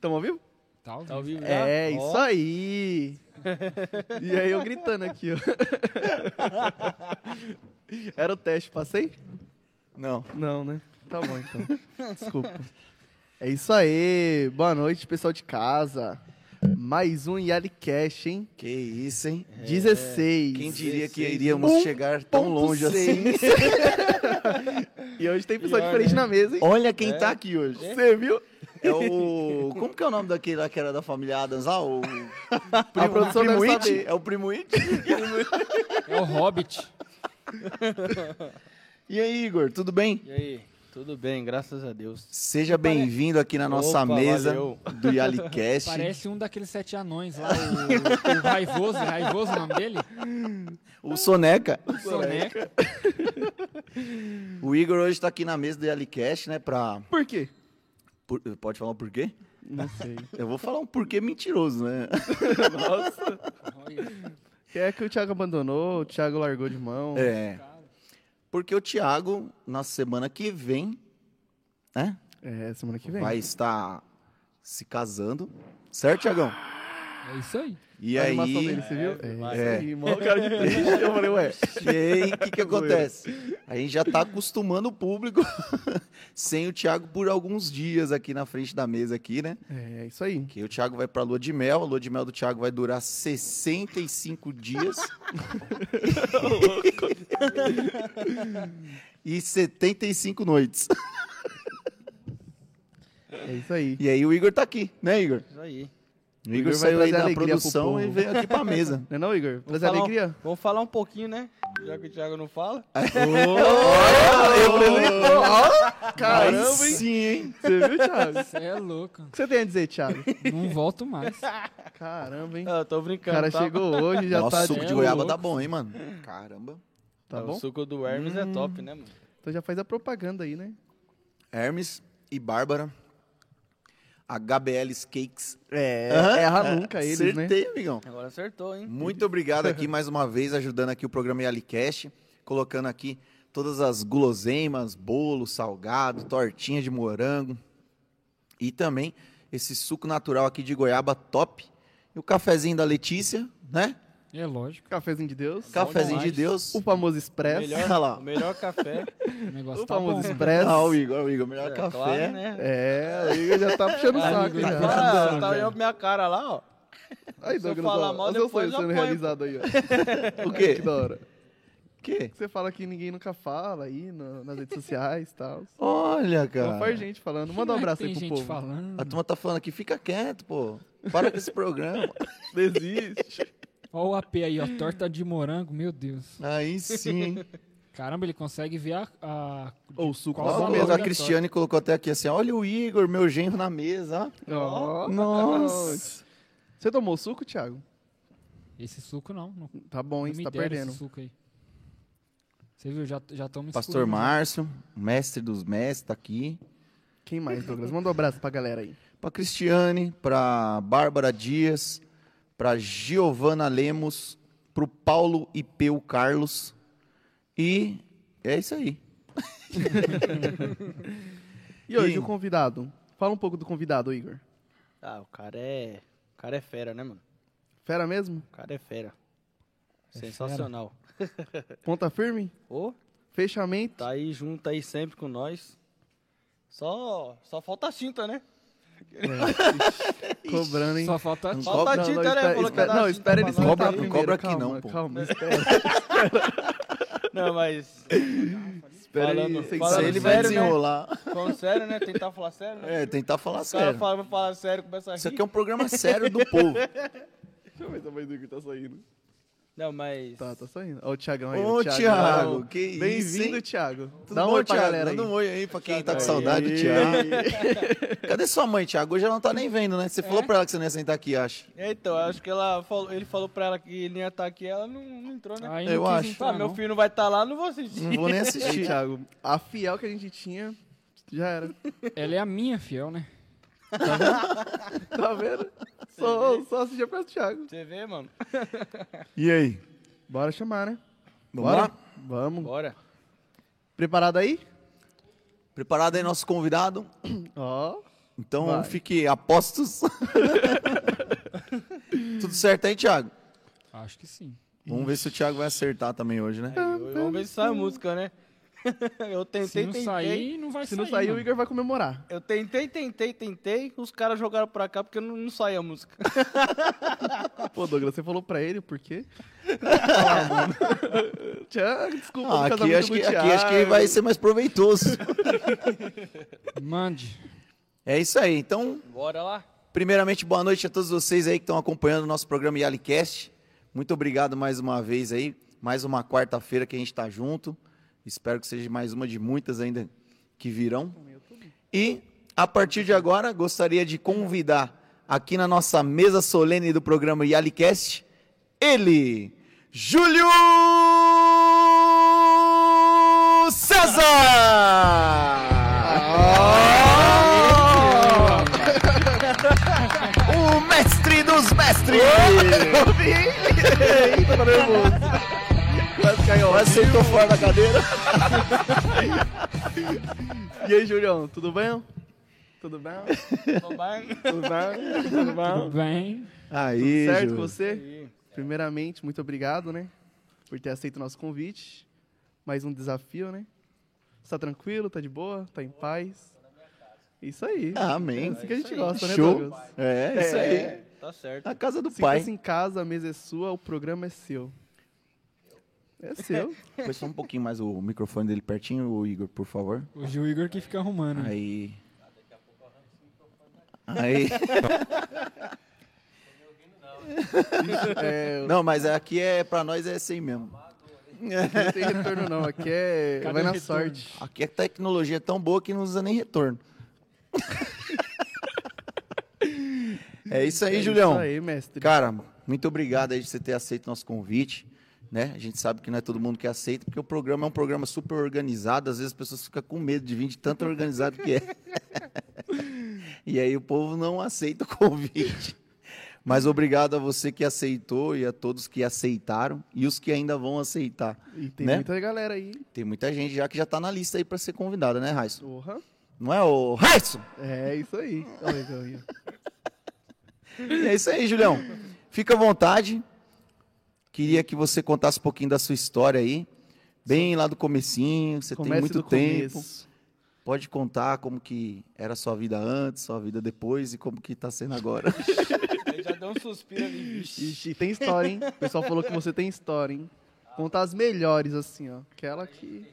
Tamo ao vivo? Tá ao Tá ao vivo. vivo já? É, Ó. isso aí! E aí eu gritando aqui, ó. Era o teste, passei? Não. Não, né? Tá bom então. Desculpa. É isso aí. Boa noite, pessoal de casa. Mais um Yalicast, hein? Que isso, hein? 16. Quem diria que 16, iríamos um chegar tão ponto longe seis. assim? E hoje tem pessoa diferente na mesa, hein? Olha quem É. tá aqui hoje. Você viu? É o. Como que é o nome daquele lá que era da família Adams lá? O. A produção Primo deve It? saber. É o Primo It? É o Hobbit. E aí, Igor, tudo bem? E aí? Tudo bem, graças a Deus. Seja bem-vindo aqui na nossa Opa, mesa valeu. do Yalicast. Parece um daqueles sete anões lá, o, o Raivoso. Raivoso o nome dele? O Soneca. Soneca. O Igor hoje tá aqui na mesa do Yalicast, né? Pra. Por quê? por- Pode falar um porquê? Não sei. Eu vou falar um porquê mentiroso, né? Nossa. Que é que o Thiago abandonou, o Thiago largou de mão. É. Porque o Thiago, na semana que vem, né? É, semana que vem. Vai estar se casando. Certo, Thiagão? É isso aí. E a aí. animação dele, você viu? É, É, aí, mó cara de triste. Eu falei, ué. E aí, o que, que acontece? A gente já tá acostumando o público sem o Thiago por alguns dias aqui na frente da mesa aqui, né? É, é isso aí. Que o Thiago vai pra lua de mel, a lua de mel do Thiago vai durar 65 dias. e 75 noites. É isso aí. E aí o Igor tá aqui, né, Igor? Isso aí. O O Igor saiu aí da produção e veio aqui pra mesa. Não é não, Igor? Vamos falar um- alegria? Vamos falar um pouquinho, né? Já que o Thiago não fala. Ó, Caramba, hein? sim, hein? Você viu, Thiago? O Você é louco. que você tem a dizer, Thiago? Não volto mais. Caramba, hein? Ah, eu tô O brincando. cara tá? chegou hoje, já Nossa, tá... suco de goiaba dá bom, hein, mano? Caramba. Tá O bom? suco do Hermes é top, né, mano? Então já faz a propaganda aí, né? Hermes e Bárbara. HBL Cakes. É, Aham, erra nunca eles, né? Acertei, amigão. Agora acertou, hein? Muito obrigado aqui mais uma vez, ajudando aqui o programa Yalicast, colocando aqui todas as guloseimas, bolo, salgado, tortinha de morango e também esse suco natural aqui de goiaba top e o cafezinho da Letícia, né? É lógico. Cafezinho de Deus. Cafezinho de. Deus. O famoso expresso. Olha melhor, lá. o melhor café. O negócio O tá famoso bom. expresso. Ah, o Igor, o Igor, melhor É, café. Claro, né? É, o Igor já tá puxando o Ah, saco. Já. tá Ah, tá velho. olhando minha cara lá, ó. Aí, Se eu Douglas, falar mal, olha o sonho sendo realizado aí, ó. O quê? Que da hora. quê? Você fala que ninguém nunca fala aí no- nas redes sociais e tal. Olha, Então cara. faz gente falando. Manda um Não que abraço aí pro gente povo. falando. A turma tá falando aqui, fica quieto, pô. Para com esse programa. Desiste. Olha o AP aí, ó. Torta de morango, meu Deus. Aí sim. Caramba, ele consegue ver a. a- Ou o suco Qual mesmo, a Cristiane colocou até aqui assim, olha o Igor, meu genro na mesa. Ó. Nossa. Você tomou suco, Thiago? Esse suco não. Não, Tá bom, hein? Você tá perdendo. esse suco aí. Você viu? Já me Pastor. Márcio, mestre dos mestres, tá aqui. Quem mais, Douglas? Manda um abraço pra galera aí. Pra Cristiane, pra Bárbara Dias, pra Giovana Lemos, pro Paulo e Peu Carlos. E é isso aí. E hoje E- o convidado? Fala um pouco do convidado, Igor. Ah, o cara é. O cara é fera, né, mano? Fera mesmo? O cara é fera. É Sensacional. Ponta firme? Ô, Fechamento? tá aí junto aí sempre com nós. Só. Só falta a cinta, né? É. Cobrando, hein? Só falta. Não Falta a Não, tinta, não, né? espera- que ia espera- não, espera ele pra soltar Cobra- primeiro. cobra aqui calma, não, pô. Calma, espera. Não, mas. espera aí. Falando- sem falando aí ele vai sério, né? desenrolar. Falando sério, né? Tentar falar sério, né? É, tentar falar Os caras sério. falam pra falar sério, começa a rir. Isso aqui é um programa sério do povo. Deixa eu ver a mãe do Igor tá saindo. Não, mas. Tá, tá saindo. Ó o Thiagão aí. Ô, o Thiago, que isso, Bem-vindo? Thiago. Tudo Dá um bom, oi pra Thiago? galera aí. Manda um oi aí pra quem tá com Aí. saudade do Thiago. Cadê sua mãe, Thiago? Hoje ela não tá nem vendo, né? Você falou pra ela que você não ia sentar aqui, acho. É, Então, acho que ela falou, ele falou pra ela que ele ia estar aqui, ela não, não entrou, né? Aí Eu acho. entrar, Ah, meu filho não vai estar lá, não vou assistir. Não vou nem assistir. Thiago, a fiel que a gente tinha, já era. Ela é a minha fiel, né? Tá vendo? Só, só causa do Thiago. Você vê, mano? E aí? Bora chamar, né? Vamos Bora? lá? Vamos. Bora. Preparado aí? Preparado aí nosso convidado? Ó, Então Vai. fique a postos. Tudo certo aí, Thiago? Acho que sim. Vamos ver se o Thiago vai acertar também hoje, né? Vamos ver se sai a música, né? Eu tentei, Se não tentei. sair, não vai se sair. não sair, o mano. Igor vai comemorar. Eu tentei, tentei, tentei. Os caras jogaram pra cá porque não, não saía a música. Pô, Douglas, você falou pra ele por quê? ah, mano. Thiago, desculpa, Ah, aqui, acho que, aqui acho que vai ser mais proveitoso. Mande. É isso aí. Então, Bora lá. primeiramente, boa noite a todos vocês aí que estão acompanhando o nosso programa YaliCast. Muito obrigado mais uma vez aí. Mais uma quarta-feira que a gente está junto. Espero que seja mais uma de muitas ainda que virão. E, a partir de agora, gostaria de convidar aqui na nossa mesa solene do programa YaliCast, ele, Júlio César! O mestre dos mestres! Eita, tá nervoso. Quase caiu. Quase sentou fora da cadeira. E aí, Julião, tudo bem? Tudo bem? Tudo bem? Tudo bem? Tudo bem? Tudo bem? Aí, Certo com Júlio. você? Aí. Primeiramente, muito obrigado, né? Por ter aceito o nosso convite. Mais um desafio, né? Você tá tranquilo? Tá de boa? Tá em paz? Isso aí. Amém. É assim que a gente gosta, né, Show. Douglas? É, isso aí. É, tá certo. Na casa do Se pai. fosse em casa, a mesa é sua, o programa é seu. É seu. Põe só um pouquinho mais o microfone dele pertinho, o Igor, por favor. Hoje o Igor que fica arrumando. Aí. Aí. É, Não, mas aqui é pra nós é assim mesmo. não tem retorno, não. Aqui é. Cadê vai na retorno? sorte. Aqui a tecnologia é tão boa que não usa nem retorno. é isso aí, é Julião. Isso aí, mestre. Cara, muito obrigado aí de você ter aceito nosso convite. Né? A gente sabe que não é todo mundo que aceita, porque o programa é um programa super organizado. Às vezes as pessoas ficam com medo de vir de tanto organizado que é. e aí o povo não aceita o convite. Mas obrigado a você que aceitou e a todos que aceitaram e os que ainda vão aceitar. E tem né? muita galera aí. Tem muita gente já que já tá na lista aí para ser convidada, né, Raíssa? Porra. Não é o Raíssa? É isso aí. É isso aí, Julião. Fica à vontade. Queria que você contasse um pouquinho da sua história aí. Bem lá do comecinho, você tem Comece muito do tempo. começo. Pode contar como que era a sua vida antes, sua vida depois e como que tá sendo agora. Ele já deu um suspiro ali. Ixi, tem história, hein? O pessoal falou que você tem história, hein? Contar as melhores, assim, ó. Aquela que.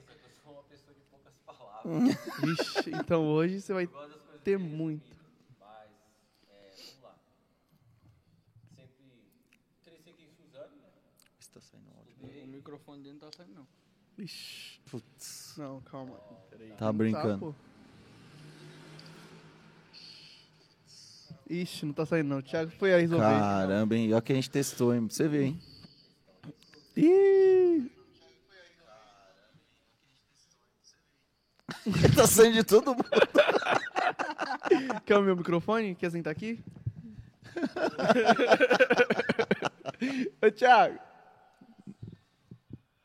Vixe, então hoje você vai ter muito. Está saindo áudio. O microfone dele não tá saindo, não. Vixe. Putz, Não, calma. Peraí. tá Não brincando. pô. Ixi, não tá saindo não. O Thiago foi aí resolver. Caramba, hein? Olha que a gente testou, hein? Pra você ver, hein? Ih, tá saindo de todo mundo. quer o meu microfone? Quer sentar aqui? Ô, Thiago.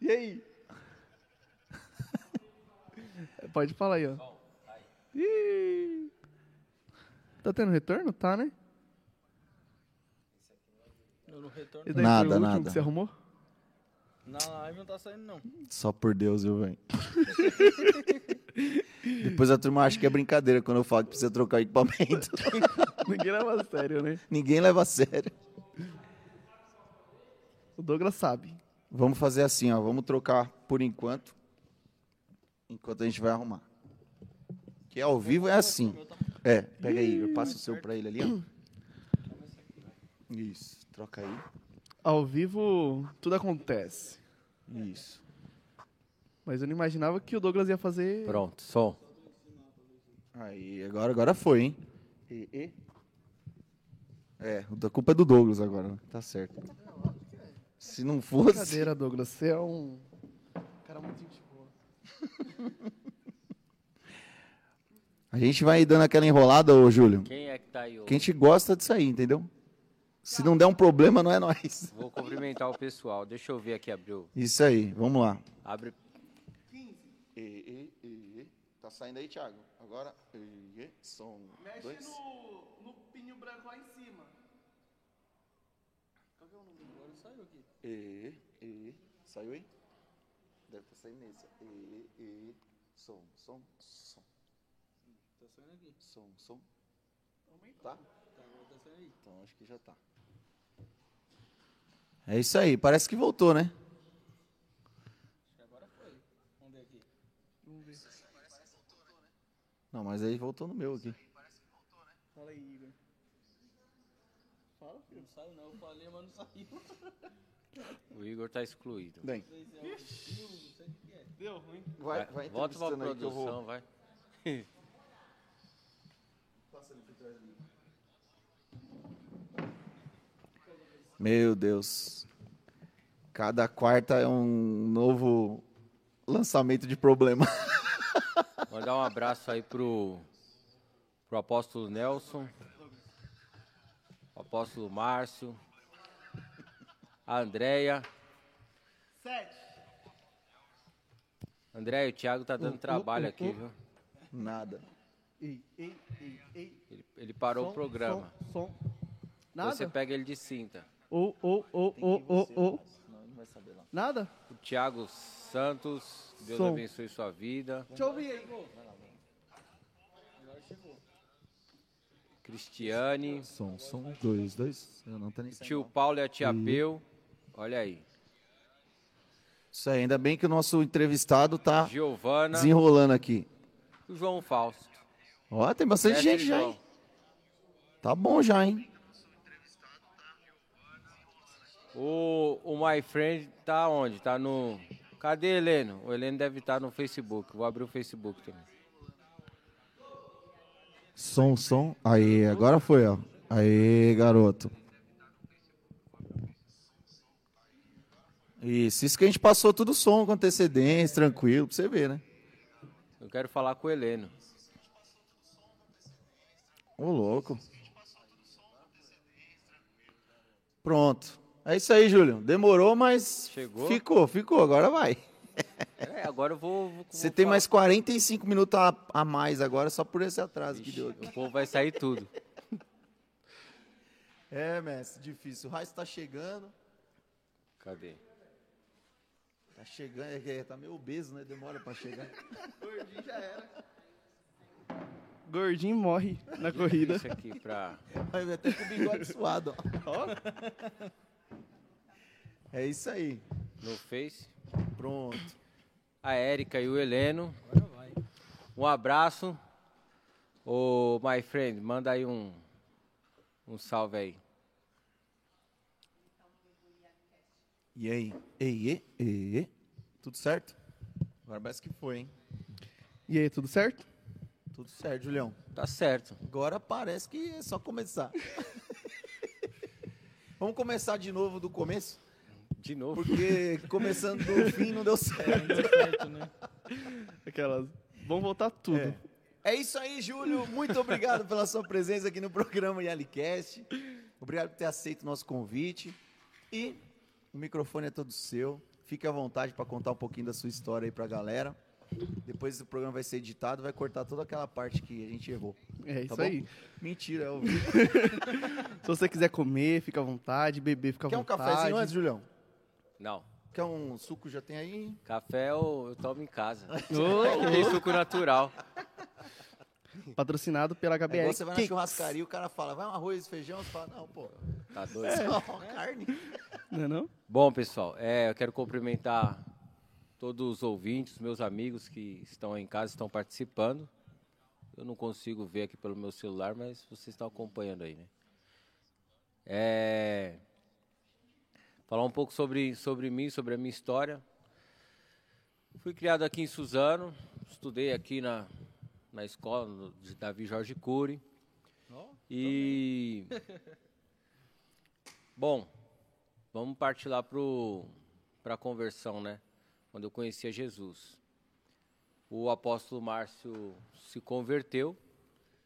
E aí? Pode falar aí, ó. Ih. Tá tendo retorno? Tá, né? Daí Nada, foi o último nada. que você arrumou? Na live não tá saindo, não. Só por Deus, eu venho. Depois a turma acha que é brincadeira quando eu falo que precisa trocar equipamento. Ninguém leva a sério, né? Ninguém leva a sério. O Douglas sabe. Vamos fazer assim, ó. Vamos trocar por enquanto. Enquanto a gente vai arrumar. Que ao vivo é assim. É, pega aí, eu passo o seu pra ele ali, ó. Isso, troca aí. Ao vivo, tudo acontece. Isso. Mas eu não imaginava que o Douglas ia fazer. Pronto, som. Aí, agora, agora foi, hein? E, e. É, a culpa é do Douglas agora, né? Tá certo. Se não fosse. Brincadeira, Douglas. Você é um cara muito gente boa. A gente vai dando aquela enrolada, ô Júlio. Quem é que tá aí? ô? Que a gente gosta disso aí, entendeu? Se não der um problema, não é nós. Vou cumprimentar o pessoal. Deixa eu ver aqui, abriu. Isso aí, vamos lá. Abre. Tá Tá saindo aí, Thiago? Agora. E, som. dois. no, no pinho branco lá em cima. Agora saiu aqui. E, e. Saiu aí? Deve estar saindo nesse. E, e. Som, som, som. Tá saindo aqui. Som, som. Tá? Tá, agora tá saindo aí. Então acho que já tá. É isso aí, parece que voltou, né? Acho que agora foi. Vamos ver aqui. Vamos ver. Não, mas aí voltou no meu aqui. Fala aí, Igor. Fala, filho. Não saiu não, eu falei, mas não saiu. O Igor tá excluído. Bem. Deu ruim. vai, Vai, vai volta pra entrevistando aí que eu vou. produção, vai. Meu Deus. Cada quarta é um novo lançamento de problema. Mandar um abraço aí pro, pro apóstolo Nelson, o apóstolo Márcio, a Andréia. Sete. Andréia, o Thiago tá dando Uh, uh, trabalho uh, aqui, uh. viu? Nada. Ei, ei, ei, ei. Ele, ele parou Som, o programa. Som, som. Nada? Você pega ele de cinta. Ou, ou, ou, ou, ou, ou. Nada? O Thiago Santos, Deus Som. abençoe sua vida. Deixa eu ouvir aí. Cristiane, Som, som, dois, dois. Eu não tá nem o tio Paulo e a tia E- Peu. Olha aí. Isso aí, ainda bem que o nosso entrevistado tá Giovana desenrolando aqui. o João Fausto. Ó, tem bastante gente já, João. hein? Tá bom já, hein? O, o My Friend tá onde? Tá no. Cadê Heleno? O Heleno deve estar no Facebook. Vou abrir o Facebook também. Som, som. Aí, agora foi, ó. Aí, garoto. Isso, isso que a gente passou tudo som com antecedência, tranquilo, pra você ver, né? Eu quero falar com o Heleno. Ô, louco. Pronto. É isso aí, Júlio. Demorou, mas Chegou? ficou, ficou. Agora vai. É, agora eu vou. vou Você vou tem falar. mais 45 minutos a, a mais agora só por esse atraso que Ixi, deu aqui. o povo vai sair tudo. É, mestre, difícil. O Raiz tá chegando. Cadê? Tá chegando, é que tá meio obeso, né? Demora pra chegar. Gordinho já era. Gordinho morre na corrida. Isso aqui pra. Vai até com o bigode suado, ó. É isso aí. No Face. Pronto. A Érica e o Heleno. Agora vai. Um abraço. Ô, my friend, manda aí um. Um salve aí. E aí? Ei, ei, ei. Tudo certo? Agora parece que foi, hein? E aí, tudo certo? Tudo certo, Julião. Tá certo. Agora parece que é só começar. Vamos começar de novo do começo? De novo. Porque começando do fim não deu certo. Deu certo, né? Aquelas. Vamos voltar tudo. É. É isso aí, Júlio. Muito obrigado pela sua presença aqui no programa Yalicast. Obrigado por ter aceito o nosso convite. E o microfone é todo seu. Fique à vontade para contar um pouquinho da sua história aí para a galera. Depois o programa vai ser editado, vai cortar toda aquela parte que a gente errou. É isso Tá bom? aí. Mentira, é o vídeo. Se você quiser comer, fica à vontade. Beber, fica à Quer um vontade. cafezinho antes, Julião? Não. Quer um suco? Já tem aí? Café eu, eu tomo em casa. Tem suco natural. Patrocinado pela É HBR. igual você vai na Cakes. churrascaria e o cara fala, vai um arroz, feijão, você fala, não, pô, Tá doido. só carne. Não é não? Bom, pessoal, é, eu quero cumprimentar todos os ouvintes, meus amigos que estão em casa, estão participando. Eu não consigo ver aqui pelo meu celular, mas vocês estão acompanhando aí, né? É, falar um pouco sobre, sobre mim, sobre a minha história. Fui criado aqui em Suzano, estudei aqui na, na escola de Davi Jorge Cury. E. Bom, vamos partir lá para a conversão, né? Quando eu conhecia Jesus. O apóstolo Márcio se converteu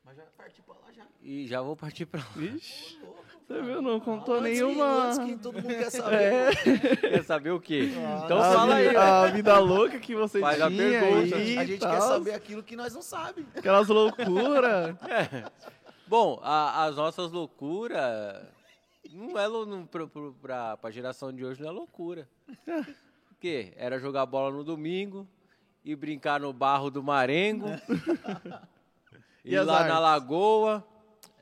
Mas já parti pra lá já. E já vou partir pra lá. Vixe, você viu? Não contou Antes que- nenhuma. Antes que todo mundo quer saber. Quer saber o quê? Então a, fala aí. a vida louca que você Faz a tinha pergunta. aí A gente tal, quer saber aquilo que nós não sabemos. Aquelas loucuras. Bom, a- as nossas loucuras não é não, pra, pra, pra- geração de hoje não é loucura. O quê? Era jogar bola no domingo e brincar no barro do Marengo. E ir lá na artes? lagoa. Um pouquinho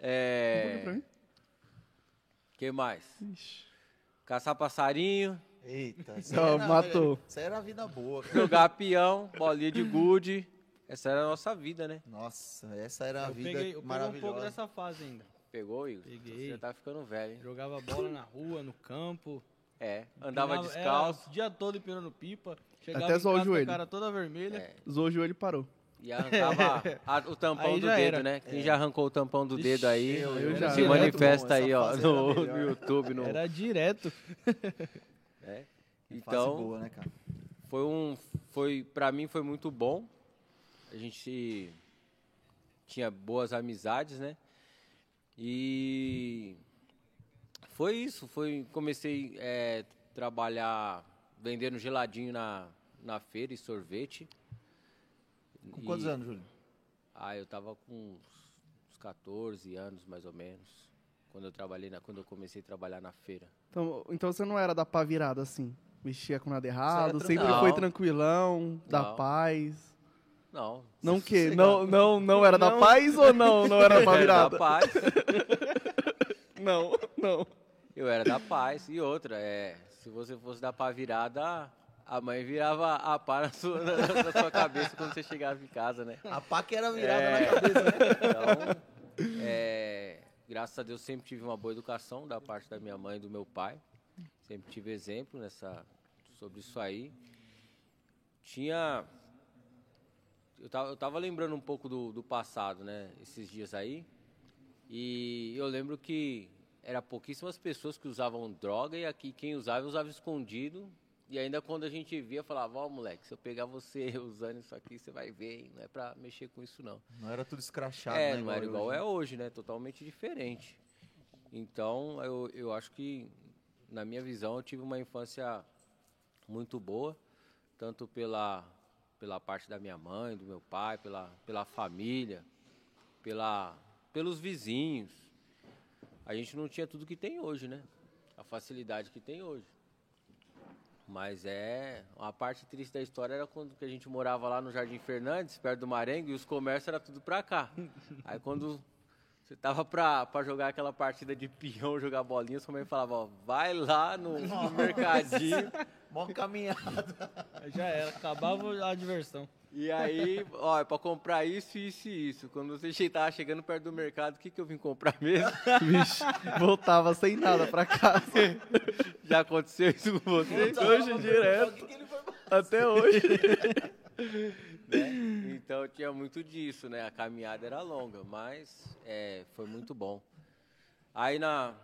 É, mim. que mais? Ixi. Caçar passarinho, Eita, isso Ó, era- matou. Isso era a vida boa. cara. jogar peão, bolinha de gude. Essa era a nossa vida, né? Nossa, essa era a Eu vida peguei, eu peguei um maravilhosa. pouco dessa fase ainda. Pegou, Igor? Peguei. Você tá ficando velho, hein? Jogava bola na rua, no campo. É, andava empinava- descalço. Era o dia todo empinando pipa. Chegava Até zoar o joelho. cara toda vermelha. É. Zoou o joelho e parou. E arrancava a- o tampão do já dedo, era. né? Quem já arrancou o tampão do dedo aí, eu- eu já. se manifesta aí, ó, no, no YouTube. No, Era direto. né? Fase Então, boa, né, cara? foi um. Foi, pra mim foi muito bom. A gente tinha boas amizades, né? E foi isso. Foi, comecei a trabalhar vendendo geladinho na, na feira e sorvete. Com quantos E- anos, Júlio? Ah, eu tava com uns, uns 14 anos, mais ou menos, quando eu trabalhei na, quando eu comecei a trabalhar na feira. Então, então você não era da pá virada assim? Mexia com nada errado, sempre tranquilo. foi Não. tranquilão, da Não. paz. Não. Não o quê? sossegado. Não, não, não era da paz ou não? Não era da Eu era da virada? paz. Não, não. Eu era da paz. E outra, é, se você fosse da pá virada, a mãe virava a pá na sua, na, na sua cabeça quando você chegava em casa, né? A pá que era virada É. na cabeça, né? Então, é, graças a Deus sempre tive uma boa educação da parte da minha mãe e do meu pai. Sempre tive exemplo nessa, sobre isso aí. Tinha. Eu tava, eu tava lembrando um pouco do, do passado, né? Esses dias aí. E eu lembro que era pouquíssimas pessoas que usavam droga e aqui quem usava, usava escondido. E ainda quando a gente via, falava, ó moleque, se eu pegar você usando isso aqui, você vai ver, hein? não é pra mexer com isso não. Não era tudo escrachado, É, né? não era igual hoje, é hoje, né? Totalmente diferente. Então, eu, eu acho que, na minha visão, eu tive uma infância muito boa, tanto pela, pela parte da minha mãe, do meu pai, pela, pela família, pela, pelos vizinhos. A gente não tinha tudo que tem hoje, né? A facilidade que tem hoje. Mas é. A parte triste da história era quando que a gente morava lá no Jardim Fernandes, perto do Marengo, e os comércios era tudo pra cá. Aí quando você tava pra, pra jogar aquela partida de peão, jogar bolinha, sua mãe falava, ó, vai lá no, no mercadinho. Mó caminhada. Já era, acabava a diversão. E aí, ó, é pra comprar isso, isso e isso. Quando você tava chegando perto do mercado, o que, que eu vim comprar mesmo? Vixe, voltava sem nada pra casa. Já aconteceu isso com você? Hoje direto. Até hoje. né? Então tinha muito disso, né? A caminhada era longa, mas é, foi muito bom. Aí na,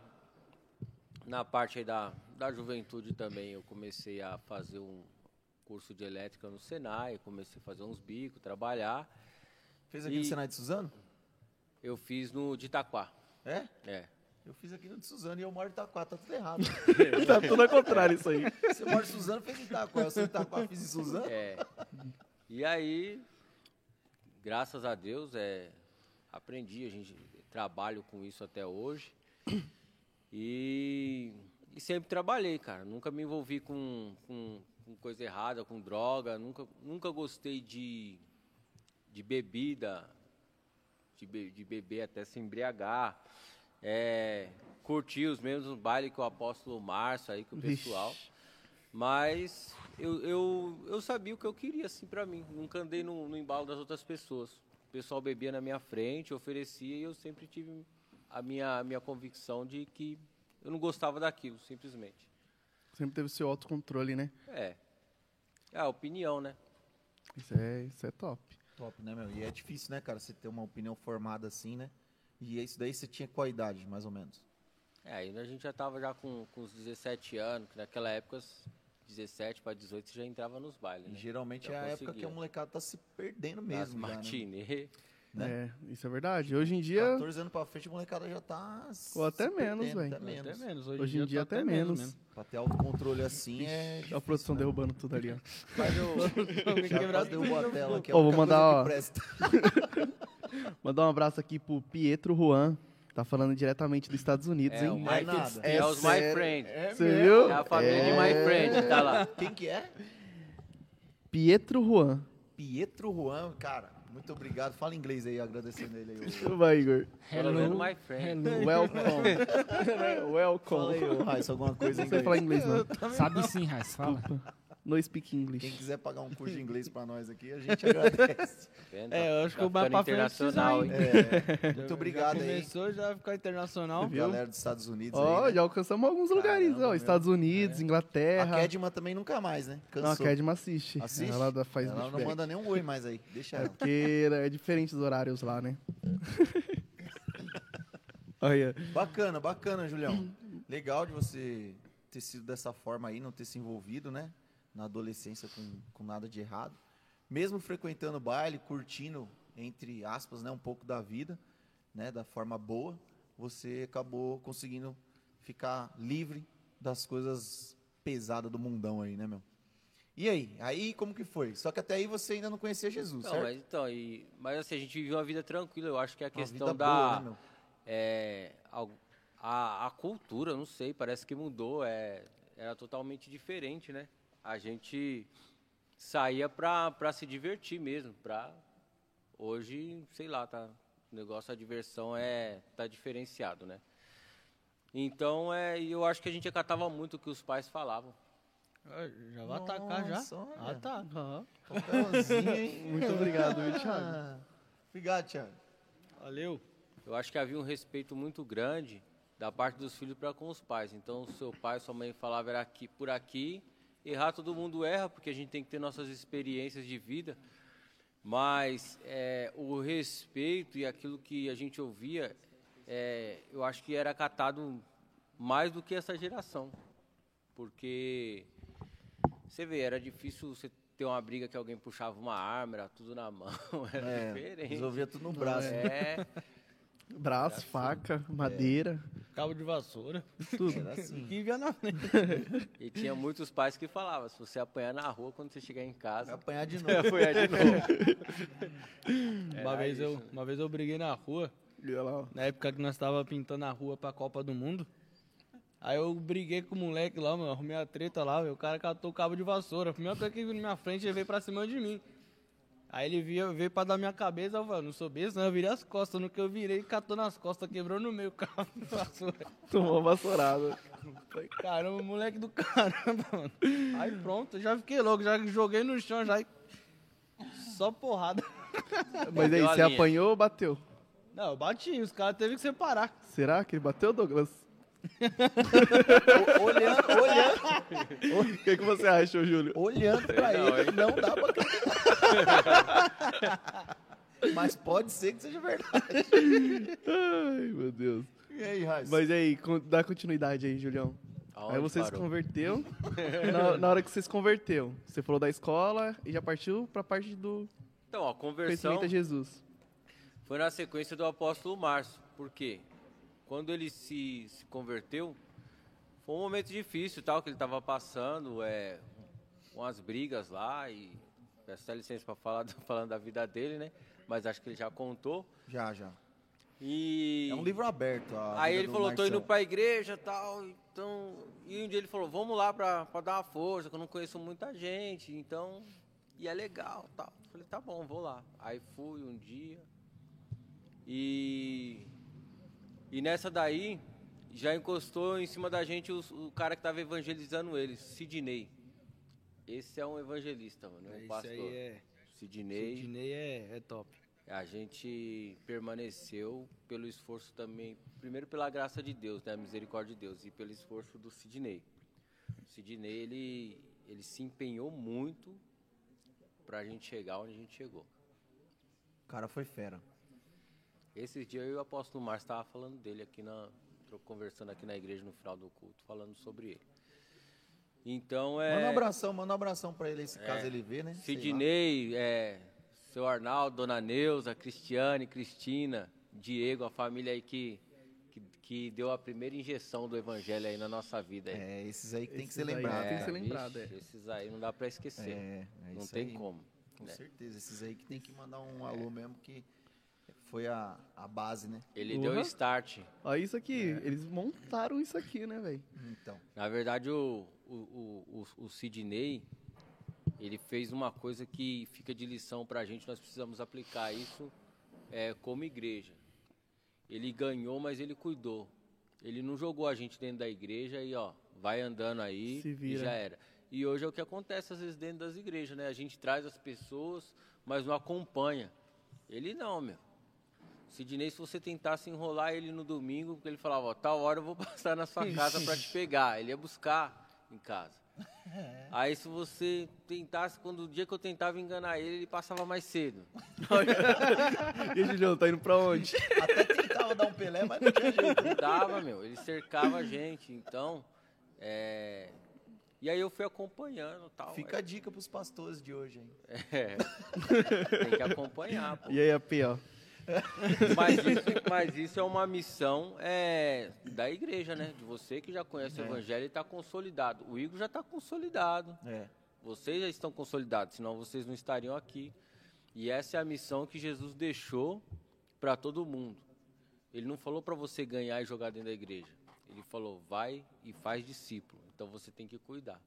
na parte da, da juventude também eu comecei a fazer um curso de elétrica no Senai, comecei a fazer uns bicos, trabalhar. Fez aqui no E- Senai de Suzano? Eu fiz no de Itaquá. É? É. Eu fiz aqui no de Suzano e eu moro em Itaquá, tá tudo errado. Tá tudo ao contrário isso aí. Você mora em Suzano, fez em Itaquá. Eu sou em Itaquá, fiz em Suzano. É. E aí, graças a Deus, é, aprendi, a gente trabalho com isso até hoje. E, e sempre trabalhei, cara. Nunca me envolvi com, com, com coisa errada, com droga. Nunca, nunca gostei de, de bebida, de, be- de beber até se embriagar. É, curti os mesmos bailes que o apóstolo Márcio aí, com o Vixe. pessoal. Mas eu, eu, eu sabia o que eu queria, assim, pra mim. Nunca andei no, no embalo das outras pessoas. O pessoal bebia na minha frente, oferecia, e eu sempre tive a minha, a minha convicção de que eu não gostava daquilo, simplesmente. Sempre teve o seu autocontrole, né? É. É a opinião, né? Isso é, isso é top. Top, né, meu? E é difícil, né, cara, você ter uma opinião formada assim, né? E isso daí você tinha qual idade, mais ou menos? É, aí a gente já tava já com, com os 17 anos, que naquela época, os 17 para 18, você já entrava nos bailes, E né? geralmente Já é a época que conseguia. a molecada tá se perdendo Nas mesmo. já, né? matinê. Né? É, isso é verdade. Hoje em dia, 14 anos pra frente, a molecada já tá. Ou até menos, velho. Até menos. Até menos. hoje em dia tá até menos. mesmo. Pra ter autocontrole assim é. Olha a produção derrubando tudo ali, ó. Mas eu, Alguém Já quebrar quase derrubou a tela aqui. Ó, vou mandar, ó. Mandar um abraço aqui pro Pietro Juan. Tá falando diretamente dos Estados Unidos, é, o hein? Mike, nada. é, os My. Friend. Você viu? É a família de My Friend, tá lá. Quem que é? Pietro Juan. Pietro Juan, cara. Muito obrigado. Fala inglês aí, agradecendo ele aí. Vai, Igor. Menos My Friend. hello. Welcome. Fala Welcome. aí, ô, Raíssa, alguma coisa em Não sei falar inglês. inglês, não. Sabe sim, Raiz, fala. No speak Quem English. quiser pagar um curso de inglês pra nós aqui, a gente agradece. É, eu acho que o frente internacional, hein? É, muito obrigado já aí, Começou, já vai ficar internacional. galera dos Estados Unidos. Ó, aí, né? já alcançamos alguns lugares, Caramba, ó. meu. Estados Unidos, A Inglaterra. Kedma também nunca mais, né? Não, a Cansou. Kedma assiste. Assiste? Ela faz Ela não manda nenhum oi mais aí. Deixa É ela. porque é diferente os horários lá, né? Olha. Bacana, bacana, Julião. Legal de você ter sido dessa forma aí, não ter se envolvido, né? Na adolescência com, com nada de errado. Mesmo frequentando baile, curtindo, entre aspas, né? Um pouco da vida, né? Da forma boa, você acabou conseguindo ficar livre das coisas pesadas do mundão aí, né, meu? E aí? Aí como que foi? Só que até aí você ainda não conhecia Jesus, Não, certo? mas então, e, mas assim, a gente viveu uma vida tranquila. Eu acho que a Uma questão da. boa, né, é, a, a, a cultura, não sei, parece que mudou. É, era totalmente diferente, né? A gente saía pra, pra se divertir mesmo. Pra, hoje, sei lá, tá, o negócio, a diversão é, tá diferenciado, né? Então, é, e eu acho que a gente acatava muito o que os pais falavam. Ah, Já vai atacar já? Nossa, olha. Ah, tá. Hein? Muito obrigado, viu, Thiago? Ah, Obrigado, Thiago. Valeu. Eu acho que havia um respeito muito grande da parte dos filhos para com os pais. Então, o seu pai, sua mãe falava era aqui por aqui, errar todo mundo erra, porque a gente tem que ter nossas experiências de vida. Mas é, o respeito e aquilo que a gente ouvia, é, eu acho que era acatado mais do que essa geração, porque você vê, era difícil você ter uma briga que alguém puxava uma arma, era tudo na mão, era É, diferente. resolvia tudo no braço. É, Braço, faca, madeira. Cabo de vassoura. Tudo. Era assim. Que via na frente. E tinha muitos pais que falavam, se você apanhar na rua, quando você chegar em Vai casa, apanhar de vai novo. apanhar de novo. Uma vez, eu, uma vez eu briguei na rua, lá, na época que nós estava pintando a rua pra Copa do Mundo. Aí eu briguei com o moleque lá, mano, arrumei a treta lá, o cara catou o cabo de vassoura. A primeira coisa que ele viu na minha frente, ele veio pra cima de mim. Aí ele veio, veio pra dar minha cabeça, eu falei, não sou besta, não, eu virei as costas. No que eu virei, catou nas costas, quebrou no meio o vassoura. Tomou uma vassourada. Falei, caramba, moleque do caramba, mano. Aí pronto, já fiquei louco, já joguei no chão, já. e- Só porrada. Mas aí, você apanhou ou bateu? Não, eu bati, os caras teve que separar. Será que ele bateu, Douglas? olhando, olhando, O que, que você acha, Júlio? olhando pra Não, ele, não dá pra acreditar. Mas pode ser que seja verdade. Ai, meu Deus. E aí, Raiz? Mas aí, dá continuidade aí, Julião. Aonde aí você se parou? converteu. na, na hora que você se converteu, você falou da escola e já partiu pra parte do Então, a conversão conhecimento a Jesus. foi na sequência do apóstolo Márcio. Por quê? Quando ele se, se converteu, foi um momento difícil, tal, que ele estava passando, é, umas brigas lá, e peço licença para falar falando da vida dele, né? Mas acho que ele já contou. Já, já. E É um livro aberto. a Aí ele falou, tô indo Marcelo. pra igreja tal, então. E um dia ele falou, vamos lá pra dar uma força, que eu não conheço muita gente, então. E é legal tal. Falei, tá bom, vou lá. Aí fui um dia. E. E nessa daí, já encostou em cima da gente os- o, cara que tava evangelizando eles, Sidney. Esse é um evangelista, mano, é um pastor. aí é. Sidney. Sidney é, é top. A gente permaneceu pelo esforço também, primeiro pela graça de Deus, né, a misericórdia de Deus, e pelo esforço do Sidney. O Sidney, ele, ele se empenhou muito pra gente chegar onde a gente chegou. O cara foi fera. Esses dias eu e o apóstolo Márcio estava falando dele aqui na. conversando aqui na igreja no final do culto, falando sobre ele. Então é. Manda um abração, manda um abração pra ele, se caso É. ele vê, né? Sidney, é, seu Arnaldo, Dona Neuza, Cristiane, Cristina, Diego, a família aí que, que, que deu a primeira injeção do evangelho aí na nossa vida. Aí. É, esses aí que tem que ser aí lembrados. tem que ser lembrado, vixe, é. Esses aí não dá pra esquecer. É, é não isso tem aí. como. Com né? certeza, esses aí que tem que mandar um alô mesmo, que foi a, a base, né? Ele deu Uhum. start. Olha isso aqui. Eles montaram isso aqui, né, velho? Então, Na verdade, o, o, o, o, o Sidney, ele fez uma coisa que fica de lição pra gente, nós precisamos aplicar isso é, como igreja. Ele ganhou, mas ele cuidou. Ele não jogou a gente dentro da igreja e, ó, vai andando aí Se e já era. E hoje é o que acontece às vezes dentro das igrejas, né? A gente traz as pessoas, mas não acompanha. Ele não, meu. Sidney, se você tentasse enrolar ele no domingo, porque ele falava, ó, tal hora eu vou passar na sua casa para te pegar. Ele ia buscar em casa. Aí se você tentasse, quando o dia que eu tentava enganar ele, ele passava mais cedo. E aí, Julião, tá indo pra onde? até tentava dar um Pelé, mas não tinha jeito. Não dava, meu. Ele cercava a gente. Então, é... E aí eu fui acompanhando e tal. Fica a dica pros pastores de hoje, hein? É. Tem que acompanhar, pô. E aí, AP, ó. Mas isso, mas isso é uma missão é, da igreja, né? De você que já conhece o evangelho e está consolidado. O Igor já está consolidado. É. Vocês já estão consolidados, senão vocês não estariam aqui. E essa é a missão que Jesus deixou para todo mundo. Ele não falou para você ganhar e jogar dentro da igreja. Ele falou, vai e faz discípulo. Então você tem que cuidar.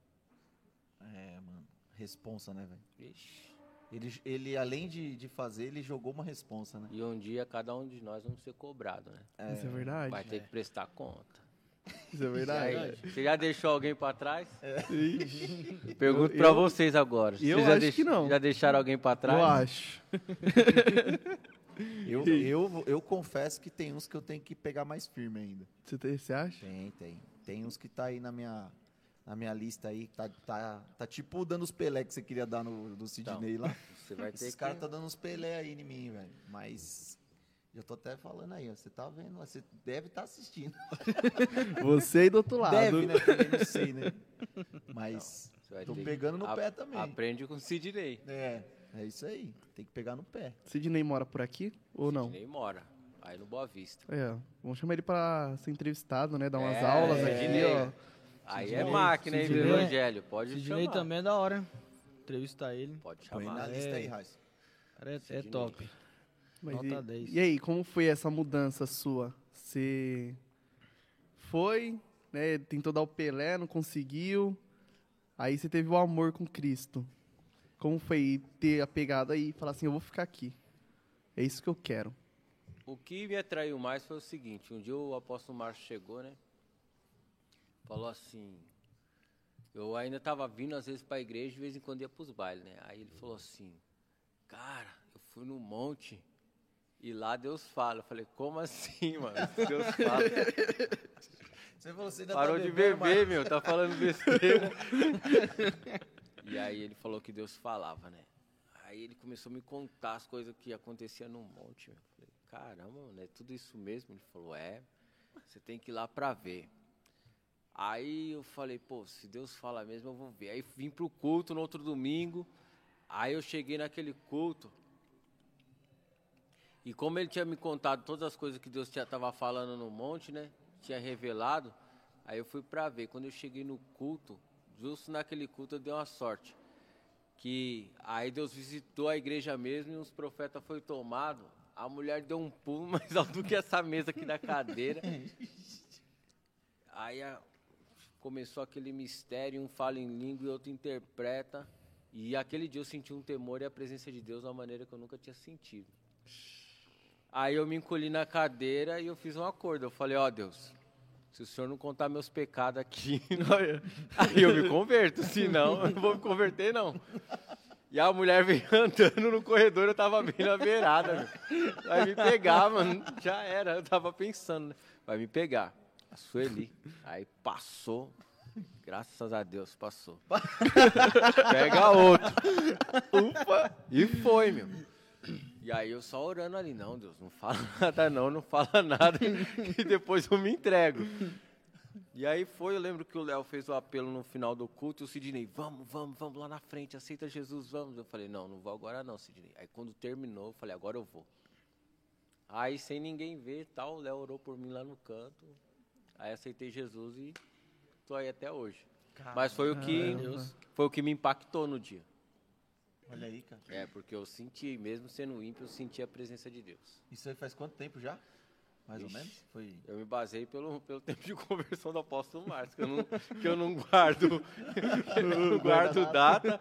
É, mano. Responsa, né, velho? Ixi. Ele, ele, além de, de fazer, ele jogou uma responsa, né? E um dia cada um de nós vamos ser cobrado, né? Isso é verdade. Vai ter que prestar conta. Isso é verdade. aí, você já deixou alguém para trás? Ixi, Pergunto eu- vocês agora. eu Vocês já acho deix- que não. Já deixaram alguém pra trás? eu acho. Eu, eu, eu confesso que tem uns que eu tenho que pegar mais firme ainda. Você, tem- você acha? Tem, tem. Tem uns que tá aí na minha, na minha lista aí, tá, tá, tá tipo dando os Pelé que você queria dar no, do Sidney lá. Você vai ter Esses que... caras tá dando uns Pelé aí em mim, velho. Mas eu tô até falando aí, ó. Você tá vendo, você deve estar assistindo. Você aí do outro lado. Deve, né? Também não sei, né? Mas vai tô pegando no a- pé também. Aprende com o Sidney. É, é isso aí. Tem que pegar no pé. Sidney mora por aqui ou não? Sidney mora. Aí no Boa Vista. É, vamos chamar ele pra ser entrevistado, né? Dar umas É, aulas Sidney. aqui, ó. Aí é máquina, hein, do Sidney- evangelho. Pode Sidney chamar. também é da hora. Entrevistar ele. Pode Põe na chamar. lista É. aí, Raiz. Cara, é, é Sidney. top. Mas Nota e, 10. e aí, como foi essa mudança sua? Você foi, né? Tentou dar o Pelé, não conseguiu. Aí você teve o amor com Cristo. Como foi ter a pegada aí e falar assim, eu vou ficar aqui. É isso que eu quero. O que me atraiu mais foi o seguinte. Um dia o apóstolo Márcio chegou, né? Falou assim... Eu ainda estava vindo às vezes para a igreja, de vez em quando ia para os bailes, né? Aí ele falou assim... Cara, eu fui no monte e lá Deus fala. Eu falei, como assim, mano? Deus fala. Você falou, você ainda Parou tá de beber, meu, tá falando besteira. e aí ele falou que Deus falava, né? Aí ele começou a me contar as coisas que aconteciam no monte. Eu falei, caramba, mano, é tudo isso mesmo? Ele falou, é, você tem que ir lá pra ver. Aí eu falei, pô, se Deus fala mesmo, eu vou ver. Aí vim pro culto no outro domingo. Aí eu cheguei naquele culto. E como ele tinha me contado todas as coisas que Deus estava falando no monte, né? Tinha revelado. Aí eu fui pra ver. Quando eu cheguei no culto, justo naquele culto eu dei uma sorte. Que aí Deus visitou a igreja mesmo e os profetas foi tomado. A mulher deu um pulo mais alto do que essa mesa aqui da cadeira. Aí a- começou aquele mistério, um fala em língua e outro interpreta. E aquele dia eu senti um temor e a presença de Deus de uma maneira que eu nunca tinha sentido. Aí eu me encolhi na cadeira e eu fiz um acordo. Eu falei, ó Deus, se o senhor não contar meus pecados aqui, aí eu me converto, senão eu não vou me converter não. E a mulher veio andando no corredor, eu tava bem na beirada, meu. Vai me pegar, mano. Já era, eu tava pensando, né? Vai me pegar. A Sueli. Aí passou. Graças a Deus, passou. Pega outro. Ufa. E foi, meu. E aí eu só orando ali, não, Deus, não fala nada não, não fala nada, que depois eu me entrego. E aí foi, eu lembro que o Léo fez o apelo no final do culto e o Sidney, vamos, vamos, vamos lá na frente, aceita Jesus, vamos. Eu falei, não, não vou agora não, Sidney. Aí quando terminou, eu falei, agora eu vou. Aí sem ninguém ver tal, o Léo orou por mim lá no canto. Aí aceitei Jesus e tô aí até hoje. Mas foi o que Caramba. foi o que me impactou no dia. Olha aí, cara. É, porque eu senti, mesmo sendo ímpio, eu senti a presença de Deus. Isso aí faz quanto tempo já? Mais ou Ixi. menos? Foi. Eu me basei pelo, pelo tempo de conversão do apóstolo Márcio, que eu não, que eu não guardo, não guardo data.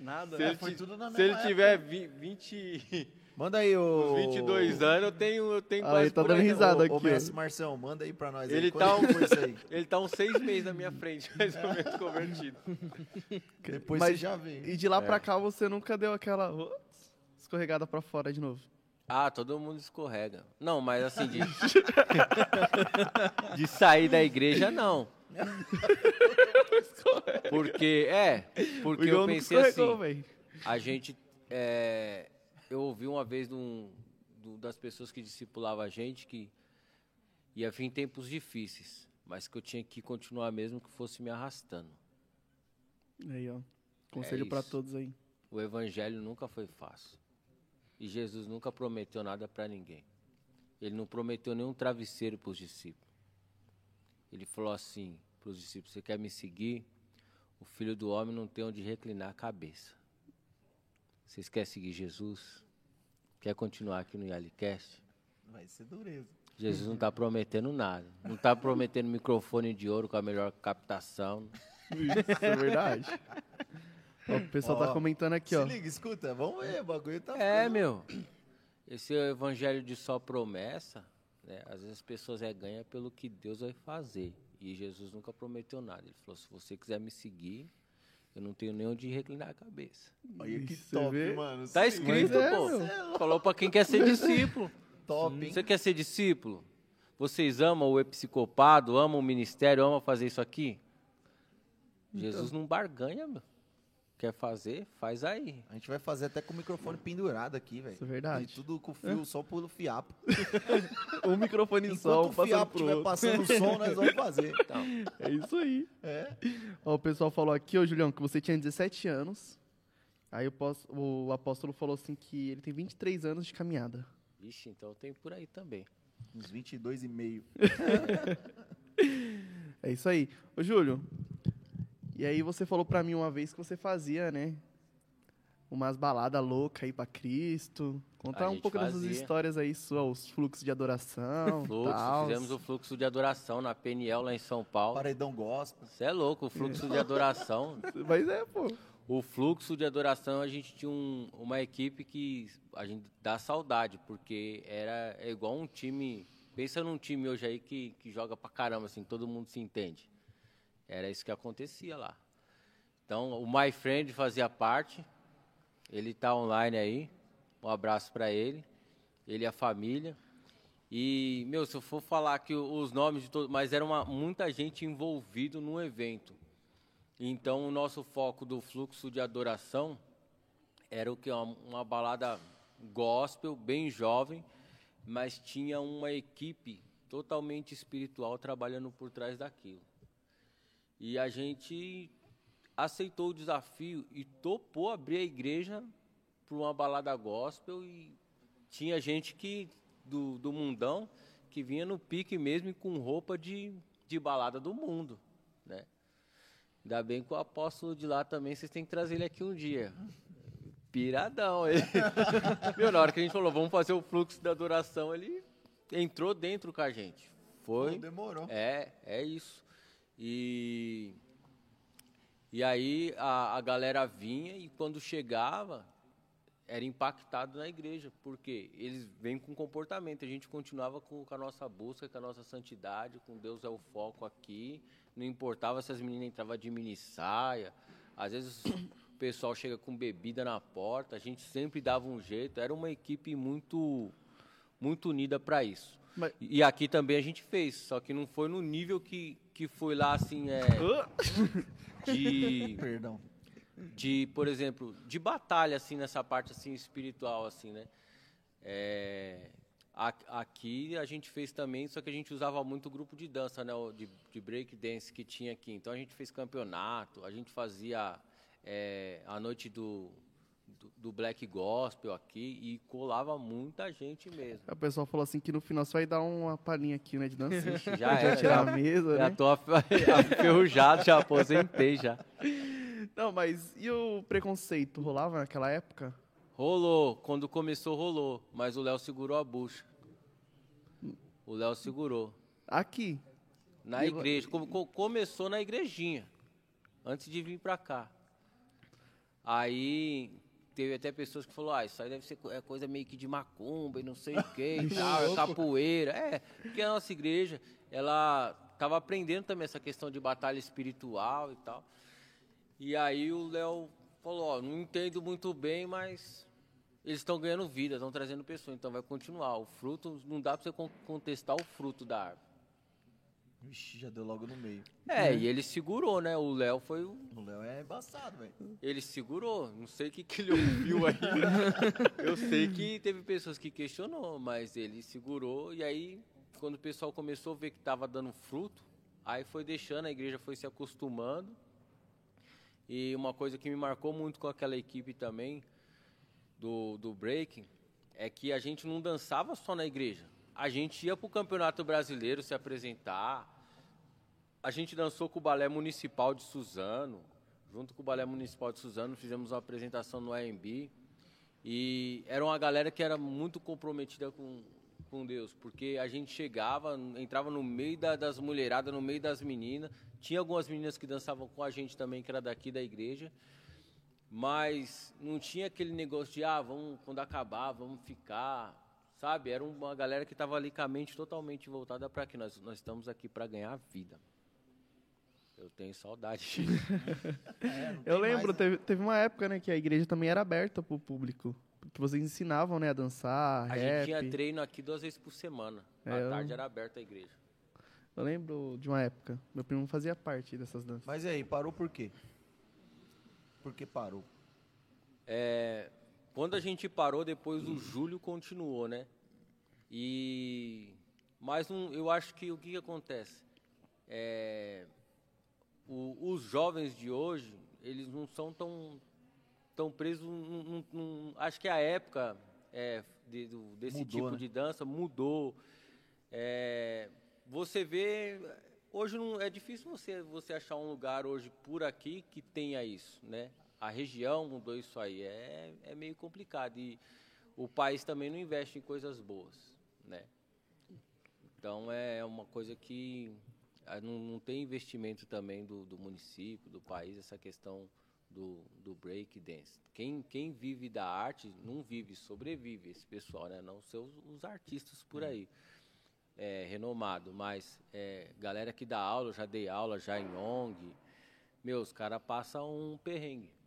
Nada, Se né? foi tudo na se ele mesma tiver vi- 20, Manda aí o. 22 anos, eu tenho, eu tenho Ah, quase ele tá por dando aí. risada. Aqui, ô. Messi Marção, manda aí pra nós. Ele aí. tá um- aí? Ele tá uns seis meses na minha frente, mais ou menos convertido. Depois Mas- você já vê. E de lá É. pra cá você nunca deu aquela escorregada pra fora de novo. Ah, todo mundo escorrega. Não, mas assim, de, de sair da igreja, não. Porque, é, porque eu pensei assim, velho. a gente, é, eu ouvi uma vez de um- do- das pessoas que discipulavam a gente que ia vir tempos difíceis, mas que eu tinha que continuar mesmo que fosse me arrastando. Aí, ó. Conselho pra isso. todos aí. O evangelho nunca foi fácil. E Jesus nunca prometeu nada para ninguém. Ele não prometeu nenhum travesseiro para os discípulos. Ele falou assim para os discípulos: Você quer me seguir? O filho do homem não tem onde reclinar a cabeça. Vocês querem seguir Jesus? Quer continuar aqui no Yalicast? Vai ser dureza. Jesus não está prometendo nada. Não está prometendo microfone de ouro com a melhor captação. Isso é verdade. Ó, o pessoal Ó, tá comentando aqui, Se ó. liga, escuta, vamos ver, o bagulho tá. É, ficando- meu. Esse evangelho de só promessa, né? Às vezes as pessoas é ganha pelo que Deus vai fazer. E Jesus nunca prometeu nada. Ele falou: se você quiser me seguir, eu não tenho nem onde reclinar a cabeça. Olha que Você top, vê? mano. Tá Se escrito, é, pô. meu. Falou pra quem quer ser discípulo. Top, hein? Você quer ser discípulo? Vocês amam o episcopado, amam o ministério, amam fazer isso aqui? Jesus não barganha, meu. Quer fazer? Faz aí. A gente vai fazer até com o microfone pendurado aqui, velho. Isso é verdade. E tudo com fio só pelo fiapo. Um microfone só, Enquanto o fiapo estiver passando o som, nós vamos fazer. Então, É isso aí. É. Ó, o pessoal falou aqui, ô Julião, que você tinha 17 anos. Aí o, o apóstolo falou assim que ele tem 23 anos de caminhada. vixe, então tem por aí também. Uns 22 e meio. É isso aí. Ô, Júlio, e aí você falou pra mim uma vez que você fazia, né? Umas baladas loucas aí pra Cristo. Conta A um pouco dessas fazia. histórias aí suas, os fluxos de adoração. Fluxo, tals. fizemos o fluxo de adoração na PNL lá em São Paulo. Paredão gospel. Você é louco, o fluxo de adoração. Mas é, pô. O fluxo de adoração, a gente tinha um- uma equipe que a gente dá saudade, porque era é igual um time. Pensa num time hoje aí que, que joga pra caramba, assim, todo mundo se entende. Era isso que acontecia lá. Então, o My Friend fazia parte. Ele tá online aí. Um abraço para ele. Ele e a família. E, meu, se eu for falar aqui os nomes de todos, mas era uma, muita gente envolvido no evento. Então, o nosso foco do fluxo de adoração era o que uma, uma balada gospel, bem jovem, mas tinha uma equipe totalmente espiritual trabalhando por trás daquilo. E a gente aceitou o desafio e topou abrir a igreja para uma balada gospel e tinha gente que do, do mundão que vinha no pique mesmo e com roupa de, de balada do mundo, né? Ainda bem que o apóstolo de lá também, vocês têm que trazer ele aqui um dia. Piradão ele. Meu, na hora que a gente falou, vamos fazer o fluxo da adoração, ele entrou dentro com a gente. Foi. Pô, demorou. É, é isso. E, e aí a, a galera vinha e quando chegava, era impactado na igreja, porque eles vêm com comportamento. A gente continuava com, com a nossa busca, com a nossa santidade, com Deus é o foco aqui. Não importava se as meninas entravam de mini saia. Às vezes o pessoal chega com bebida na porta, a gente sempre dava um jeito. Era uma equipe muito, muito unida para isso. Mas- E aqui também a gente fez, só que não foi no nível que, que foi lá assim, é, de, Perdão. de, por exemplo, de batalha assim nessa parte assim espiritual assim, né? É, aqui a gente fez também, só que a gente usava muito grupo de dança, né? o De, de break dance que tinha aqui. Então a gente fez campeonato, a gente fazia é, a noite do, do, do Black Gospel aqui e colava muita gente mesmo. O pessoal falou assim que no final você vai dar uma palhinha aqui, né, de dança. Já Já era, tirar já, a mesa, já né? tô aferrujado, já aposentei já. Não, mas e o preconceito? Rolava naquela época? Rolou, quando começou rolou, mas o Léo segurou a bucha. O Léo segurou. Aqui. Na E- igreja, como co- começou na igrejinha, antes de vir pra cá. Aí teve até pessoas que falaram, ah, isso aí deve ser co- é coisa meio que de macumba e não sei o que e tal, é capoeira. É, porque a nossa igreja, ela tava aprendendo também essa questão de batalha espiritual e tal. E aí o Léo falou, ó, não entendo muito bem, mas eles estão ganhando vida, estão trazendo pessoas, então vai continuar. O fruto, não dá pra você con- contestar o fruto da árvore. Vixe, já deu logo no meio. É, e ele segurou, né? O Léo foi o. O Léo é embaçado, velho. Ele segurou. Não sei o que, que ele ouviu aí. Eu sei que teve pessoas que questionou, mas ele segurou. E aí, quando o pessoal começou a ver que estava dando fruto, aí foi deixando, a igreja foi se acostumando. E uma coisa que me marcou muito com aquela equipe também, do, do breaking, é que a gente não dançava só na igreja. A gente ia para o Campeonato Brasileiro se apresentar. A gente dançou com o Balé Municipal de Suzano. Junto com o Balé Municipal de Suzano, fizemos uma apresentação no AMB. E era uma galera que era muito comprometida com, com Deus, porque a gente chegava, entrava no meio da- das mulheradas, no meio das meninas. Tinha algumas meninas que dançavam com a gente também, que era daqui da igreja. Mas não tinha aquele negócio de, ah, vamos, quando acabar, vamos ficar, sabe? Era uma galera que estava ali com a mente totalmente voltada para aqui. Nós, nós estamos aqui para ganhar vida. Eu tenho saudade. É, Eu lembro, mais, né? teve, teve uma época, né, que a igreja também era aberta pro público. Que vocês ensinavam, né, a dançar, A rap. gente tinha treino aqui duas vezes por semana. À É, eu- tarde era aberta a igreja. Eu lembro de uma época. Meu primo fazia parte dessas danças. Mas e aí, parou por quê? Por que parou? É, quando a gente parou, depois o Júlio continuou, né? E mas não, eu acho que o que, que acontece? É, o- os jovens de hoje, eles não são tão tão presos. num- num- num- acho que a época é, de- do- desse Mudou, tipo né? de dança mudou. É, você vê hoje não é difícil você você achar um lugar hoje por aqui que tenha isso, né? A região mudou isso aí, é, é meio complicado e o país também não investe em coisas boas, né? Então é uma coisa que ah, não, não tem investimento também do, do município, do país, essa questão do, do break dance. Quem, quem vive da arte não vive, sobrevive esse pessoal, né? Não seus os artistas por aí é, renomado, mas é, galera que dá aula, já dei aula já em ONG, meu, os caras passam um perrengue.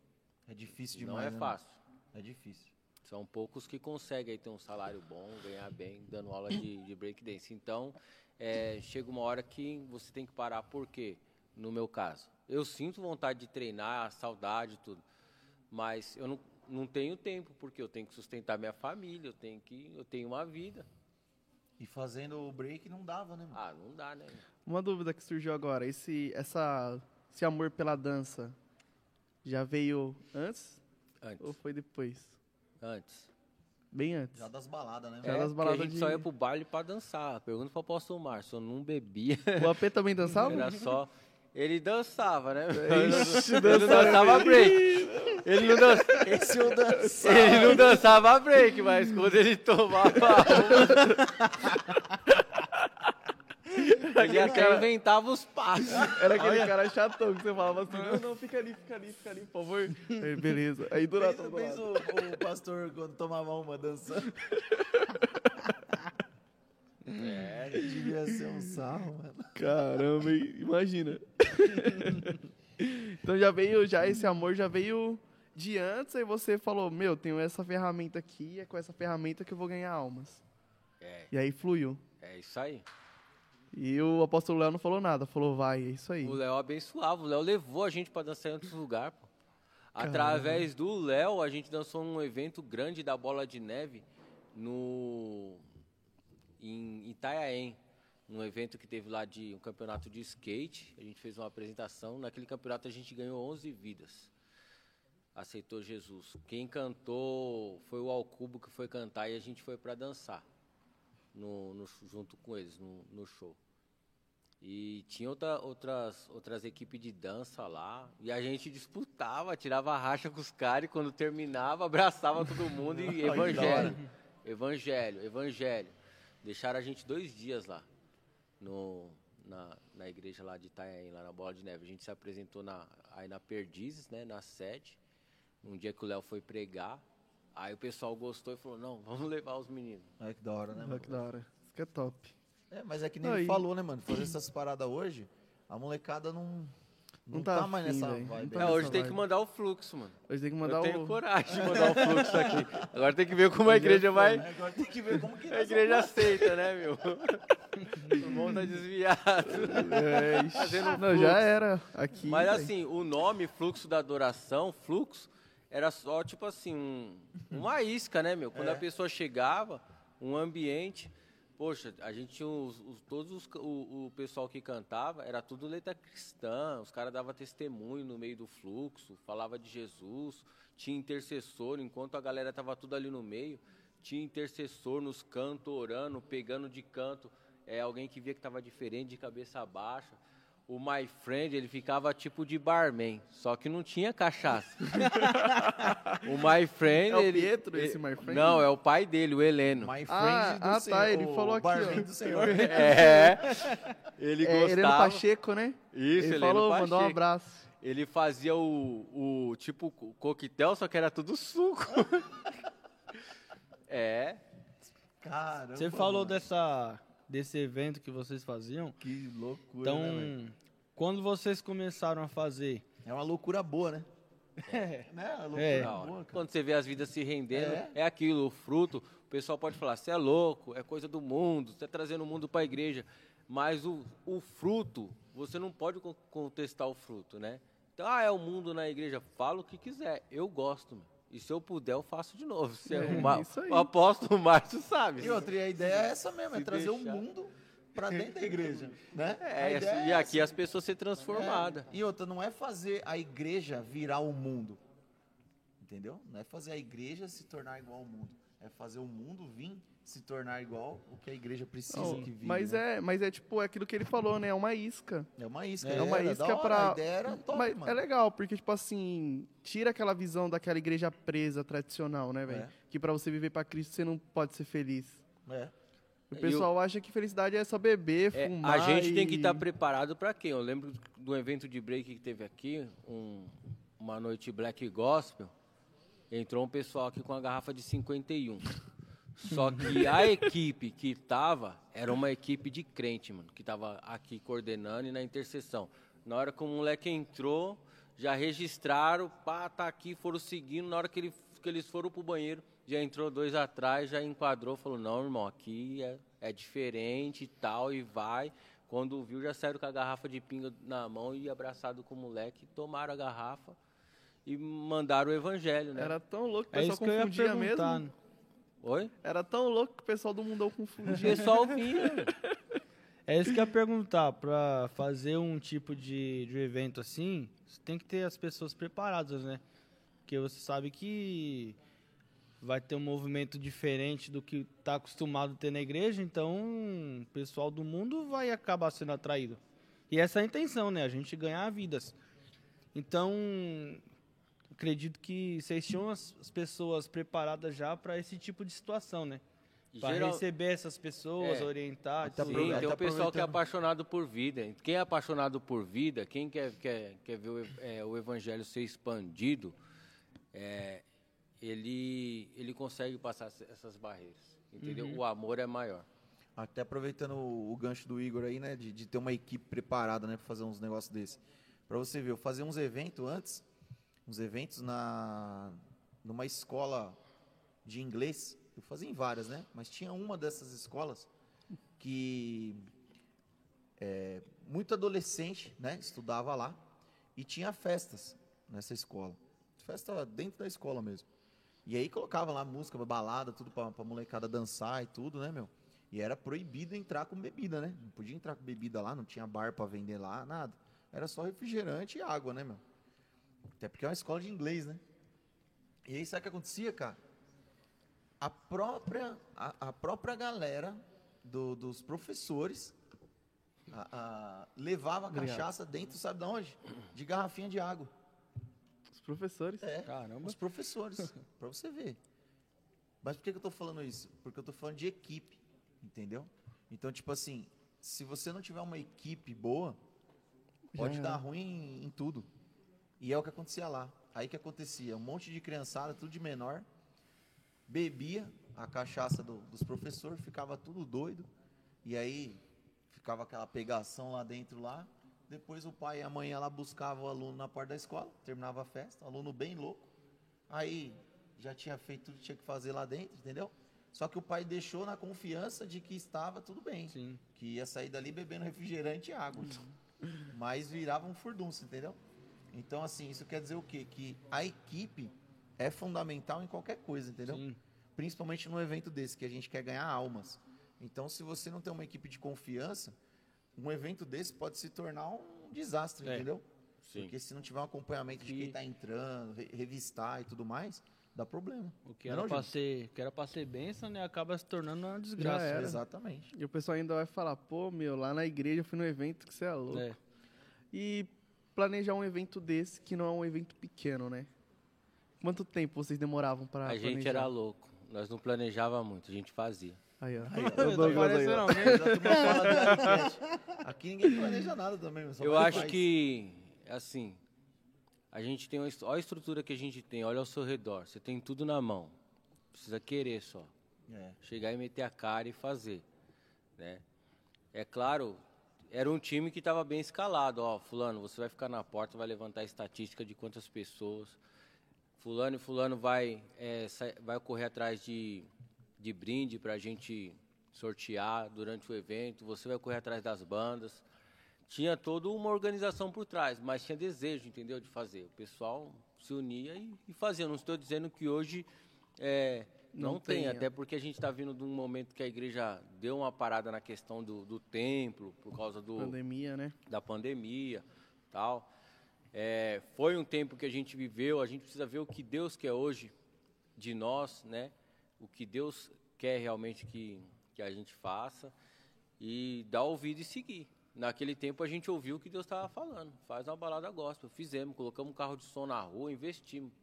É difícil não demais. é né, fácil. É difícil. São poucos que conseguem aí ter um salário bom, ganhar bem, dando aula de, de breakdance. Então, é, chega uma hora que você tem que parar, por quê? No meu caso. Eu sinto vontade de treinar, saudade e tudo. Mas eu não, não tenho tempo, porque eu tenho que sustentar minha família, eu tenho que. Eu tenho uma vida. E fazendo o break não dava, né, mano? Ah, não dá, né? Uma dúvida que surgiu agora. Esse, essa, esse amor pela dança já veio antes Antes. ou foi depois? Antes. Bem antes. Já das baladas, né? Já É, das baladas a gente de- só ia pro baile pra dançar. Pergunta pro apóstolo Márcio, eu não bebia. O AP também dançava? Era só. Ele dançava, né? Ixi, ele não dançava. dançava break. Ele não, dan... Esse eu dançava. ele não dançava break, mas quando ele tomava uma, ele até inventava os passos. Era aquele cara chatão que você falava assim, não, não, fica ali, fica ali, fica ali, por favor. Aí, beleza. Aí do nada, pensa lado. o, o pastor quando tomava uma dançando. É, Devia ser um sarro, mano. Caramba, hein? imagina. então já veio, já esse amor já veio de antes, aí você falou, meu, tenho essa ferramenta aqui, é com essa ferramenta que eu vou ganhar almas. é, E aí fluiu. é isso aí. E o apóstolo Léo não falou nada, falou, vai, é isso aí. O Léo abençoava. O Léo levou a gente pra dançar em outros lugares. Através do Léo, a gente dançou num evento grande da Bola de Neve no em Itanhaém, num evento que teve lá de um campeonato de skate. A gente fez uma apresentação. Naquele campeonato a gente ganhou 11 vidas. Aceitou Jesus. Quem cantou foi o Alcubo que foi cantar e a gente foi para dançar no, no- junto com eles no, no show. E tinha outra- outras, outras equipes de dança lá. E a gente disputava, tirava racha com os caras e quando terminava, abraçava todo mundo e evangelho. Evangelho, evangelho. Deixaram a gente dois dias lá no, na, na igreja lá de Itanhaém, lá na Bola de Neve. A gente se apresentou na, aí na Perdizes, né, na sede. Um dia que o Léo foi pregar. Aí o pessoal gostou e falou, não, vamos levar os meninos. Olha que da hora, né, Olha que da hora. Isso que é top. É, mas é que nem Aí. ele falou, né, mano? Fazer essas paradas hoje, a molecada não, não, Não tá, tá mais nessa velho. vibe. Não aí. tá É, hoje tem que mandar o fluxo, mano. Hoje tem que mandar Eu tenho o. coragem de mandar o fluxo aqui. Agora tem que ver como a igreja vai. Agora tem que ver como que A igreja aceita, né, meu? O irmão tá desviado. É, ixi. Fazendo Não, já era. Aqui. Mas assim, o nome fluxo da adoração, fluxo, era só tipo assim, um- uma isca, né, meu? Quando a pessoa chegava, um ambiente. Poxa, a gente tinha os, os- todos os, o, o pessoal que cantava, era tudo letra cristã, os caras davam testemunho no meio do fluxo, falava de Jesus, tinha intercessor, enquanto a galera tava tudo ali no meio, tinha intercessor nos cantos, orando, pegando de canto, é, alguém que via que tava diferente, de cabeça baixa. O My Friend, ele ficava tipo de barman, só que não tinha cachaça. o My Friend, É o ele... Pietro, ele- esse My Friend? Não, é o pai dele, o Heleno. My friend Ah, do ah, tá, Senhor, ele o falou aqui, barman ó. do Senhor. É, ele É, gostava. Heleno Pacheco, né? Isso, ele Heleno falou, Pacheco. mandou um abraço. Ele fazia o, o tipo co- coquetel, só que era tudo suco. é. Caramba, Você falou mano. dessa, desse evento que vocês faziam. Que loucura, Então, né, velho? quando vocês começaram a fazer, É uma loucura boa, né? É. né? Uma loucura É. Boa. Quando você vê as vidas se rendendo, É. é, aquilo, o fruto. O pessoal pode falar, você é louco, é coisa do mundo, você está trazendo o mundo para a igreja. Mas o, o fruto, você não pode con- contestar o fruto, né? Então, ah, é o mundo na igreja. Fala o que quiser. Eu gosto, meu. E se eu puder, eu faço de novo. Se É, o, Ma- isso aí. o apóstolo Márcio sabe. E outra, e a ideia é essa mesmo, é Se trazer o deixar. mundo pra dentro da igreja, né? É, e é aqui essa. as pessoas ser transformadas. É. E outra, não é fazer a igreja virar o mundo. Entendeu? Não é fazer a igreja se tornar igual ao mundo. É fazer o mundo vir se tornar igual o que a igreja precisa Não, que vire. mas, né? é, mas é tipo é aquilo que ele falou, né? É uma isca. é uma isca. É uma era isca hora, pra. A ideia era top, mas mano. é legal, porque, tipo assim, tira aquela visão daquela igreja presa tradicional, né, velho? É. Que pra você viver pra Cristo você não pode ser feliz. É. O E pessoal acha que felicidade é só beber, É, fumar. a gente tem que e- estar preparado para quê? Eu lembro do evento de break que teve aqui, um- uma noite black gospel. Entrou um pessoal aqui com a garrafa de 51. Só que a equipe que tava era uma equipe de crente, mano, que tava aqui coordenando e na intercessão. Na hora que o moleque entrou, já registraram, pá, tá aqui, foram seguindo. Na hora que, ele- que eles foram pro banheiro, já entrou dois atrás, já enquadrou, falou: Não, irmão, aqui é, é diferente e tal, e vai. Quando viu, já saíram com a garrafa de pinga na mão e abraçado com o moleque, tomaram a garrafa e mandaram o evangelho, né? Era tão louco que o é pessoal isso que eu ia confundia perguntar. mesmo. Oi? Era tão louco que o pessoal do mundão confundia. Pessoal vinha. É isso que eu ia perguntar. Pra fazer um tipo de, de evento assim, você tem que ter as pessoas preparadas, né? Porque você sabe que vai ter um movimento diferente do que está acostumado a ter na igreja, então o pessoal do mundo vai acabar sendo atraído. E essa é a intenção, né? A gente ganhar vidas. Então, acredito que vocês tinham as, as pessoas preparadas já para esse tipo de situação, né? Para Geral- receber essas pessoas, É. orientar. Até Sim, tem o pessoal que é apaixonado por vida. Quem é apaixonado por vida, quem quer, quer, quer ver o, é, o evangelho ser expandido, é, ele, ele consegue passar essa- essas barreiras. Entendeu? O amor é maior. Até aproveitando o, o gancho do Igor aí, né? De, de ter uma equipe preparada, né? Pra fazer uns negócios desses. Pra você ver, eu fazia uns eventos antes, uns eventos na numa escola de inglês. Eu fazia em várias, né? Mas tinha uma dessas escolas que é, muito adolescente, né? Estudava lá e tinha festas nessa escola. Festa dentro da escola mesmo. E aí colocava lá música, balada, tudo pra, pra molecada dançar e tudo, né, meu? E era proibido entrar com bebida, né? Não podia entrar com bebida lá, não tinha bar pra vender lá, nada. Era só refrigerante e água, né, meu? Até porque é uma escola de inglês, né? E aí, sabe o que acontecia, cara? A própria, a, a própria galera do- dos professores a- a- levava a cachaça dentro, sabe de onde? De garrafinha de água. Os professores. É, Caramba. os professores, pra você ver. Mas por que, que eu tô falando isso? Porque eu tô falando de equipe, entendeu? Então, tipo assim, se você não tiver uma equipe boa, pode Já dar ruim em, em tudo. E é o que acontecia lá. Aí que acontecia, um monte de criançada, tudo de menor, bebia a cachaça do- dos professores, ficava tudo doido. E aí ficava aquela pegação lá dentro lá. Depois o pai e a mãe lá buscava o aluno na porta da escola, terminava a festa, aluno bem louco. Aí já tinha feito tudo que tinha que fazer lá dentro, entendeu? Só que o pai deixou na confiança de que estava tudo bem. Sim. Que ia sair dali bebendo refrigerante e água. Mas virava um furdunço, entendeu? Então, assim, isso quer dizer o quê? Que a equipe é fundamental em qualquer coisa, entendeu? Sim. Principalmente num evento desse, que a gente quer ganhar almas. Então, se você não tem uma equipe de confiança, um evento desse pode se tornar um desastre, É. entendeu? Sim. Porque se não tiver um acompanhamento de quem está entrando, re- revistar e tudo mais, dá problema. O que Não era, Júlio? ser, que era pra ser bênção, né? Acaba se tornando uma desgraça. era. Exatamente. E o pessoal ainda vai falar, pô, meu, lá na igreja eu fui no evento que você é louco. É. E planejar um evento desse, que não é um evento pequeno, né? Quanto tempo vocês demoravam pra A gente era louco. Nós não planejava muito, a gente fazia. Aí, ó. Aí, ó. O Douglas aí, parecendo ó. alguém. Já a turma fala do Alicast. Aqui ninguém planeja nada também, Eu acho que, assim, a gente tem uma, olha a estrutura que a gente tem, olha ao seu redor. Você tem tudo na mão. Precisa querer só. É. Chegar e meter a cara e fazer, né? É claro, era um time que estava bem escalado. Ó, fulano, você vai ficar na porta, vai levantar a estatística de quantas pessoas. Fulano e fulano vai, é, vai correr atrás de, de brinde para a gente sortear durante o evento. Você vai correr atrás das bandas. Tinha toda uma organização por trás, mas tinha desejo, entendeu, de fazer. O pessoal se unia e, e fazia. Não estou dizendo que hoje é, não, Não tem, tenha. até porque a gente está vindo de um momento que a igreja deu uma parada na questão do, do templo, por causa do, Pandemia, né? da pandemia, tal. É, foi um tempo que a gente viveu, a gente precisa ver o que Deus quer hoje de nós, né? O que Deus quer realmente que, que a gente faça e dar ouvido e seguir. Naquele tempo a gente ouviu o que Deus estava falando. Faz uma balada gospel. Fizemos, colocamos um carro de som na rua, investimos.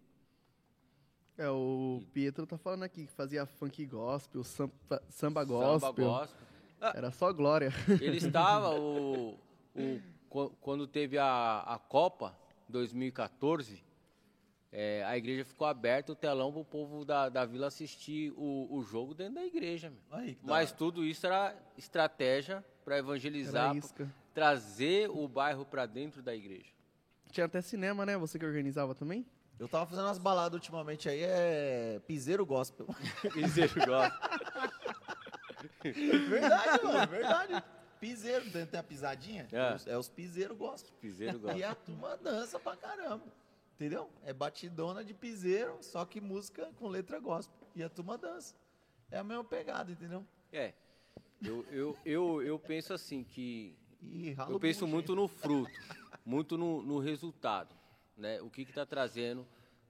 É, o Pietro tá falando aqui que fazia funk gospel, samba, samba gospel. Samba gospel. Ah, Era só glória. Ele estava, o, o- qu- quando teve a, a Copa 2014, é, a igreja ficou aberta, o telão para o povo da, da vila assistir o, o jogo dentro da igreja. meu. Aí, que da Mas tudo isso era estratégia para evangelizar, pra trazer o bairro para dentro da igreja. Tinha até cinema, né? Você que organizava também? Eu tava fazendo umas baladas ultimamente aí, é piseiro gospel. Miseiro gosta. verdade, mano, verdade. Piseiro, tem, tem a pisadinha? É. Os- É, os piseiros gospel. Piseiro E gosta. a turma dança pra caramba. Entendeu? É batidona de piseiro, só que música com letra gospel. E a turma dança. É a mesma pegada, entendeu? É. Eu, eu, eu, eu penso assim que E rala Eu penso muito no fruto, muito no, no resultado, né? O que está trazendo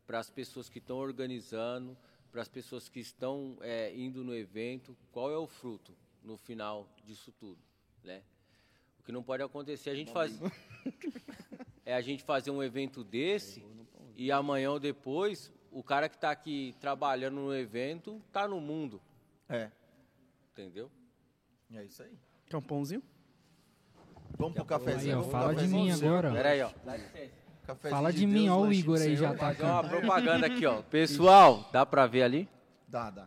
para as pessoas que estão organizando, para as pessoas que estão é, indo no evento, qual é o fruto no final disso tudo, né? O que não pode acontecer é a gente faz, é a gente fazer um evento desse e amanhã ou depois o cara que está aqui trabalhando no evento está no mundo, É, entendeu? é isso aí. Quer um pãozinho? Vamos pro Aí, cafezinho. ó, fala de mim agora. ó. Pera aí, ó. Cafezinho Fala de mim, Deus, ó, o Igor aí já tá Fazer uma propaganda aqui, ó. Pessoal, dá pra ver ali? Dá, dá.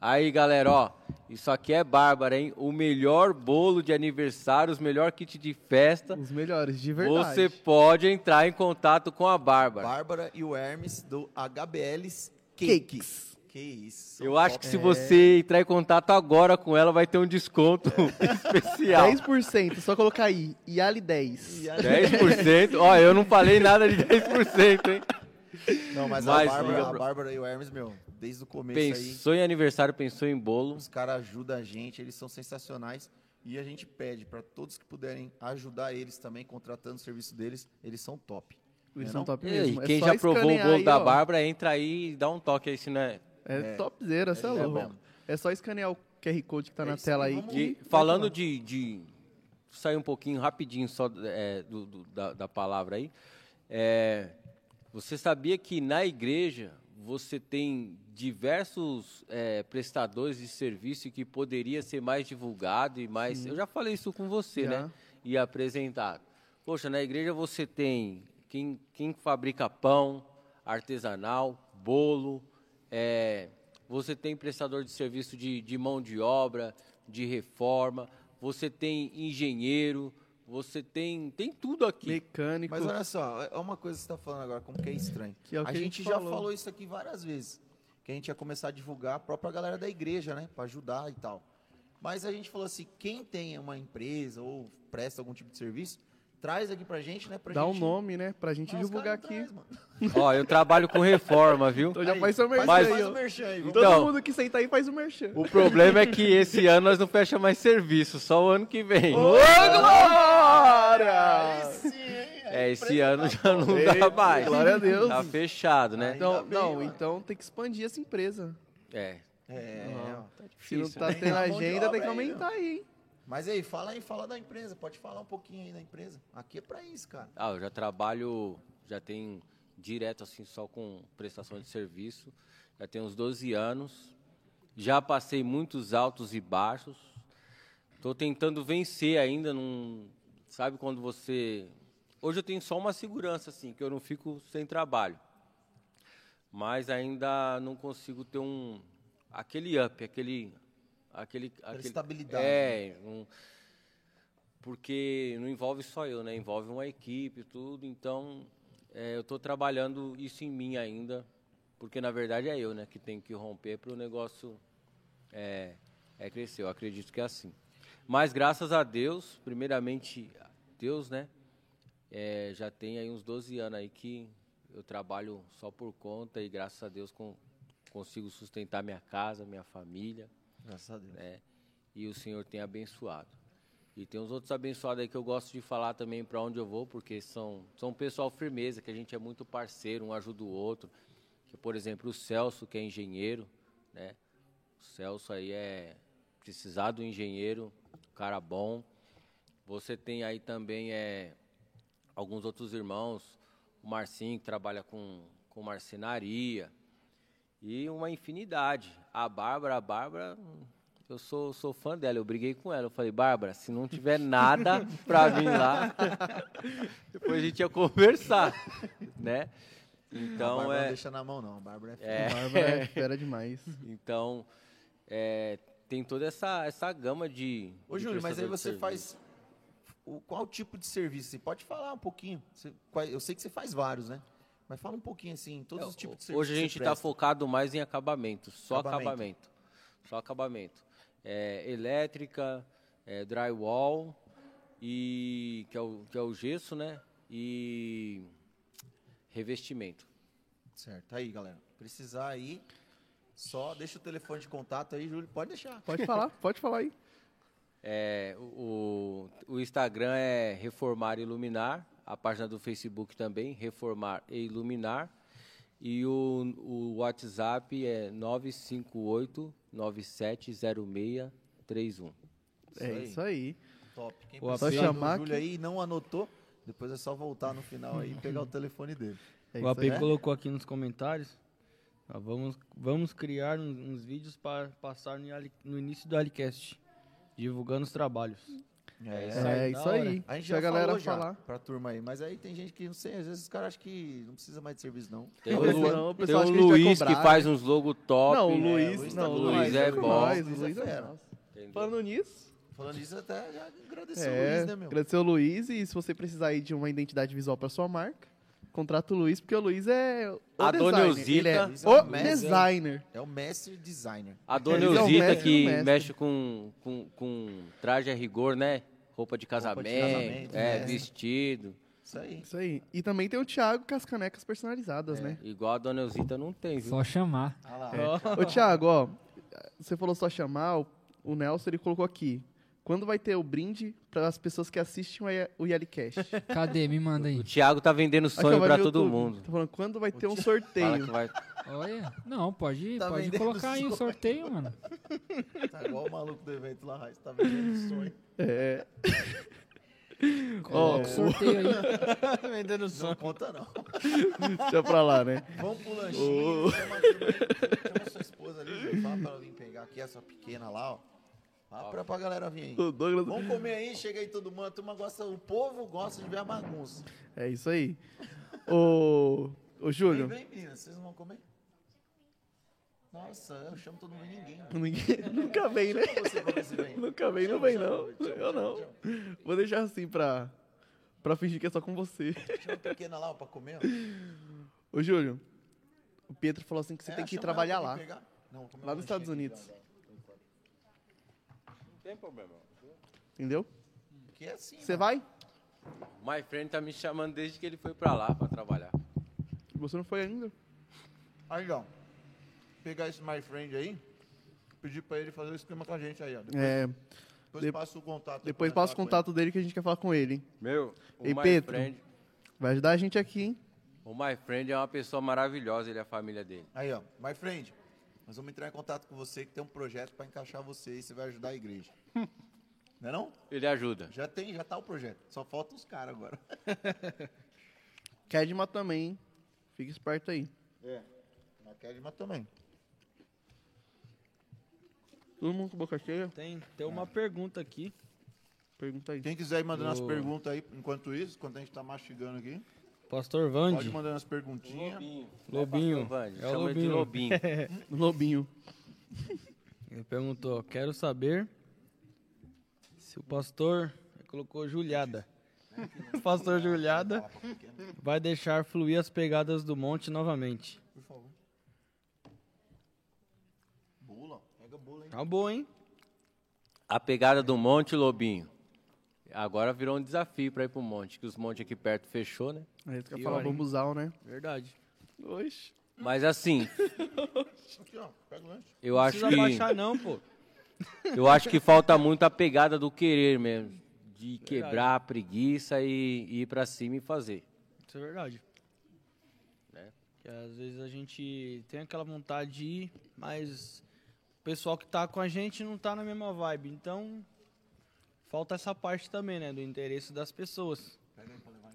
Aí, galera, ó. Isso aqui é Bárbara, hein? O melhor bolo de aniversário, os melhor kit de festa. Os melhores, de verdade. Você pode entrar em contato com a Bárbara. Bárbara e o Hermes do HBL's Cakes. Cakes. Que isso. Eu acho que se É. você entrar em contato agora com ela, vai ter um desconto especial. 10%, só colocar aí. Yali 10. E a- 10%. Ó, eu não falei nada de 10%, hein? Não, mas, Mas, a, Bárbara, a Bárbara e o Hermes, meu, desde o começo aí. Pensou em aniversário, pensou em bolo. Os caras ajudam a gente, eles são sensacionais. E a gente pede para todos que puderem ajudar eles também, contratando o serviço deles, eles são top. Eles Não é são não? top E mesmo. É quem só já provou o bolo aí, da ó. Bárbara, entra aí e dá um toque aí, se não é. É, É. topzera, você é, É louco. mesmo. É só escanear o QR Code que tá É na tela aí, que E falando de, de sair um pouquinho rapidinho só é, do, do- da, da palavra aí, é, você sabia que na igreja você tem diversos é, prestadores de serviço que poderia ser mais divulgado e mais. Eu já falei isso com você, Já. né? E apresentado. Poxa, na igreja você tem quem, quem fabrica pão artesanal, bolo, é, você tem prestador de serviço de, de mão de obra, de reforma, você tem engenheiro, você tem, tem tudo aqui. Mecânico. Mas olha só, é uma coisa que você está falando agora, como que é estranho. Que é o a que a gente gente já falou. falou isso aqui várias vezes. Que a gente ia começar a divulgar a própria galera da igreja, né? Para ajudar e tal. Mas a gente falou assim, quem tem uma empresa ou presta algum tipo de serviço, traz aqui pra gente, né? Pra Dá um gente... nome, né? Pra gente Ah, divulgar não aqui. traz, mano. Ó, eu trabalho com reforma, viu? Então já Aí, faz seu merchan Mas- Faz o merchan aí, vamos Todo Então- mundo que senta aí faz o merchan. O problema é que esse ano nós não fecha mais serviço, só o ano que vem. Ô, glória! É, esse ano já não Ei, dá mais. glória a Deus. Tá fechado, né? Então, bem, não, ué. então tem que expandir essa empresa. É. É, ó, tá Se não Difícil, tá né? tendo de agenda, tem que aumentar aí, hein? Mas aí, fala aí, fala da empresa. Pode falar um pouquinho aí da empresa. Aqui é pra isso, cara. Ah, eu já trabalho, já tem direto assim só com prestação de serviço. Já tenho uns 12 anos. Já passei muitos altos e baixos. Estou tentando vencer ainda, não sabe quando você Hoje eu tenho só uma segurança assim, que eu não fico sem trabalho. Mas ainda não consigo ter um aquele up, aquele aquele aquele estabilidade, É, um- porque não envolve só eu, né? Envolve uma equipe e tudo. Então, é, eu estou trabalhando isso em mim ainda, porque na verdade é eu, né, que tenho que romper para o negócio é, é crescer. Eu acredito que é assim. Mas graças a Deus, primeiramente Deus, né? é, já tem aí uns 12 anos aí que eu trabalho só por conta e graças a Deus com- consigo sustentar minha casa, minha família Graças a Deus. né? E o Senhor tem abençoado. E tem uns outros abençoados aí que eu gosto de falar também para onde eu vou, porque são são um pessoal firmeza, que a gente é muito parceiro, um ajuda o outro. Que por exemplo, o Celso, que é engenheiro, né? O Celso aí é precisar do engenheiro, cara bom. Você tem aí também é alguns outros irmãos, o Marcinho que trabalha com com marcenaria, e uma infinidade. A Bárbara, a Bárbara, eu sou, sou fã dela, eu briguei com ela. Eu falei, Bárbara, se não tiver nada pra vir lá, depois a gente ia conversar, né? a Então, Bárbara não é, deixa na mão, não. A Bárbara é, é, A Bárbara é fera demais. então, é, tem toda essa, essa gama de. Ô, de Júlio, mas aí você serviço. faz. O, qual tipo de serviço? Você pode falar um pouquinho? Você- qual- eu sei que você faz vários, né? Mas fala um pouquinho assim, todos os tipos de serviço. Hoje a gente está presta. focado mais em acabamento, só Acabamento. acabamento. Só acabamento. É, elétrica, é, drywall, e, que, é o, que é o gesso, né? E revestimento. Certo, aí, galera. Precisar aí, só deixa o telefone de contato aí, Júlio. Pode deixar. Pode falar, pode falar aí. É, o, o Instagram é Reformar e Iluminar, a página do Facebook também, Reformar e Iluminar. E o, o WhatsApp é 958-970631. É isso aí. Top. Quem O do chamar Júlio que- aí e não anotou, depois é só voltar no final aí e pegar o telefone dele. É o AP aí. colocou aqui nos comentários. vamos, vamos criar uns, uns vídeos para passar no, no início do Alicast, divulgando os trabalhos. É, isso É aí, isso da hora. aí. A gente já a galera falou já falar. pra turma aí, mas aí tem gente que, não sei, às vezes os caras acham que não precisa mais de serviço, não. Tem o, Lu- não, o tem o que vai Luiz que cobrar, faz uns logo top. Não, o É, Luiz, não, o. Luiz é Luiz é bom. O Luiz é é? Falando nisso, Falando isso, até já agradecer o é, Luiz, né, meu? agradecer o Luiz e se você precisar aí de uma identidade visual para sua marca, contrata o Luiz, porque o Luiz é o A designer. É Luiz é o o mestre. designer. É o mestre designer. A dona é o Eusita do que mexe com, com, com traje a rigor, né? Roupa de casamento, casamento, é, né? vestido. Isso aí. Isso aí. E também tem o Thiago com as canecas personalizadas, né? Igual a Dona Elzita não tem, viu? Só chamar. Olha lá. É. Ô, Thiago, ó, você falou só chamar, o- o Nelson ele colocou aqui. Quando vai ter o brinde para as pessoas que assistem o Yalicast? Cadê? Me manda aí. O Thiago tá vendendo sonho no todo YouTube. mundo. Tô falando, quando vai ter um sorteio? que vai. Olha. Não, pode, Tá pode vendendo colocar aí o sonho. sorteio, mano. Tá igual o maluco do evento lá, Raiz. Tá vendendo sonho. É. Coloca o sorteio aí. Vendendo Não som. conta, não. Deixa pra lá, né? Vamos pro lanchinho. Chama, chama sua esposa ali. Fala pra ela vir pegar aqui essa pequena lá, ó. Fala pra, galera vir aí. Douglas. Vamos comer aí, chega aí todo mundo. A turma gosta, o povo gosta de ver a bagunça. É isso aí. Ô, ô Vem, Júlio. vem, meninas, vocês não vão comer? Nossa, eu chamo todo mundo e ninguém. Ninguém, nunca vem, né? Vem. Nunca vem, não vem, não. Eu não. Vou deixar assim pra, pra fingir que é só com você. Chama a pequena lá ó, pra comer. ó. Ô, Júlio. O Pedro falou assim que você É, tem que ir trabalhar lá. Não, Lá nos Estados Unidos. Tem problema. Entendeu? ó. Que é assim, Você mano. vai? My friend tá me chamando desde que ele foi pra lá pra trabalhar. Você não foi ainda? Aí, ó. Pegar esse My Friend aí, pedir pra ele fazer o esquema com a gente aí, ó. Depois, É. depois de- passa o contato. Depois passa o contato dele que a gente quer falar com ele. hein? Meu, o Ei, My Pedro. Friend. Vai ajudar a gente aqui, hein? O My Friend é uma pessoa maravilhosa, ele é a família dele. ele. Aí, ó. My Friend, nós vamos entrar em contato com você que tem um projeto pra encaixar você e você vai ajudar a igreja. não é não? Ele ajuda. Já tem, já tá o projeto. Só falta os caras agora. Kedma também, hein? Fica esperto aí. É. Na Kedma também. Todo mundo com boca cheia? Tem, tem uma pergunta aqui. Pergunta aí. Quem quiser ir mandando as perguntas aí, enquanto isso, enquanto a gente tá mastigando aqui, Pastor pode Vande. mandando as perguntinhas. Lobinho. Vande, É o ele de Lobinho. Lobinho. Lobinho. Ele perguntou, quero saber se o pastor, colocou Juliada. O pastor Juliada vai deixar fluir as pegadas do monte novamente. Por favor. Bula. Pega bula, hein? Tá bom, hein? A pegada do Monte Lobinho. Agora virou um desafio pra ir pro monte, que os montes aqui perto fechou, né? Aí você quer falar olha, bambuzal, né? Verdade. Oxe. Mas assim, Aqui, ó. Pega o lanche. eu Não acho precisa que baixar não, pô. eu acho que falta muito a pegada do querer mesmo, de quebrar a preguiça e, e ir pra cima e fazer. Isso é verdade. Né? Que às vezes a gente tem aquela vontade de ir, mas o pessoal que tá com a gente não tá na mesma vibe. Então, falta essa parte também, né? Do interesse das pessoas. Pega aí pra levar.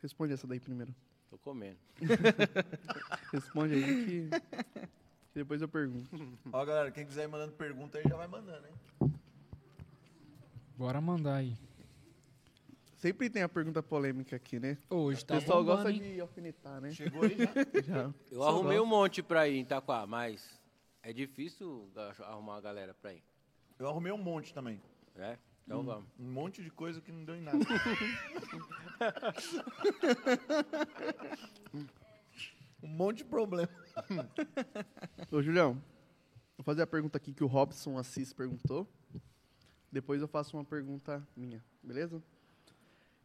Responde essa daí primeiro. Tô comendo. Responde aí que, que depois eu pergunto. Ó, galera, quem quiser ir mandando pergunta aí já vai mandando, hein? Bora mandar aí. Sempre tem a pergunta polêmica aqui, né? Hoje O tá pessoal bombando, gosta hein? de alfinetar, né? Chegou aí já? Já. Eu Só arrumei gosto. um monte pra ir em Itaquá, mas é difícil arrumar uma galera pra ir, Eu arrumei um monte também. né? Então vamos. Um monte de coisa que não deu em nada. um monte de problema. Ô, Julião, vou fazer a pergunta aqui que o Robson Assis perguntou. Depois eu faço uma pergunta minha, beleza?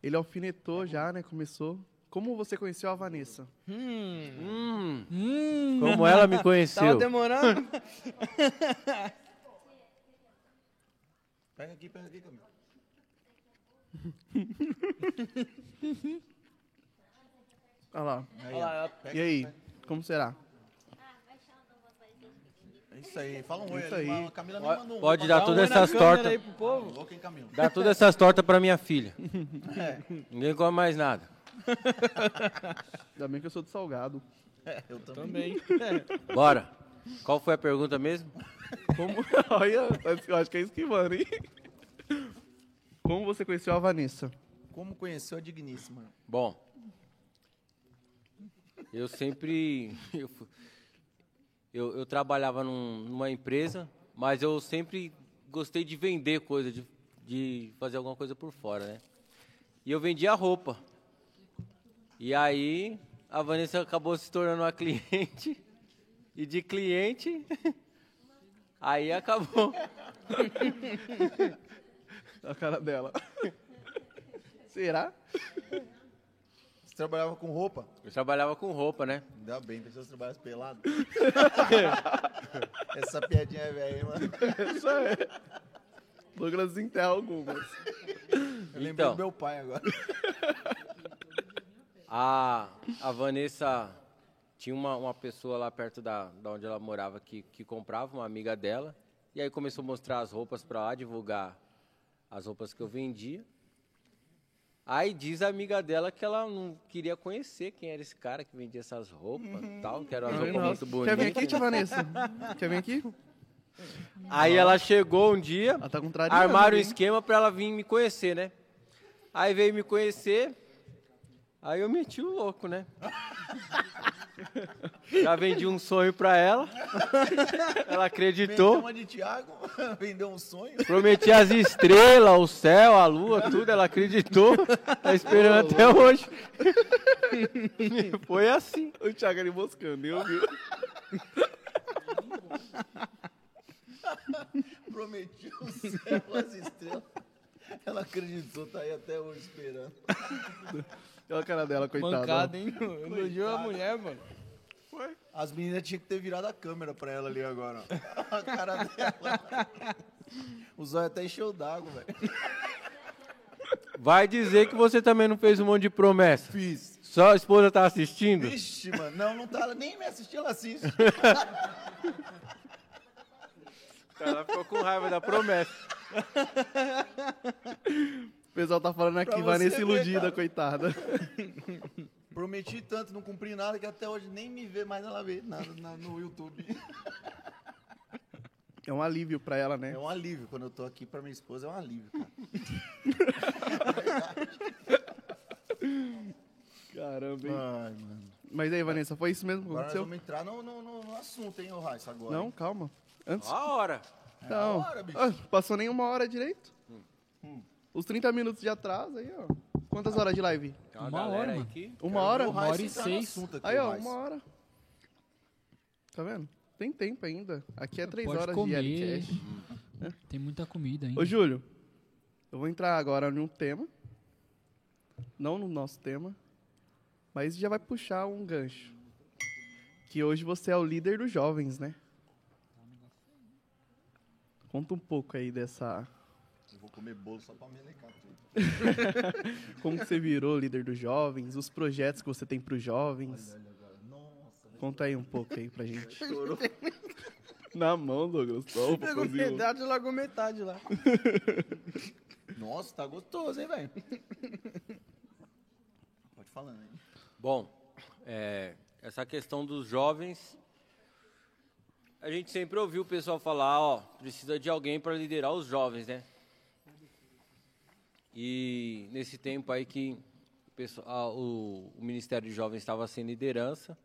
Ele alfinetou já, né? Começou. Como você conheceu a Vanessa? Hum, Hum, Hum, como ela me tava conheceu. demorando. Pega aqui, pega aqui, Camila. Olha lá. Aí, Olha lá. Pega E aí? pega. Como será? É isso aí. Fala um oi Isso aí. A Camila nem Pode- mandou um pode dar todas essas tortas. Dá todas essas tortas pra minha filha. É. Ninguém come mais nada. Ainda bem que eu sou de salgado. É, eu também. Também. Bora. Qual foi a pergunta mesmo? Como... Olha, eu acho que é isso que manda, hein? Como você conheceu a Vanessa? Como conheceu a Digníssima? Bom, eu sempre. Eu, eu, eu trabalhava num- numa empresa, mas eu sempre gostei de vender coisa, de, de fazer alguma coisa por fora, né? E eu vendia roupa. E aí a Vanessa acabou se tornando uma cliente. E de cliente. Aí acabou. A cara dela. Será? Você trabalhava com roupa? Eu trabalhava com roupa, né? Ainda bem, pessoas trabalham pelado. Essa piadinha é velha, hein, mano. Isso é. Douglas desenterra algumas. Eu lembrei Então. do meu pai agora. A, a Vanessa tinha uma, uma pessoa lá perto da, da onde ela morava que, que comprava, uma amiga dela. E aí começou a mostrar as roupas pra lá, divulgar as roupas que eu vendia. Aí diz a amiga dela que ela não queria conhecer quem era esse cara que vendia essas roupas e tal, que eram as roupas muito Quer vir bonitas. aqui, tia Vanessa? Quer vir aqui? Aí ela chegou um dia, Ela tá armaram o hein? esquema pra ela vir me conhecer, né? Aí veio me conhecer, aí eu meti o louco, né? Já vendi um sonho pra ela, ela acreditou. Uma de Thiago, vendeu um sonho. Prometi as estrelas, o céu, a lua, tudo, ela acreditou. Tá esperando até hoje. Foi assim. O Thiago ali moscando, eu vi. Prometeu o céu, as estrelas. Ela acreditou, tá aí até hoje esperando. Olha a cara dela, coitada. Mancada, hein? Elogiou a mulher, mano. As meninas tinham que ter virado a câmera pra ela ali agora. ó. A cara dela. O zóio até encheu d'água, velho. Vai dizer que você também não fez um monte de promessa. Fiz. Só a esposa tá assistindo? Vixe, mano. Não, não tá. Ela nem me assistiu, ela assiste. Ela ficou com raiva da promessa. O pessoal tá falando aqui, Vanessa ver, iludida, cara. coitada. Prometi tanto, não cumpri nada, que até hoje nem me vê mais ela vê nada na- no YouTube. É um alívio pra ela, né? É um alívio. Quando eu tô aqui pra minha esposa, é um alívio, cara. Caramba, hein? Ai, mano. Mas aí, Vanessa, foi isso mesmo que Agora nós aconteceu? vamos entrar no, no, no- assunto, hein, ô Raíssa, agora. Não, hein? calma. Antes. A hora. Não. hora, bicho. Ah, passou nem uma hora direito. Os 30 minutos de atraso aí, ó. Quantas horas de live? Uma, Uma hora, mano. que... Uma hora? Raíssa hora e seis. assunto aqui, Aí, ó, uma hora. Tá vendo? Tem tempo ainda. Aqui é três Pode horas comer. de Alicast. Tem muita comida ainda. Ô, Júlio, eu vou entrar agora num tema. Não no nosso tema. Mas já vai puxar um gancho. Que hoje você é o líder dos jovens, né? Conta um pouco aí dessa. Eu vou comer bolo só pra melecar tudo. Como que você virou líder dos jovens, os projetos que você tem para os jovens. Nossa, Conta aí um pouco aí pra gente. Na mão, Douglas. Só Pegou metade, largou metade lá. Nossa, tá gostoso, hein, velho? Pode falando, hein? Bom, é, essa questão dos jovens, a gente sempre ouviu o pessoal falar, ó, precisa de alguém para liderar os jovens, né? E nesse tempo aí que o, pessoal- ah, o- o Ministério de Jovens estava sem liderança,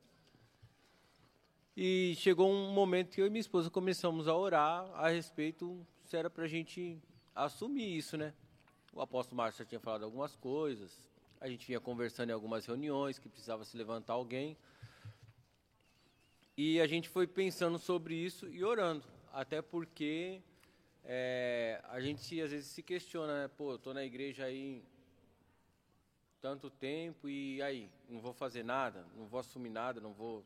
e chegou um momento que eu e minha esposa começamos a orar a respeito se era para a gente assumir isso, né? O apóstolo Márcio já tinha falado algumas coisas, a gente vinha conversando em algumas reuniões que precisava se levantar alguém. E a gente foi pensando sobre isso e orando, até porque é, a gente às vezes se questiona, né? Pô, eu tô na igreja aí tanto tempo e aí, não vou fazer nada, não vou assumir nada, não vou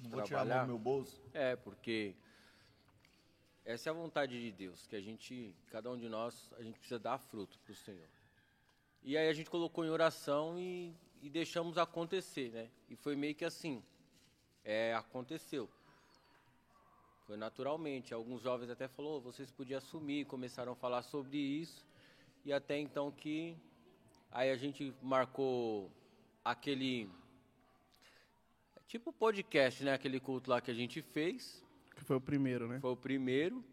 Não vou tirar a mão Trabalhar. do meu bolso. é, porque essa é a vontade de Deus, que a gente, cada um de nós, a gente precisa dar fruto para o Senhor. E aí a gente colocou em oração e, e deixamos acontecer, né? E foi meio que assim, é, aconteceu. Foi naturalmente. Alguns jovens até falou, vocês podiam assumir, começaram a falar sobre isso. E até então que aí a gente marcou aquele tipo podcast, né? Aquele culto lá que a gente fez. Que foi o primeiro, né? Foi o primeiro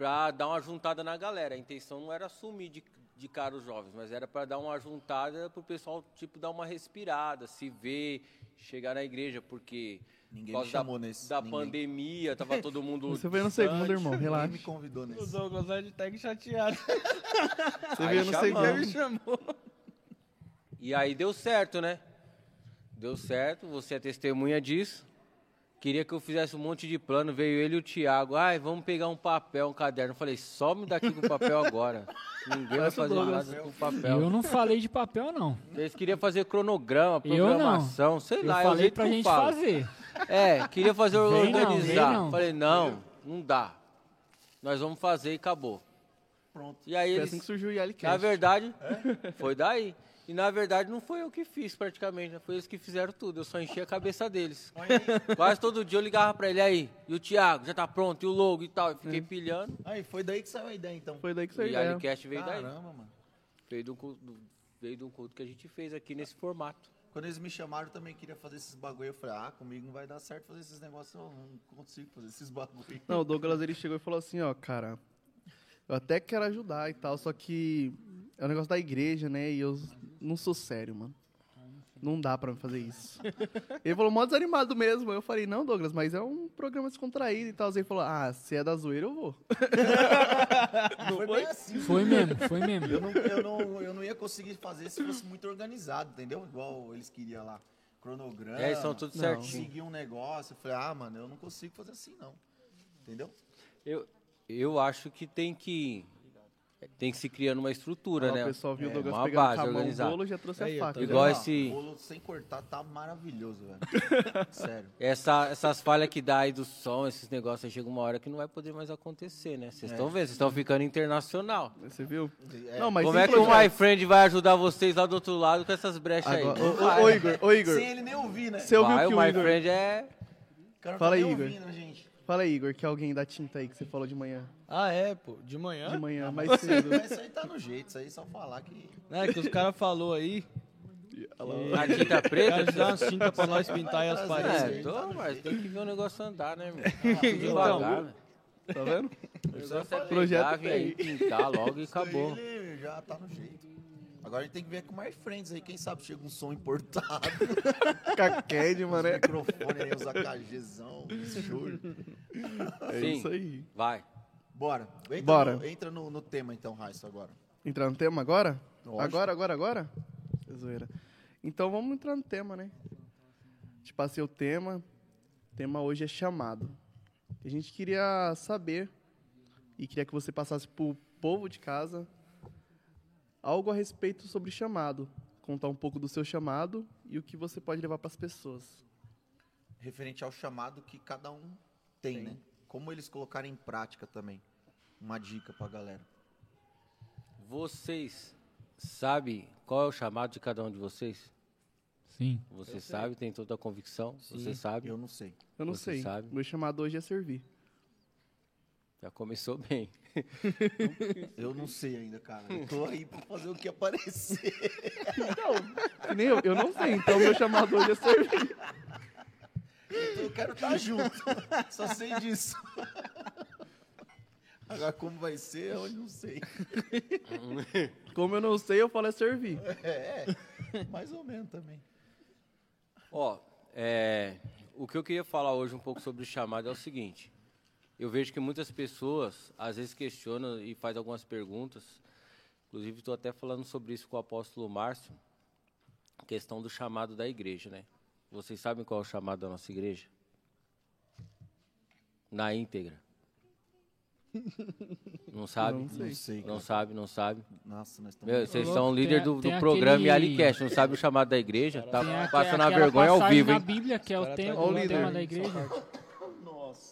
para dar uma juntada na galera. A intenção não era sumir de, de cara os jovens, mas era para dar uma juntada para o pessoal tipo dar uma respirada, se ver, chegar na igreja, porque Ninguém por me chamou da, nesse. da ninguém. pandemia, tava todo mundo Você foi no segundo, irmão, Ninguém relaxa. me convidou O nesse. Douglas hashtag chateado. Você veio no. Ele me segundo. chamou. E aí deu certo, né? Deu certo, você é testemunha disso. Queria que eu fizesse um monte de plano, veio ele e o Thiago. Ai, vamos pegar um papel, um caderno. Eu falei, some daqui com o papel agora. Ninguém vai fazer nada com o papel. Eu não falei de papel, não. Eles queriam fazer cronograma, Eu não. programação, sei Eu lá. é o falei pra que eu gente falo. fazer. É, queria fazer Vem não, organizar. vem não. Falei, não, não dá. Nós vamos fazer e acabou. Pronto. E aí Foi eles, assim que surgiu o Yalicast. na verdade, foi daí. E na verdade não foi eu que fiz praticamente, né? foi eles que fizeram tudo. Eu só enchi a cabeça deles. Quase todo dia eu ligava pra ele aí, e o Thiago, já tá pronto, e o logo e tal. Eu fiquei pilhando. Aí, foi daí que saiu a ideia, então. Foi daí que E saiu o a ideia. Alicast veio daí. Caramba, mano. Veio de, um culto, do- veio de um culto que a gente fez aqui nesse formato. Quando eles me chamaram, eu também queria fazer esses bagulho. Eu falei, ah, comigo não vai dar certo fazer esses negócios, eu não consigo fazer esses bagulho. Não, o Douglas ele chegou e falou assim, ó, cara, eu até quero ajudar e tal, só que é um negócio da igreja, né? E eu não sou sério, mano. Não dá pra fazer isso. Ele falou mó desanimado mesmo. Eu falei, não, Douglas, mas é um programa descontraído e tal. Ele falou, ah, se é da zoeira, eu vou. Não foi bem assim. Foi mesmo, foi mesmo. Eu não, eu, não, eu não ia conseguir fazer se fosse muito organizado, entendeu? Igual eles queriam lá. Cronograma. É, são tudo certinho. Seguir um negócio. Eu falei, ah, mano, eu não consigo fazer assim, não. Entendeu? Eu, eu acho que tem que. Tem que se criando uma estrutura, Ó, né? O pessoal viu o É, Douglas uma pegando base com a mão o bolo já trouxe Aí, a faca. Igual Ó, esse- O bolo sem cortar tá maravilhoso, velho. Sério. Essa, essas falhas que dá aí do som, esses negócios, aí chega uma hora que não vai poder mais acontecer, né? Vocês estão vendo, vocês estão ficando internacional. Você viu? É, Não, mas Como é que o. My Friend vai ajudar vocês lá do outro lado com essas brechas aí? Agora, Não ô, vai, ô, ô, né? Igor, ô, Igor, Sem ele nem ouvir, né? você ouviu Vai, que o o My Igor... Friend é... O cara Fala tá aí, Igor. ouvindo, gente. Fala aí, Igor, que é alguém da tinta aí que você falou de manhã. Ah, é, pô. De manhã? De manhã, mais Mas cedo. isso aí tá no jeito, isso aí é só falar que. É, que os caras falou aí. A tinta O cara preta? te dá umas tintas pra nós pintar aí as paredes. É, tô, mas tem que ver o negócio andar, né, meu? Então, Devagar, velho. Tá vendo? O negócio é Projeto pegar, vir aí, pintar logo e acabou. Ele já tá no jeito. Agora a gente tem que ver com mais friends aí, quem sabe chega um som importado. Caquede, Os mano. É, microfone aí, os AKGzão. Show. é Sim. isso aí. Vai. Bora. Entra Bora. No, entra no, no tema então, Raíssa, agora. Entrar no tema agora? Lógico. Agora, agora, agora? É zoeira. Então vamos entrar no tema, né? Te passei o tema. O tema hoje é chamado. A gente queria saber e queria que você passasse pro povo de casa algo a respeito sobre chamado. Contar um pouco do seu chamado e o que você pode levar para as pessoas. Referente ao chamado que cada um tem, né? Como eles colocarem em prática também. Uma dica pra galera. Vocês sabem qual é o chamado de cada um de vocês? Sim. Você sabe, tem toda a convicção, você sabe. Eu não sei. Eu não Você sei. sabe? Meu chamado hoje é servir. Já começou bem. Eu não sei ainda, cara. Eu tô aí pra fazer o que aparecer. Que nem eu, eu não sei. Então meu chamado hoje é servir. Então eu quero estar junto. Só sei disso. Agora como vai ser, eu não sei. Como eu não sei, eu falo é servir. É, é. mais ou menos também. Ó, é, o que eu queria falar hoje um pouco sobre o chamado é o seguinte. Eu vejo que muitas pessoas às vezes questionam e fazem algumas perguntas. Inclusive, estou até falando sobre isso com o apóstolo Márcio, questão do chamado da igreja, né? Vocês sabem qual é o chamado da nossa igreja? Na íntegra. Não sabe? Não sei. Não sei, Não cara. sabe, não sabe. Nossa, nós estamos... Meu, vocês Ô, são louco, líder tem- do, do tem programa aquele- Alicast, não sabe o chamado da igreja? Tá Tem passando a vergonha ao vivo, na hein? Bíblia, que é o, tem, tá o, Ó o líder. tema da igreja.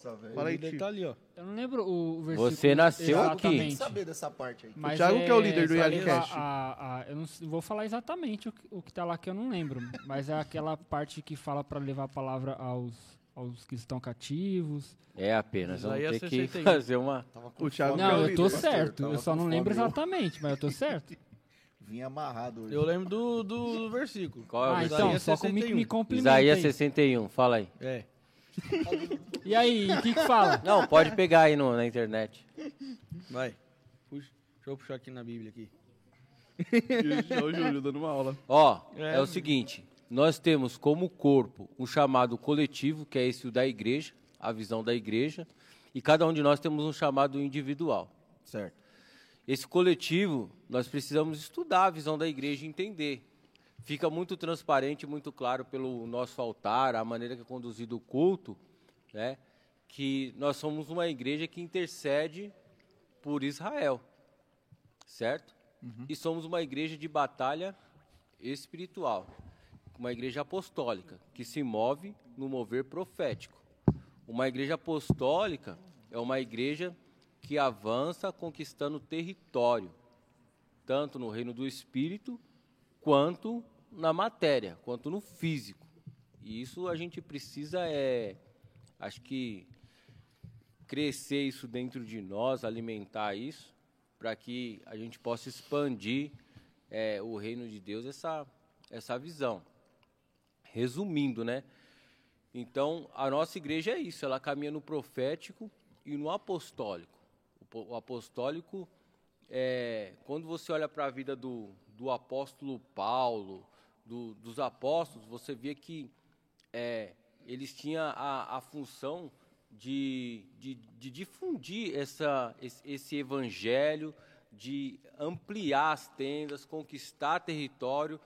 Nossa, velho. Fala aí, Ele tá ali, ó. Eu não lembro o versículo Você nasceu aqui. Tem que saber dessa parte aí. Mas Thiago que é o líder do a- a- eu não vou falar exatamente o que, o que tá lá que eu não lembro, mas é aquela parte que fala para levar a palavra aos, aos que estão cativos. É apenas, vamos ter que 61. fazer uma... O Thiago é o Não, eu tô certo, eu só não lembro exatamente, mas eu tô certo. Vim amarrado hoje. Eu lembro do, do, do versículo. Qual é o Ah, versículo? então, Isaías só comigo 61. me complementa Isaías aí. 61, fala aí. É. E aí, o que que fala? Não, pode pegar aí no- na internet. Vai. Puxa. Deixa eu puxar aqui na Bíblia aqui. Olha o Júlio dando uma aula. Ó, é. É. o seguinte, nós temos como corpo um chamado coletivo, que é esse o da igreja, a visão da igreja, e cada um de nós temos um chamado individual. Certo. Esse coletivo, nós precisamos estudar a visão da igreja e entender. Fica muito transparente, muito claro pelo nosso altar, a maneira que é conduzido o culto, né? Que nós somos uma igreja que intercede por Israel, certo? E somos uma igreja de batalha espiritual, uma igreja apostólica que se move no mover profético. Uma igreja apostólica é uma igreja que avança conquistando território, tanto no reino do espírito quanto na matéria, quanto no físico. E isso a gente precisa é, acho que crescer isso dentro de nós, alimentar isso, para que a gente possa expandir é, o reino de Deus, essa, essa visão. Resumindo, né? Então, a nossa igreja é isso, ela caminha no profético e no apostólico. O, po- o apostólico, é, quando você olha para a vida do, do apóstolo Paulo, do- dos apóstolos, você vê que é, eles tinham a, a função de, de, de difundir essa, esse, esse evangelho, de ampliar as tendas, conquistar território,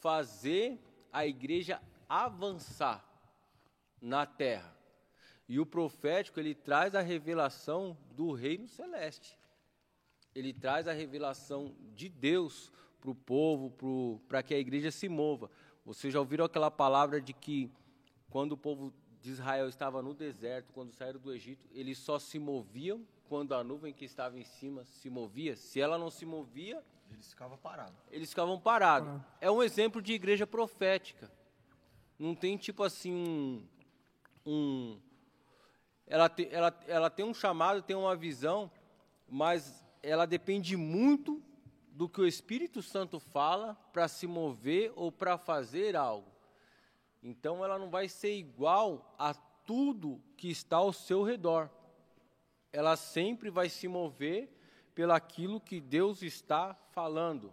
fazer a igreja avançar na terra. E o profético, ele traz a revelação do reino celeste. Ele traz a revelação de Deus para o povo, para que a igreja se mova. Vocês já ouviram aquela palavra de que quando o povo de Israel estava no deserto, quando saíram do Egito, eles só se moviam quando a nuvem que estava em cima se movia? Se ela não se movia, Eles ficavam parados. eles ficavam parados. É um exemplo de igreja profética. Não tem tipo assim um. um ela, te- ela, ela tem um chamado, tem uma visão, mas ela depende muito do que o Espírito Santo fala para se mover ou para fazer algo. Então ela não vai ser igual a tudo que está ao seu redor. Ela sempre vai se mover pelaquilo que Deus está falando,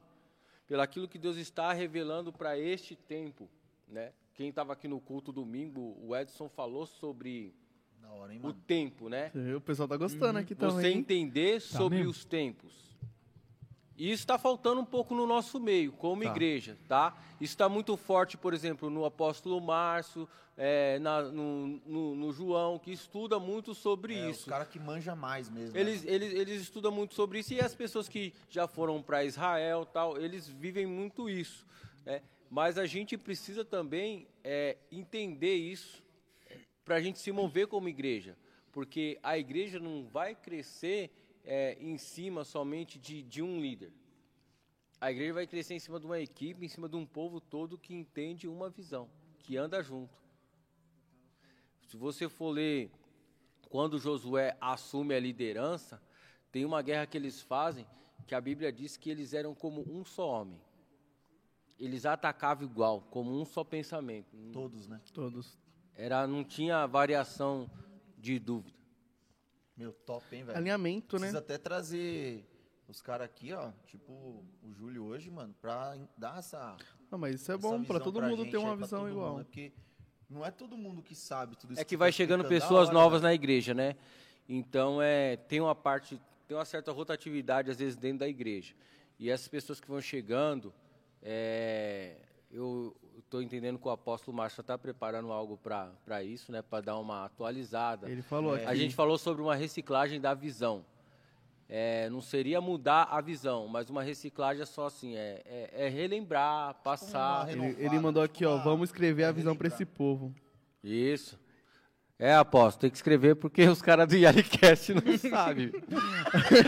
pelaquilo que Deus está revelando para este tempo, né? Quem estava aqui no culto domingo, o Edson falou sobre Da hora, hein, o tempo, né? O pessoal tá gostando aqui Você também. hein? entender sobre mesmo? os tempos. E isso está faltando um pouco no nosso meio, como Tá. igreja, tá? Isso está muito forte, por exemplo, no apóstolo Márcio, é, na- no, no- no João, que estuda muito sobre É, os isso. caras que manjam mais mesmo. né, Eles, eles, eles estudam muito sobre isso e as pessoas que já foram para Israel tal, eles vivem muito isso. Né? Mas a gente precisa também é, entender isso para a gente se mover como igreja. Porque a igreja não vai crescer é, em cima somente de, de um líder. A igreja vai crescer em cima de uma equipe, em cima de um povo todo que entende uma visão, que anda junto. Se você for ler quando Josué assume a liderança, tem uma guerra que eles fazem que a Bíblia diz que eles eram como um só homem. Eles atacavam igual, como um só pensamento. Todos, né? Todos. Era, não tinha variação de dúvida. Meu, top, hein, velho? Alinhamento, né? Precisa até trazer os caras aqui, ó, tipo o Júlio hoje, mano, pra dar essa. Não, mas isso é bom pra todo pra mundo gente ter uma pra visão igual. mundo, né? Porque não é todo mundo que sabe tudo isso. É que tu vai tá chegando pessoas hora, novas velho. na igreja, né? Então é tem uma parte, tem uma certa rotatividade às vezes dentro da igreja. E essas pessoas que vão chegando, é, eu estou entendendo que o apóstolo Márcio está preparando algo para isso, né? Para dar uma atualizada. Ele falou aqui. A gente falou sobre uma reciclagem da visão. É, não seria mudar a visão, mas uma reciclagem é só assim, é, é- é relembrar, passar. uma Ele, ele mandou aqui, ó, tipo, vamos escrever é a visão pra relembrar. esse povo. Isso. É, apóstolo, tem que escrever porque os caras do Yalicast não sabem.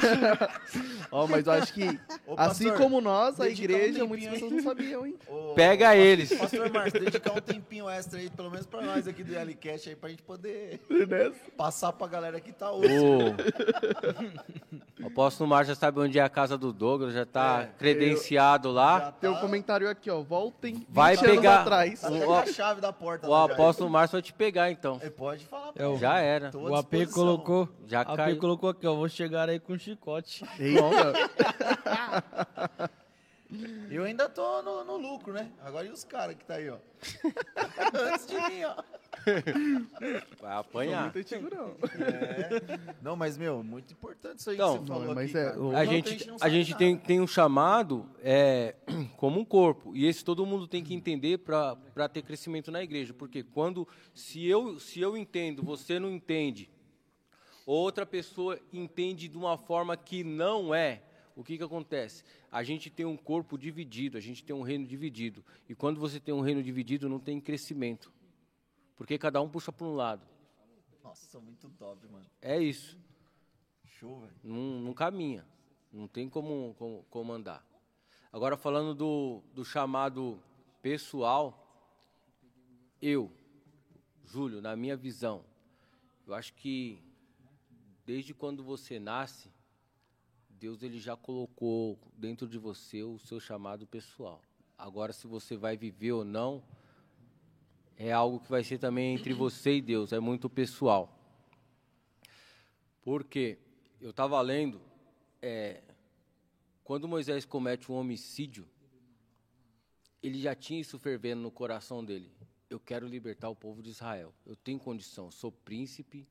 Ó, mas eu acho que, Ô, assim pastor, como nós, a dedica um igreja, tempinho muitas aí. pessoas não sabiam, hein? Ô, Pega pastor- eles. Pastor Márcio, dedicar um tempinho extra aí, pelo menos pra nós aqui do Yalicast aí, pra gente poder Né? passar pra galera que tá hoje. O apóstolo Márcio já sabe onde é a casa do Douglas, já está É, credenciado lá. Já Tem um tá- comentário aqui, ó. Voltem 20 Vai pegar- atrás. Tá O- com a chave da porta O lá já. apóstolo Márcio vai te pegar, então. Ele pode falar. É ele. Já era. O AP colocou. Já AP caiu. colocou aqui, ó. Vou chegar aí com chicote. Eita. Eu ainda tô no, no lucro, né? Agora e os caras que tá aí, ó. Antes de mim, ó. Vai apanhar. muito antigo, não. Não, mas, meu, muito importante isso aí Então, que você falou não, mas aqui, é- o- A Não, gente, não a gente nada. tem, tem um chamado é, como um corpo. E esse todo mundo tem que entender para ter crescimento na igreja. Porque quando, se eu, se eu entendo, você não entende, outra pessoa entende de uma forma que não é, o que, que acontece? A gente tem um corpo dividido, a gente tem um reino dividido. E quando você tem um reino dividido, não tem crescimento. Porque cada um puxa para um lado. Nossa, muito top, mano. É isso. Show, velho. não, não caminha. Não tem como, como, como andar. Agora, falando do, do chamado pessoal, eu, Júlio, na minha visão, eu acho que desde quando você nasce, Deus ele já colocou dentro de você o seu chamado pessoal. Agora, se você vai viver ou não, é algo que vai ser também entre você e Deus, é muito pessoal. Porque eu estava lendo, é, quando Moisés comete um homicídio, ele já tinha isso fervendo no coração dele. Eu quero libertar o povo de Israel. Eu tenho condição, sou príncipe.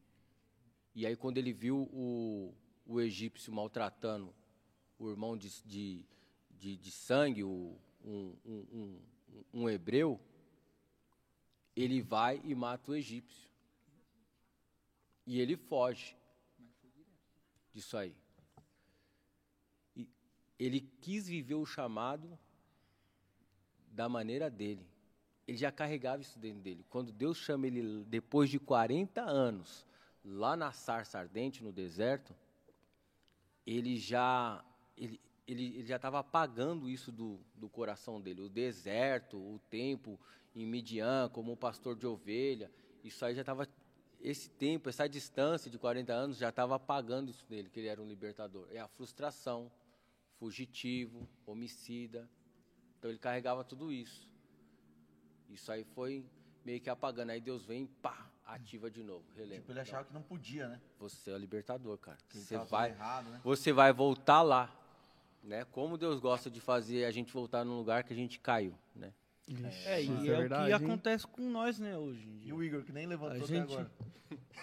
E aí, quando ele viu o, o egípcio maltratando o irmão de, de, de, de sangue, o, um, um, um, um hebreu, ele vai e mata o egípcio. E ele foge disso aí. E ele quis viver o chamado da maneira dele. Ele já carregava isso dentro dele. Quando Deus chama ele depois de 40 anos, lá na sarça ardente, no deserto, ele já ele, ele, ele já estava apagando isso do, do coração dele. O deserto, o tempo em Midian, como pastor de ovelha, isso aí já estava esse tempo, essa distância de 40 anos já estava apagando isso dele, que ele era um libertador. É a frustração, fugitivo, homicida. Então ele carregava tudo isso. Isso aí foi meio que apagando. Aí Deus vem, pá, ativa de novo, relembra. Tipo, ele achava que não podia, né? Você é o libertador, cara. Que Você vai, errado, né? você vai voltar lá, né? Como Deus gosta de fazer a gente voltar num lugar que a gente caiu, né? É, e é é, verdade, o que hein? acontece com nós, né, hoje em E dia. o Igor, que nem levantou A até gente- agora.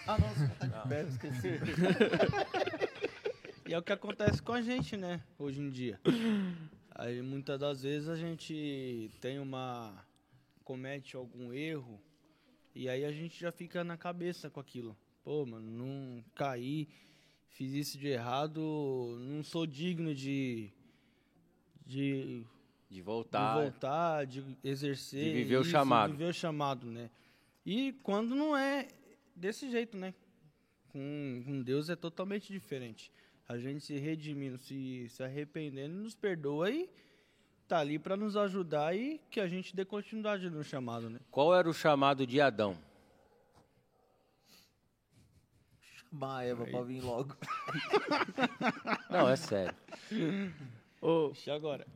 Ah, nossa, tá de pé, eu esqueci. E é o que acontece com a gente, né, hoje em dia. Aí muitas das vezes a gente tem uma comete algum erro e aí a gente já fica na cabeça com aquilo. Pô, mano, não caí, fiz isso de errado, não sou digno de de, De de voltar. voltar, de exercer, De viver o isso, chamado. viver o chamado, né? E quando não é desse jeito, né? Com, com Deus é totalmente diferente. A gente se redimindo, se, se arrependendo, nos perdoa e tá ali para nos ajudar e que a gente dê continuidade no chamado, né? Qual era o chamado de Adão? Chamar a Eva pra vir logo. Não, é sério. Ô, agora?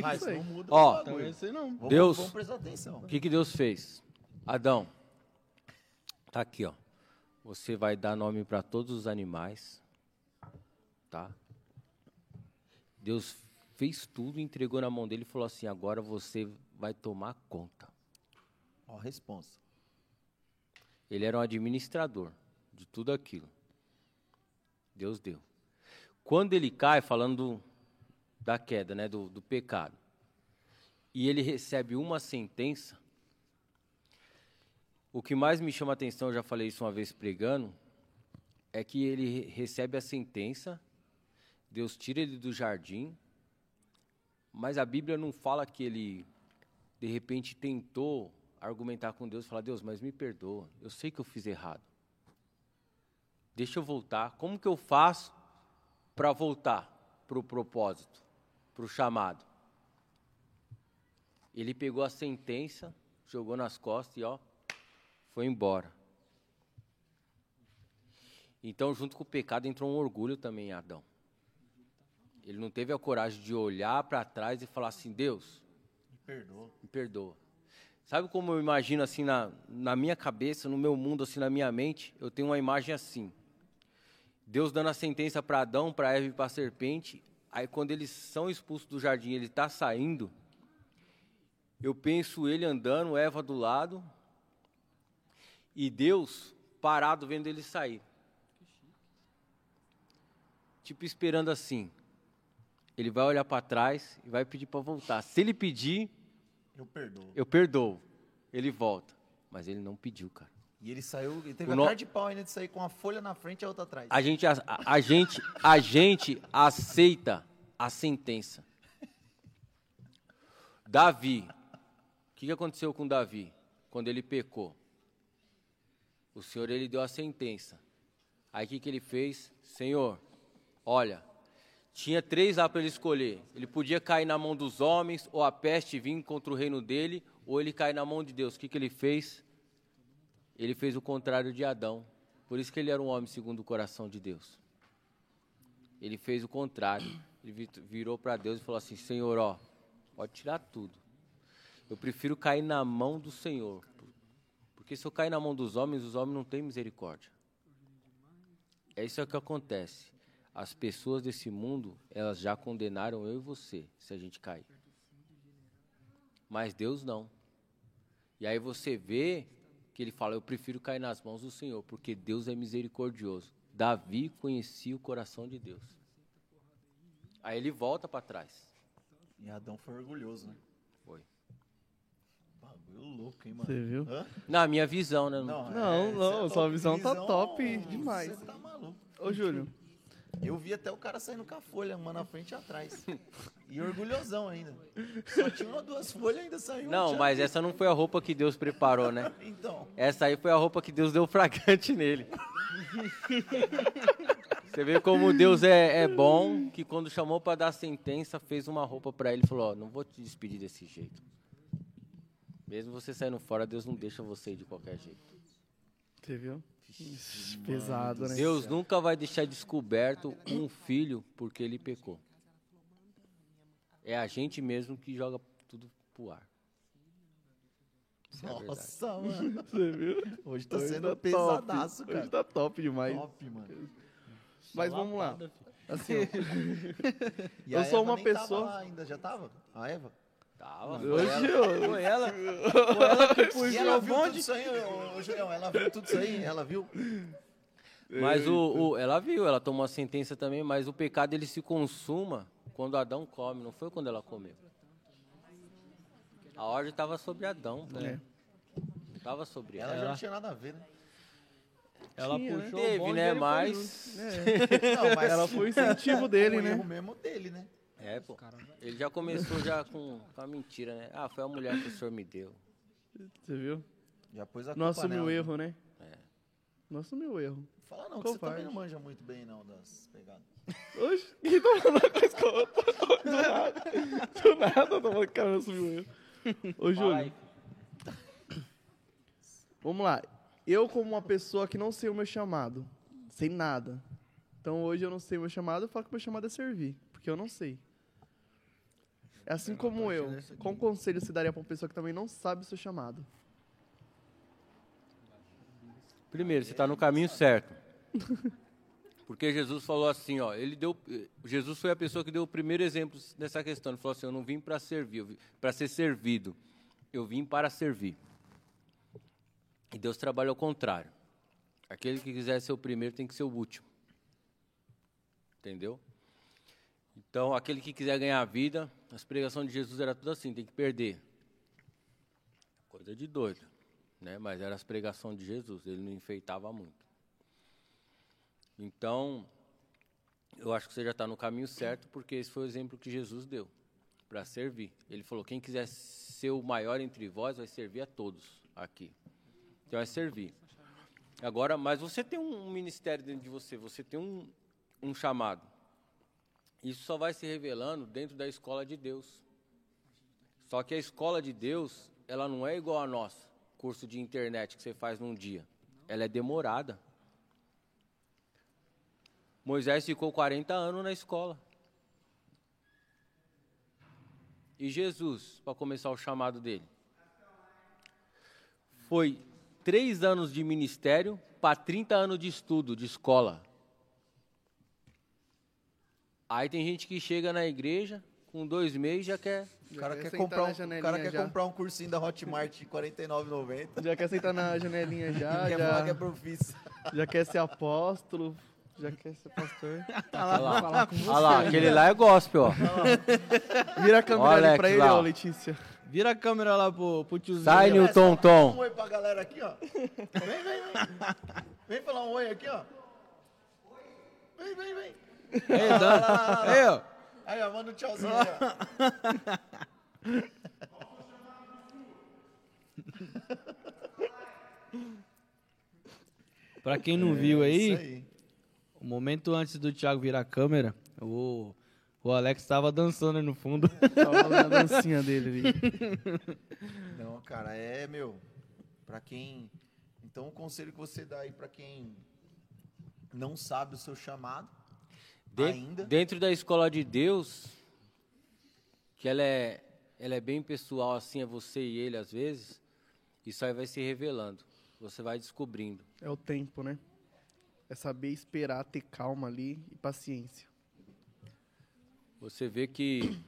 Mas não muda Ó, o bagulho. Também sei não. Deus- Vamos prestar atenção. O que, que Deus fez? Adão, tá aqui, ó. Você vai dar nome para todos os animais, tá? Deus fez tudo, entregou na mão dele e falou assim: agora você vai tomar conta. Ó, responsa. Ele era um administrador de tudo aquilo. Deus deu. Quando ele cai, falando do- da queda, né, do, do pecado, e ele recebe uma sentença, o que mais me chama a atenção, eu já falei isso uma vez pregando, é que ele re- recebe a sentença, Deus tira ele do jardim, mas a Bíblia não fala que ele, de repente, tentou argumentar com Deus, falar, Deus, mas me perdoa, eu sei que eu fiz errado. Deixa eu voltar. Como que eu faço para voltar para o propósito, para o chamado? Ele pegou a sentença, jogou nas costas e ó, foi embora. Então, junto com o pecado, entrou um orgulho também em Adão. Ele não teve a coragem de olhar para trás e falar assim: Deus, Me perdoa. me perdoa. Sabe como eu imagino assim na, na minha cabeça, no meu mundo, assim na minha mente? Eu tenho uma imagem assim. Deus dando a sentença para Adão, para Eva e para a serpente. Aí quando eles são expulsos do jardim, ele está saindo. Eu penso ele andando, Eva do lado. E Deus parado vendo ele sair. Tipo esperando assim. Ele vai olhar para trás e vai pedir para voltar. Se ele pedir, Eu perdoo. eu perdoo. Ele volta. Mas ele não pediu, cara. E ele saiu, ele teve O a no- cara de pau ainda de sair com a folha na frente e a outra atrás. A gente, a, a- a gente, a gente aceita a sentença. Davi. O que, que aconteceu com Davi quando ele pecou? O Senhor ele deu a sentença. Aí o que, que ele fez? Senhor, olha, tinha três lá para ele escolher. Ele podia cair na mão dos homens, ou a peste vir contra o reino dele, ou ele cair na mão de Deus. O que, que ele fez? Ele fez o contrário de Adão. Por isso que ele era um homem segundo o coração de Deus. Ele fez o contrário. Ele vi- virou para Deus e falou assim: Senhor, ó, pode tirar tudo. Eu prefiro cair na mão do Senhor. Porque se eu cair na mão dos homens, os homens não têm misericórdia. É isso que acontece. As pessoas desse mundo, elas já condenaram eu e você, se a gente cair. Mas Deus não. E aí você vê que ele fala: Eu prefiro cair nas mãos do Senhor, porque Deus é misericordioso. Davi conhecia o coração de Deus. Aí ele volta para trás. E Adão foi orgulhoso, né? Foi. Bagulho louco, hein, mano? Você viu? Hã? Na minha visão, né? Não, é, não, é sua louco. visão tá top demais. Você tá maluco. Ô, Júlio, Eu vi até o cara saindo com a folha, uma na frente e atrás. E orgulhosão ainda. Só tinha uma, duas folhas ainda saiu. Não, mas essa não foi a roupa que Deus preparou, né? Então, Essa aí foi a roupa que Deus deu fragante nele. Você vê como Deus é, é bom, que quando chamou para dar sentença, fez uma roupa para ele e falou: Ó, não vou te despedir desse jeito. Mesmo você saindo fora, Deus não deixa você ir de qualquer jeito. você viu? Ixi, Pesado, né? Deus nunca vai deixar descoberto um filho porque ele pecou. É a gente mesmo que joga tudo pro ar. Isso é nossa, mano. Você viu? Hoje tá Hoje sendo tá pesadaço, top. cara. Hoje tá top demais. Top, mano. Mas vamos lá. Assim, E Eu a sou Eva uma nem tava pessoa- lá ainda, já tava? A Eva? Tava. hoje eu... Foi ela, foi ela que E puxou ela o viu tudo isso aí, ô, ô, Julião, ela viu tudo isso aí, ela viu? Mas o, o- ela viu, ela tomou a sentença também, mas o pecado ele se consuma quando Adão come, não foi quando ela comeu. A ordem estava sobre Adão, né? Estava sobre Ela ela. já não tinha nada a ver, né? Ela Tinha, né? puxou o Teve, bonde né? e foi Mas. Não, mas Ela foi o incentivo dele, o né? erro mesmo dele, né? É, pô. Ele já começou já com, com a mentira, né? Ah, foi a mulher que o senhor me deu. Você viu? Já pôs a Não culpa assumiu o nela. erro, né? Não assumiu o erro. Fala não, que você também não manja muito bem, não, das pegadas. Oxe, que tá falando com a outra? Do nada. Do nada, eu tô falando que o cara não assumiu o erro. Ô, Júlio. Vamos lá. Eu, como uma pessoa que não sei o meu chamado, sei nada. Então hoje eu não sei o meu chamado, eu falo que o meu chamado é servir, porque eu não sei. É assim como eu. Qual conselho você daria pra uma pessoa que também não sabe o seu chamado? Primeiro, você está no caminho certo. Porque Jesus falou assim, ó, ele deu, Jesus foi a pessoa que deu o primeiro exemplo nessa questão. Ele falou assim, eu não vim para servir, para ser servido. Eu vim para servir. E Deus trabalha ao contrário. Aquele que quiser ser o primeiro tem que ser o último. Entendeu? Então, aquele que quiser ganhar a vida, as pregações de Jesus era tudo assim, tem que perder. Coisa de doido né? Mas era as pregações de Jesus, ele não enfeitava muito. Então, eu acho que você já está no caminho certo, porque esse foi o exemplo que Jesus deu para servir. Ele falou: quem quiser ser o maior entre vós vai servir a todos aqui. Então é servir. Agora, mas você tem um ministério dentro de você, você tem um, um chamado. Isso só vai se revelando dentro da escola de Deus. Só que a escola de Deus, ela não é igual a nossa curso de internet que você faz num dia. Ela é demorada. Moisés ficou 40 anos na escola. E Jesus, para começar o chamado dele, foi três anos de ministério para 30 anos de estudo, de escola. Aí tem gente que chega na igreja com dois meses já quer. O cara, quer comprar, na um, cara quer já. comprar um cursinho da Hotmart de R$ 49,90. Já quer sentar na janelinha já, quer falar que é já, profissa. já quer ser apóstolo, já quer ser pastor. Olha lá, falar com você. Olha lá, aquele lá é gospel, ó. Vira a câmera Ó, ali pra ele, lá, ó. Letícia. Vira a câmera lá pro, pro tiozinho. Sai. Newton Um Tom. oi pra galera aqui, ó. Vem, vem, vem. Vem falar um oi aqui, ó. Vem, vem, vem. Aí, Dan. Aí, ó. Aí, ó, manda um tchauzinho aí, ó. Pra quem não viu É aí, o momento antes do Thiago virar a câmera, o, o Alex tava dançando aí no fundo. Tava na dancinha dele ali. Não, cara, é, meu, pra quem... Então, o conselho que você dá aí pra quem não sabe o seu chamado De- ainda... Dentro da escola de Deus, que ela é, ela é bem pessoal, assim, é você e ele às vezes, isso aí vai se revelando. Você vai descobrindo. É o tempo, né? É saber esperar, ter calma ali e paciência. Você vê que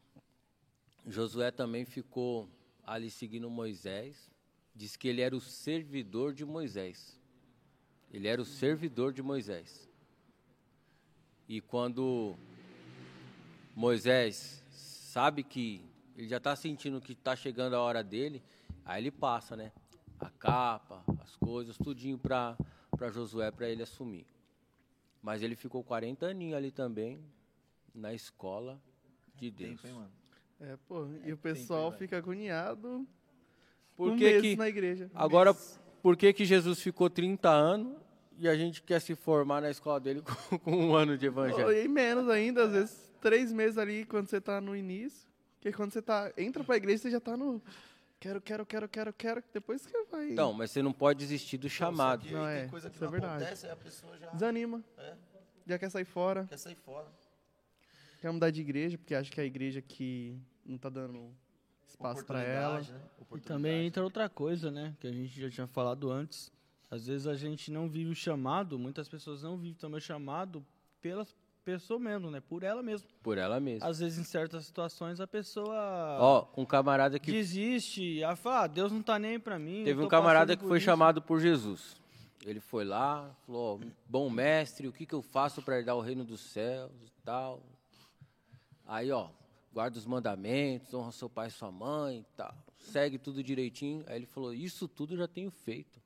Josué também ficou ali seguindo Moisés. Diz que ele era o servidor de Moisés. Ele era o servidor de Moisés. E quando Moisés sabe que ele já está sentindo que está chegando a hora dele, aí ele passa, né? A capa, as coisas, tudinho para Josué, para ele assumir. Mas ele ficou 40 aninhos ali também, na escola de Deus. Tempo, hein, mano? É, pô, e o pessoal velho. fica agoniado Por um que mês que, na igreja. agora, por que que Jesus ficou 30 anos e a gente quer se formar na escola dele com, com um ano de evangelho? E menos ainda, às vezes, três meses ali quando você tá no início. Porque quando você tá, entra pra igreja, você já tá no. Quero, quero, quero, quero, quero. Depois que vai. Então, mas você não pode desistir do chamado. Não, é, tem coisa que isso é não verdade. acontece, aí a pessoa já Desanima. É. Já quer sair fora. quer sair fora. Quer mudar de igreja, porque acha que é a igreja que não tá dando espaço pra ela. Né? E também entra outra coisa, né? Que a gente já tinha falado antes. Às vezes a gente não vive o chamado, muitas pessoas não vivem também o chamado pela pessoa mesmo, né? Por ela mesma. Por ela mesma. Às vezes, em certas situações, a pessoa Ó, um camarada que desiste. Ela fala, ah, Deus não tá nem pra mim. Teve um camarada que foi isso." chamado por Jesus. Ele foi lá, falou: "Ó, Bom mestre, o que, que eu faço para herdar o reino dos céus e tal? Aí, ó, guarda os mandamentos, honra seu pai e sua mãe e tal. Segue tudo direitinho. Aí ele falou: Isso tudo eu já tenho feito.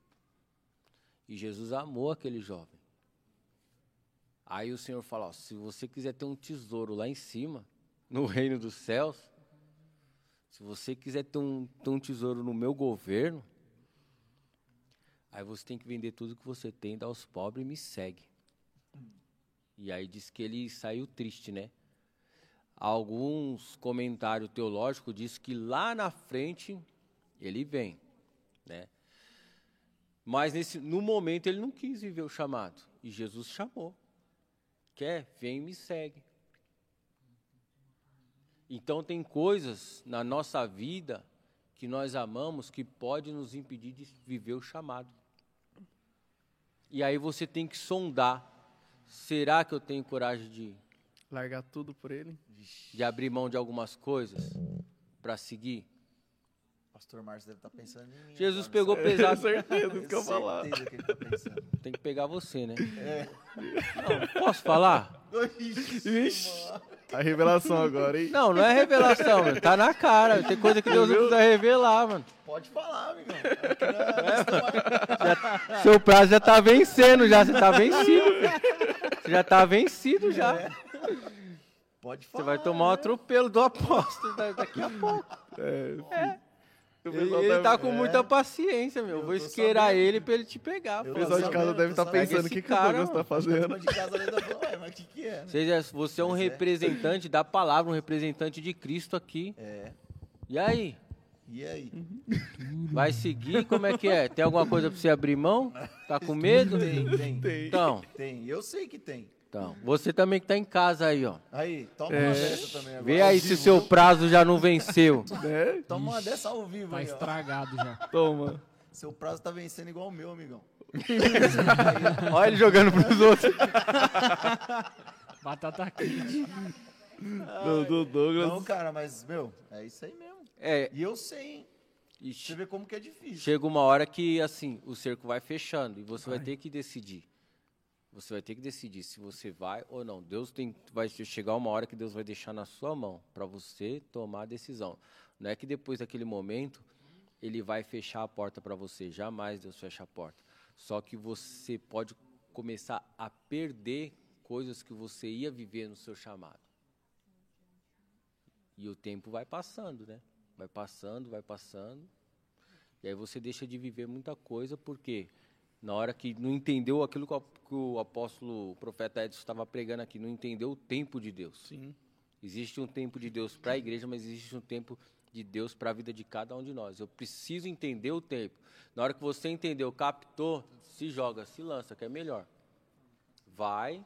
E Jesus amou aquele jovem. Aí o Senhor fala: ó, Se você quiser ter um tesouro lá em cima, no reino dos céus, se você quiser ter um, ter um tesouro no meu governo, aí você tem que vender tudo que você tem, dar aos pobres e me segue. E aí diz que ele saiu triste, né? Alguns comentários teológicos diz que lá na frente ele vem, né? Mas nesse, no momento ele não quis viver o chamado. E Jesus chamou. Quer? Vem e me segue. Então tem coisas na nossa vida que nós amamos que pode nos impedir de viver o chamado. E aí você tem que sondar. Será que eu tenho coragem de, Largar tudo por ele. de abrir mão de algumas coisas para seguir? Pastor Márcio deve estar pensando em mim. Jesus agora, pegou pesado. certeza sei. isso que eu falar. Certeza que ele tá pensando. Tem que pegar você, né? Não, posso falar? Ixi, a revelação agora, hein? Não, não é revelação, mano. Tá na cara. Tem coisa que Deus não precisa revelar, mano. Pode falar, não é- Seu prazo já tá vencendo, já. Você tá vencido. Você já tá vencido já. Pode falar. Você vai tomar um atropelo do apóstolo da- daqui a pouco. O Ele, ele deve- tá com muita paciência, meu. Eu Vou tô esquerar sabendo. ele pra ele te pegar. Eu O pessoal de casa deve estar sabendo. pensando o que, que o cara, Douglas tá fazendo. De casa ainda falou, ué, mas o que que é? né? Seja, você é um Pois é. representante da palavra, um representante de Cristo aqui. É. E aí? E aí? Vai seguir? Como é que é? Tem alguma coisa pra você abrir mão? Tá com medo? Tem, tem. Tem. Então, Tem. Eu sei que tem. Então, você também que tá em casa aí, ó. Aí, toma É. uma dessa também agora. Vê aí se o vivo, seu prazo já não venceu. Né? Toma uma dessa ao vivo Tá aí, ó. estragado já. Toma. Seu prazo tá vencendo igual o meu, amigão. Olha ele jogando pros outros. Batata quente. Do, do Douglas. Não, cara, mas, meu, é isso aí mesmo. É, E eu sei, hein? e Você vê como que é difícil. chega uma hora que, assim, o cerco vai fechando e você vai ter que decidir. Você vai ter que decidir se você vai ou não. Deus tem, vai chegar uma hora que Deus vai deixar na sua mão para você tomar a decisão. Não é que depois daquele momento ele vai fechar a porta para você. Jamais Deus fecha a porta. Só que você pode começar a perder coisas que você ia viver no seu chamado. E o tempo vai passando, né? Vai passando, vai passando. E aí você deixa de viver muita coisa, porque na hora que não entendeu aquilo que o, apóstolo, o profeta Edson estava pregando aqui, não entendeu o tempo de Deus. Sim. Existe um tempo de Deus para a igreja, mas existe um tempo de Deus para a vida de cada um de nós. Eu preciso entender o tempo. Na hora que você entendeu, captou, se joga, se lança, que é melhor. Vai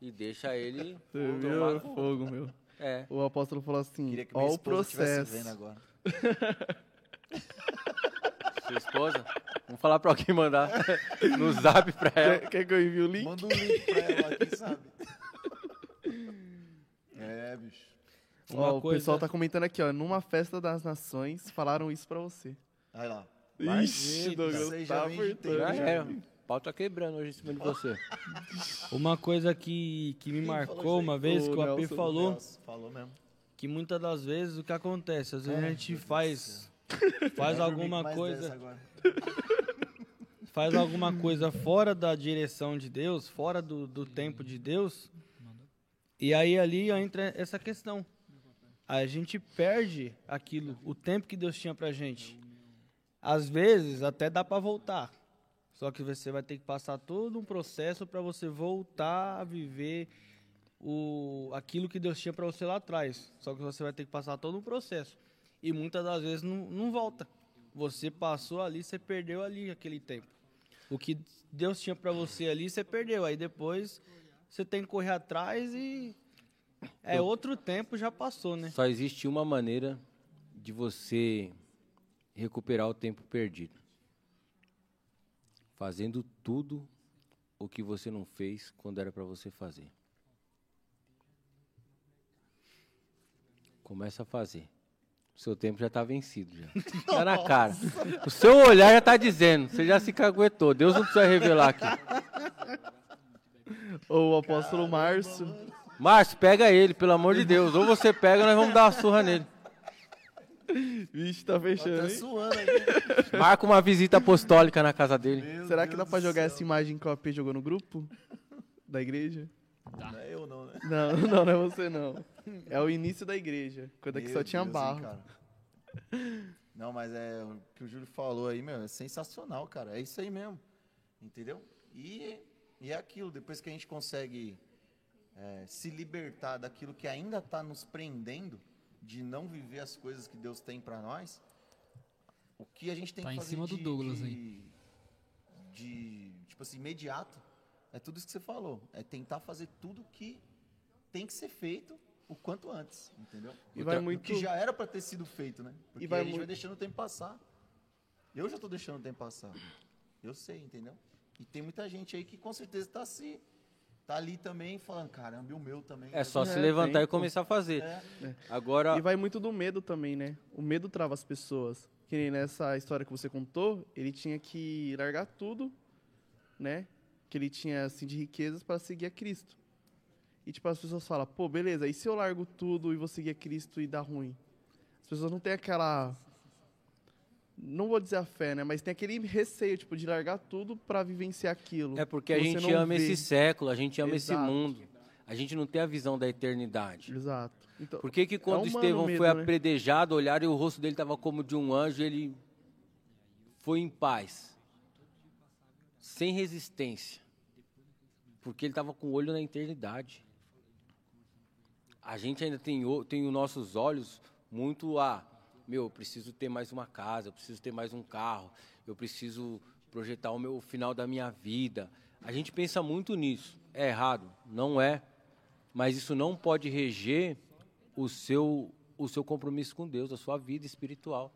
e deixa ele Você tomar. Fogo, meu. É. O apóstolo falou assim: ó o processo. vendo agora. Sua esposa? Vamos falar para alguém mandar no zap para ela. Quer, quer que eu envie o link? Manda um link pra ela aqui, sabe? É, bicho. Uma Ó, o coisa- pessoal tá comentando aqui, ó. Numa festa das nações, falaram isso pra você. Vai lá. Ixi, Douglas, isso aí já tá apertando. Já era. O pau tá quebrando hoje em cima de você. Uma coisa que, que me Quem marcou uma vez, O que o AP falou, falou mesmo. que muitas das vezes o que acontece, às vezes a gente faz, faz alguma coisa, faz alguma coisa fora da direção de Deus, fora do, do tempo de Deus, e aí ali entra essa questão. A gente perde aquilo, o tempo que Deus tinha pra gente. Às vezes até dá pra voltar. Só que você vai ter que passar todo um processo para você voltar a viver o, aquilo que Deus tinha para você lá atrás. Só que você vai ter que passar todo um processo. E muitas das vezes não, não volta. Você passou ali, você perdeu ali aquele tempo. O que Deus tinha para você ali, você perdeu. Aí depois você tem que correr atrás e é outro tempo já passou, né? Só existe uma maneira de você recuperar o tempo perdido. Fazendo tudo o que você não fez quando era para você fazer. Começa a fazer. Seu tempo já está vencido já. Tá na cara. O seu olhar já está dizendo, você já se caguetou. Deus não precisa revelar aqui. Ou o apóstolo Márcio. Márcio, pega ele, pelo amor de Deus. Ou você pega, nós vamos dar uma surra nele. Vixe, tá fechando, Tá suando aqui. Marca uma visita apostólica na casa dele. Meu Será que Deus dá pra jogar céu. essa imagem que o AP jogou no grupo? Da igreja? Não é eu não, né? Não, não, não é você não. É o início da igreja, quando aqui Meu só tinha Deus, hein, barro. cara. Não, mas é o que o Júlio falou aí, meu, é sensacional, cara. É isso aí mesmo. Entendeu? E, e é aquilo, depois que a gente consegue é, se libertar daquilo que ainda está nos prendendo, de não viver as coisas que Deus tem para nós, o que a gente tem Tá que em fazer cima do de, Douglas de, aí. de, tipo assim, imediato, é tudo isso que você falou. É tentar fazer tudo que tem que ser feito o quanto antes, entendeu? E vai O muito. que já era para ter sido feito, né? Porque vai a gente vai muito- deixando o tempo passar. Eu já tô deixando o tempo passar. Eu sei, entendeu? E tem muita gente aí que com certeza tá se tá ali também falando, caramba, e o meu também. É só É, se levantar tem, e começar a fazer. É. Agora, E vai muito do medo também, né? O medo trava as pessoas. Que nem nessa história que você contou, ele tinha que largar tudo, né? Que ele tinha, assim, de riquezas para seguir a Cristo. E, tipo, as pessoas falam, pô, beleza, e se eu largo tudo e vou seguir a Cristo e dá ruim? As pessoas não têm aquela... Não vou dizer a fé, né? Mas tem aquele receio, tipo, de largar tudo para vivenciar aquilo. é porque a gente ama vê. esse século, a gente ama esse Exato. mundo. A gente não tem a visão da eternidade. Exato. Então, Por que, que quando humano Estevão mesmo, foi né? apredejado, olharam e o rosto dele estava como de um anjo, ele foi em paz, sem resistência, porque ele estava com o olho na eternidade. A gente ainda tem, tem os nossos olhos muito a, meu, eu preciso ter mais uma casa, eu preciso ter mais um carro, eu preciso projetar o meu o final da minha vida. A gente pensa muito nisso. É errado? Não é. Mas isso não pode reger o seu, o seu compromisso com Deus, a sua vida espiritual.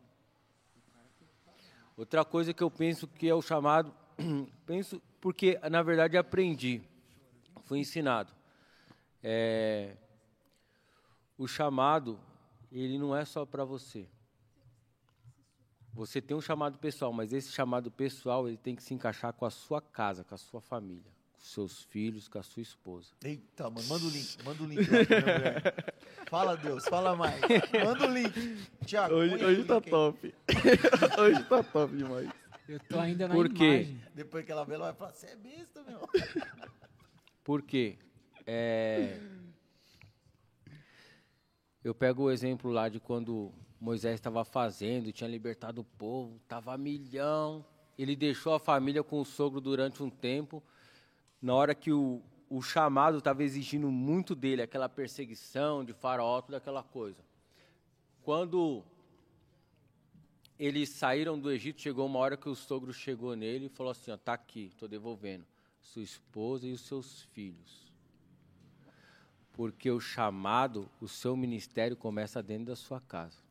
Outra coisa que eu penso que é o chamado, penso porque na verdade aprendi, fui ensinado. É, o chamado, ele não é só para você. Você tem um chamado pessoal, mas esse chamado pessoal ele tem que se encaixar com a sua casa, com a sua família, com seus filhos, com a sua esposa. Eita, mano, manda o link, manda o link. Fala, Deus, fala mais. Manda o link. Tiago, Hoje, hoje tá link top. hoje tá top demais. Eu tô ainda na Por quê? imagem. Depois que ela vê, ela vai falar, você é besta, meu. Por quê? É, Eu pego o exemplo lá de quando Moisés estava fazendo, tinha libertado o povo, estava milhão. Ele deixou a família com o sogro durante um tempo. Na hora que o, o chamado estava exigindo muito dele, aquela perseguição de faraó, toda aquela coisa. Quando eles saíram do Egito, chegou uma hora que o sogro chegou nele e falou assim, ó, tá aqui, tô devolvendo, sua esposa e os seus filhos. Porque o chamado, o seu ministério começa dentro da sua casa.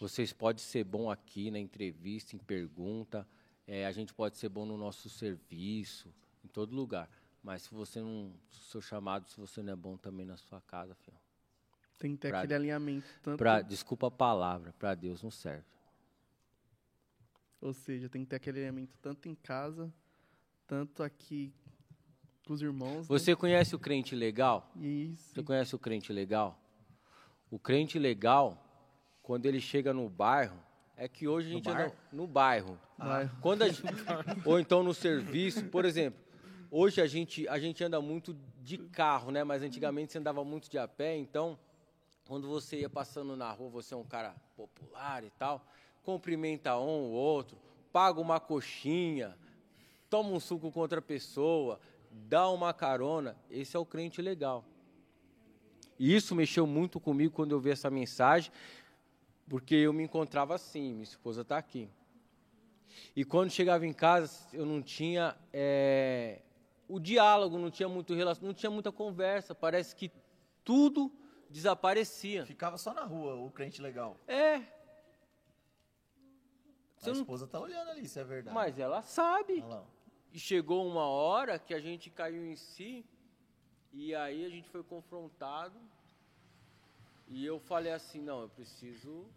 Vocês podem ser bom aqui na entrevista, em pergunta, eh, a gente pode ser bom no nosso serviço, em todo lugar. Mas se você não, se o seu chamado, se você não é bom também na sua casa, filho, Tem que ter Pra- aquele alinhamento. Tanto, pra, desculpa a palavra, para Deus não serve. Ou seja, tem que ter aquele alinhamento tanto em casa, tanto aqui com os irmãos. né? Você conhece o crente legal? Isso. Você conhece o crente legal? O crente legal, quando ele chega no bairro, é que hoje a gente anda no bairro. Vai. Quando a gente- ou então no serviço, por exemplo, hoje a gente, a gente anda muito de carro, né? Mas antigamente você andava muito de a pé, então quando você ia passando na rua, você é um cara popular e tal, cumprimenta um ou outro, paga uma coxinha, toma um suco com outra pessoa, dá uma carona, esse é o crente legal. E isso mexeu muito comigo quando eu vi essa mensagem, porque eu me encontrava assim, minha esposa está aqui. E quando chegava em casa, eu não tinha eh, o diálogo, não tinha muito relação, não tinha muita conversa. Parece que tudo desaparecia. Ficava só na rua, o crente legal. É, A Você não- esposa tá olhando ali, se é verdade. mas ela sabe. Olha lá. E chegou uma hora que a gente caiu em si, e aí a gente foi confrontado. E eu falei assim, não, eu preciso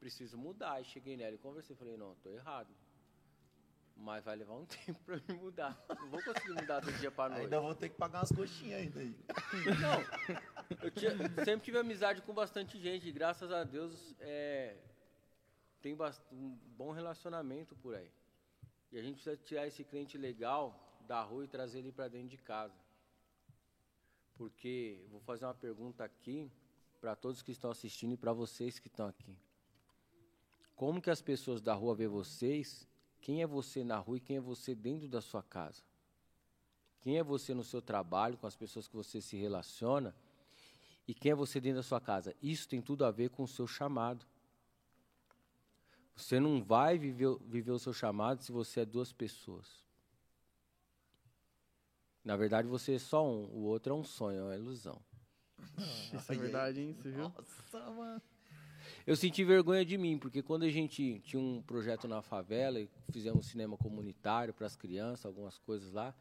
preciso mudar. E cheguei nela e conversei, falei, não, tô errado. Mas vai levar um tempo para me mudar. Não vou conseguir mudar do dia para noite. Ainda vou ter que pagar umas coxinhas ainda aí. Não, eu tinha- sempre tive amizade com bastante gente, e graças a Deus é, tem um bom relacionamento por aí. E a gente precisa tirar esse crente legal da rua e trazer ele para dentro de casa. Porque vou fazer uma pergunta aqui para todos que estão assistindo e para vocês que estão aqui. Como que as pessoas da rua vê vocês? Quem é você na rua e quem é você dentro da sua casa? Quem é você no seu trabalho, com as pessoas que você se relaciona? E quem é você dentro da sua casa? Isso tem tudo a ver com o seu chamado. Você não vai viver, o- viver o seu chamado se você é duas pessoas. Na verdade, você é só um, o outro é um sonho, é uma ilusão. Isso é verdade, hein? Você viu? Nossa, mano. Eu senti vergonha de mim, porque quando a gente tinha um projeto na favela e fizemos cinema comunitário para as crianças, algumas coisas lá,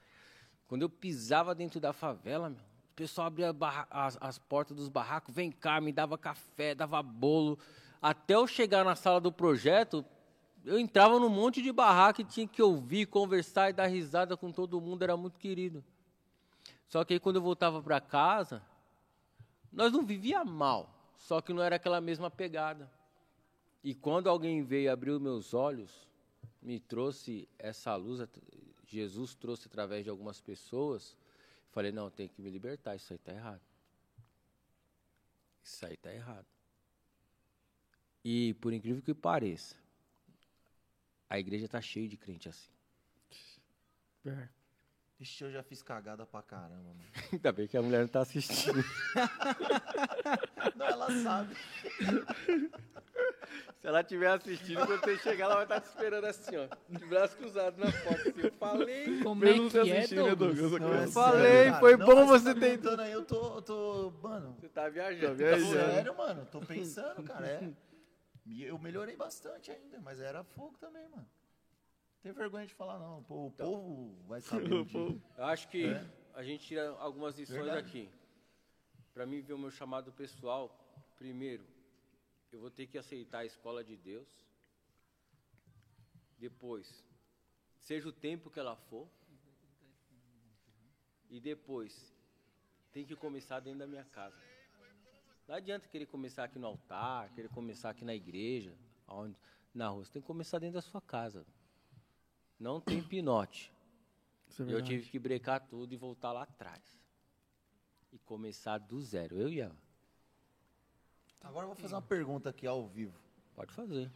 quando eu pisava dentro da favela, meu, o pessoal abria barra- as, as portas dos barracos, vem cá, me dava café, dava bolo. Até eu chegar na sala do projeto, eu entrava num monte de barraco e tinha que ouvir, conversar e dar risada com todo mundo, era muito querido. Só que aí quando eu voltava para casa, nós não vivia mal, só que não era aquela mesma pegada. E quando alguém veio abrir os meus olhos, me trouxe essa luz, Jesus trouxe através de algumas pessoas, falei, não, tem que me libertar, isso aí está errado. Isso aí está errado. E por incrível que pareça, a igreja está cheia de crente assim. É. Ixi, eu já fiz cagada pra caramba, mano. Ainda bem que a mulher não está assistindo. Não, ela sabe. Se ela estiver assistindo, quando você chegar, ela vai estar te esperando assim, ó, de braço cruzado na foto. Assim, eu falei. Como Mesmo é você que é, assistindo, né, Douglas? Douglas? Não, é Eu falei, foi cara. bom Não, mas você tá ter- aí, eu tô, eu tô, mano, Você tá viajando. Tá viajando. sério, mano, tô pensando, cara, é. Eu melhorei bastante ainda, mas era fogo também, mano. Não tem vergonha de falar, não. Pô, o povo vai saber um dia. Eu acho que É. a gente tira algumas lições Verdade. aqui. para mim ver o meu chamado pessoal, primeiro, eu vou ter que aceitar a escola de Deus. Depois, seja o tempo que ela for. E depois, tem que começar dentro da minha casa. Não adianta querer começar aqui no altar, querer começar aqui na igreja, aonde, na rua. Você tem que começar dentro da sua casa. Não tem pinote. É eu tive que brecar tudo e voltar lá atrás. E começar do zero. Eu e ela. Agora eu vou fazer uma pergunta aqui ao vivo. Pode fazer.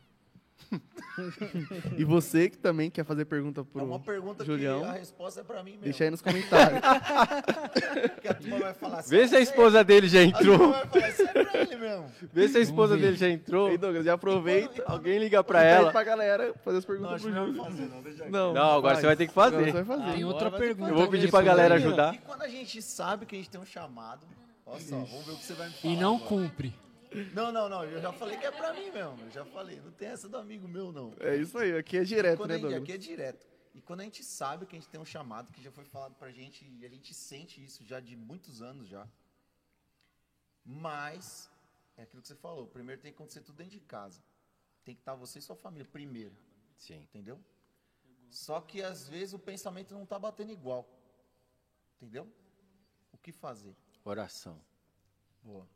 E você que também quer fazer pergunta pro é uma pergunta Julião, que a resposta é pra mim mesmo. deixa aí nos comentários. Que a turma vai falar assim. Vê se a "Ah, esposa dele já A turma entrou. vai falar, isso é pra ele mesmo. Vê se a esposa dele já entrou. Ei, Douglas, já aproveita. Alguém liga pra e ela. pra galera fazer as Não, perguntas acho pro Júlio. não fazer, não. Deixa aqui. Não, Não, agora faz. você vai ter que Agora fazer. você vai fazer. Tem outra Agora pergunta. Eu vou pedir pra galera ajudar. E quando a gente sabe que a gente tem um chamado, olha só, vamos ver o que você vai me falar. E não agora. cumpre. Não, não, não, eu já falei que é pra mim mesmo. Eu já falei, não tem essa do amigo meu, não. É isso aí, aqui é direto, Quando né, gente, aqui é direto. E quando a gente sabe que a gente tem um chamado que já foi falado pra gente, e a gente sente isso já de muitos anos já. Mas, é aquilo que você falou, primeiro tem que acontecer tudo dentro de casa. Tem que estar você e sua família primeiro, Sim. entendeu? Só que às vezes o pensamento não tá batendo igual. Entendeu? O que fazer? Oração. Boa.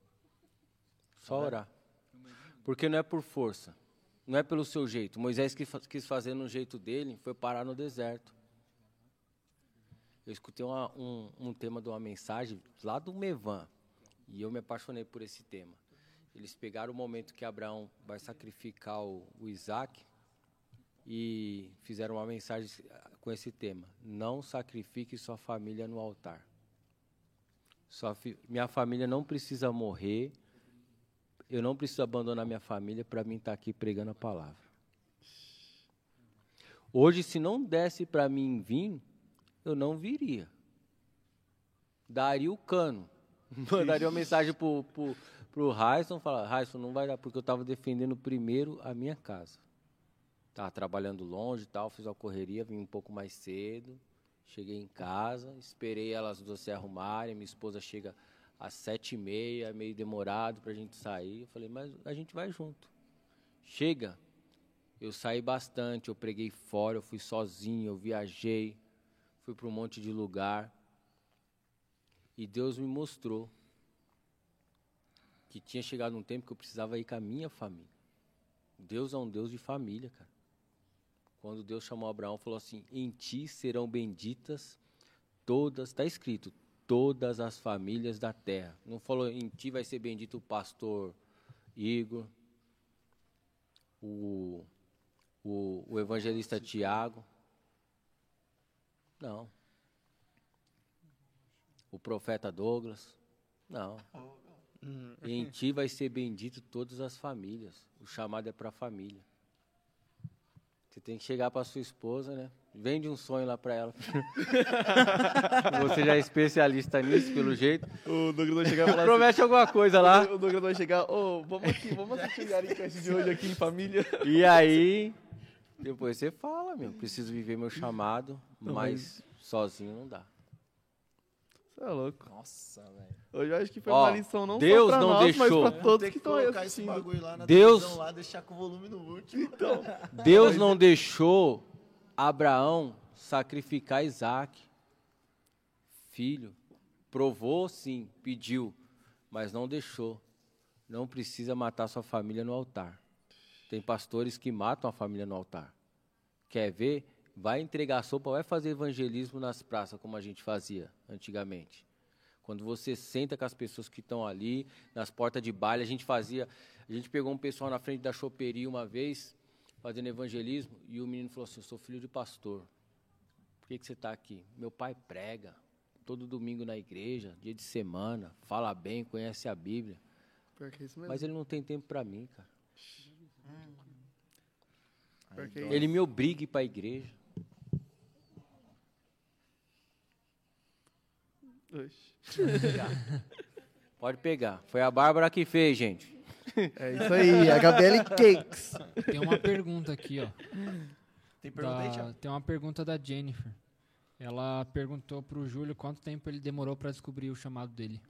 Só orar. Porque não é por força. Não é pelo seu jeito. Moisés quis fazer no jeito dele, foi parar no deserto. Eu escutei uma- um, um tema de uma mensagem lá do Mevan. E eu me apaixonei por esse tema. Eles pegaram o momento que Abraão vai sacrificar o, o Isaac e fizeram uma mensagem com esse tema. Não sacrifique sua família no altar. Sua fi- minha família não precisa morrer. Eu não preciso abandonar minha família para mim estar aqui pregando a palavra. Hoje, se não desse para mim vir, eu não viria. Daria o cano. Mandaria uma mensagem pro, pro, pro Raison, falar, Raison, não vai dar, porque eu estava defendendo primeiro a minha casa. Estava trabalhando longe tal, fiz uma correria, vim um pouco mais cedo. Cheguei em casa, esperei elas duas se arrumarem, minha esposa chega às sete e meia, meio demorado para a gente sair. Eu falei, mas a gente vai junto. Chega, eu saí bastante, eu preguei fora, eu fui sozinho, eu viajei, fui para um monte de lugar. E Deus me mostrou que tinha chegado um tempo que eu precisava ir com a minha família. Deus é um Deus de família, cara. Quando Deus chamou Abraão, falou assim: Em ti serão benditas todas, está escrito, todas as famílias da terra. Não falou em ti vai ser bendito o pastor Igor, o, o, o evangelista Tiago. Não. O profeta Douglas. Não. Em ti vai ser bendito todas as famílias. O chamado é para a família. Você tem que chegar para sua esposa, né? Vende um sonho lá para ela. Você já é especialista nisso, pelo jeito. O Douglas vai chegar e falar Promete alguma coisa lá. assim, o Douglas vai chegar, ô, vamos aqui, vamos assistir o Yaricast de hoje aqui em família. E aí, depois você fala, meu, preciso viver meu chamado, Não, mas sozinho não dá. Você é louco. Nossa, velho. Hoje eu acho que foi Ó, uma lição não Deus só pra não nós, deixou. mas pra todos que estão aí colocar esse assistindo. bagulho lá na Deus- lá, deixar com o volume no último. Então, Deus não deixou Abraão sacrificar Isaac, filho. Provou sim, pediu, mas não deixou. Não precisa matar sua família no altar. Tem pastores que matam a família no altar. Quer ver? Vai entregar sopa, vai fazer evangelismo nas praças, como a gente fazia antigamente. Quando você senta com as pessoas que estão ali, nas portas de baile, a gente fazia. A gente pegou um pessoal na frente da choperia uma vez, fazendo evangelismo, e o menino falou assim: Eu sou filho de pastor. Por que, que você está aqui? Meu pai prega todo domingo na igreja, dia de semana, fala bem, conhece a Bíblia. É. Mas ele não tem tempo para mim, cara. Que é Ele me obriga para a igreja. Pode pegar. Foi a Bárbara que fez, gente. É isso aí, HBL Cakes. Tem uma pergunta aqui, ó. tem pergunta aí, da- Thiago? tem uma pergunta da Jennifer. Ela perguntou pro Júlio quanto tempo ele demorou para descobrir o chamado dele.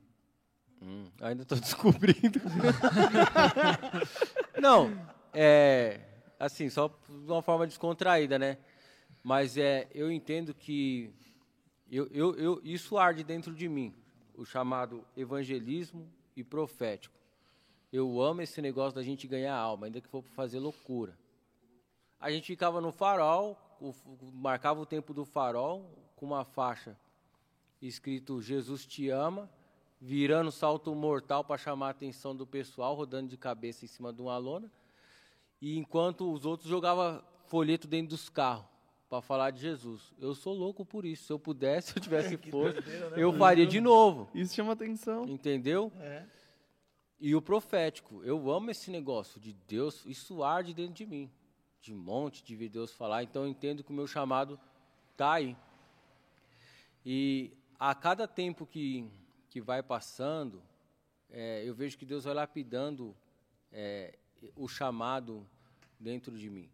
Hum, ainda tô descobrindo. Não, é. Assim, só de uma forma descontraída, né? Mas é, eu entendo que eu, eu, eu, isso arde dentro de mim, o chamado evangelismo e profético. Eu amo esse negócio da gente ganhar alma, ainda que for para fazer loucura. A gente ficava no farol, o, marcava o tempo do farol com uma faixa escrito Jesus te ama, virando salto mortal para chamar a atenção do pessoal, rodando de cabeça em cima de uma lona. E enquanto os outros jogavam folheto dentro dos carros para falar de Jesus. Eu sou louco por isso. Se eu pudesse, se eu tivesse força, né, eu faria de novo. Isso chama atenção. Entendeu? É. E o profético, eu amo esse negócio de Deus, isso arde dentro de mim, de monte, de ver Deus falar. Então eu entendo que o meu chamado está aí. E a cada tempo que, que vai passando, é, eu vejo que Deus vai lapidando é, o chamado dentro de mim.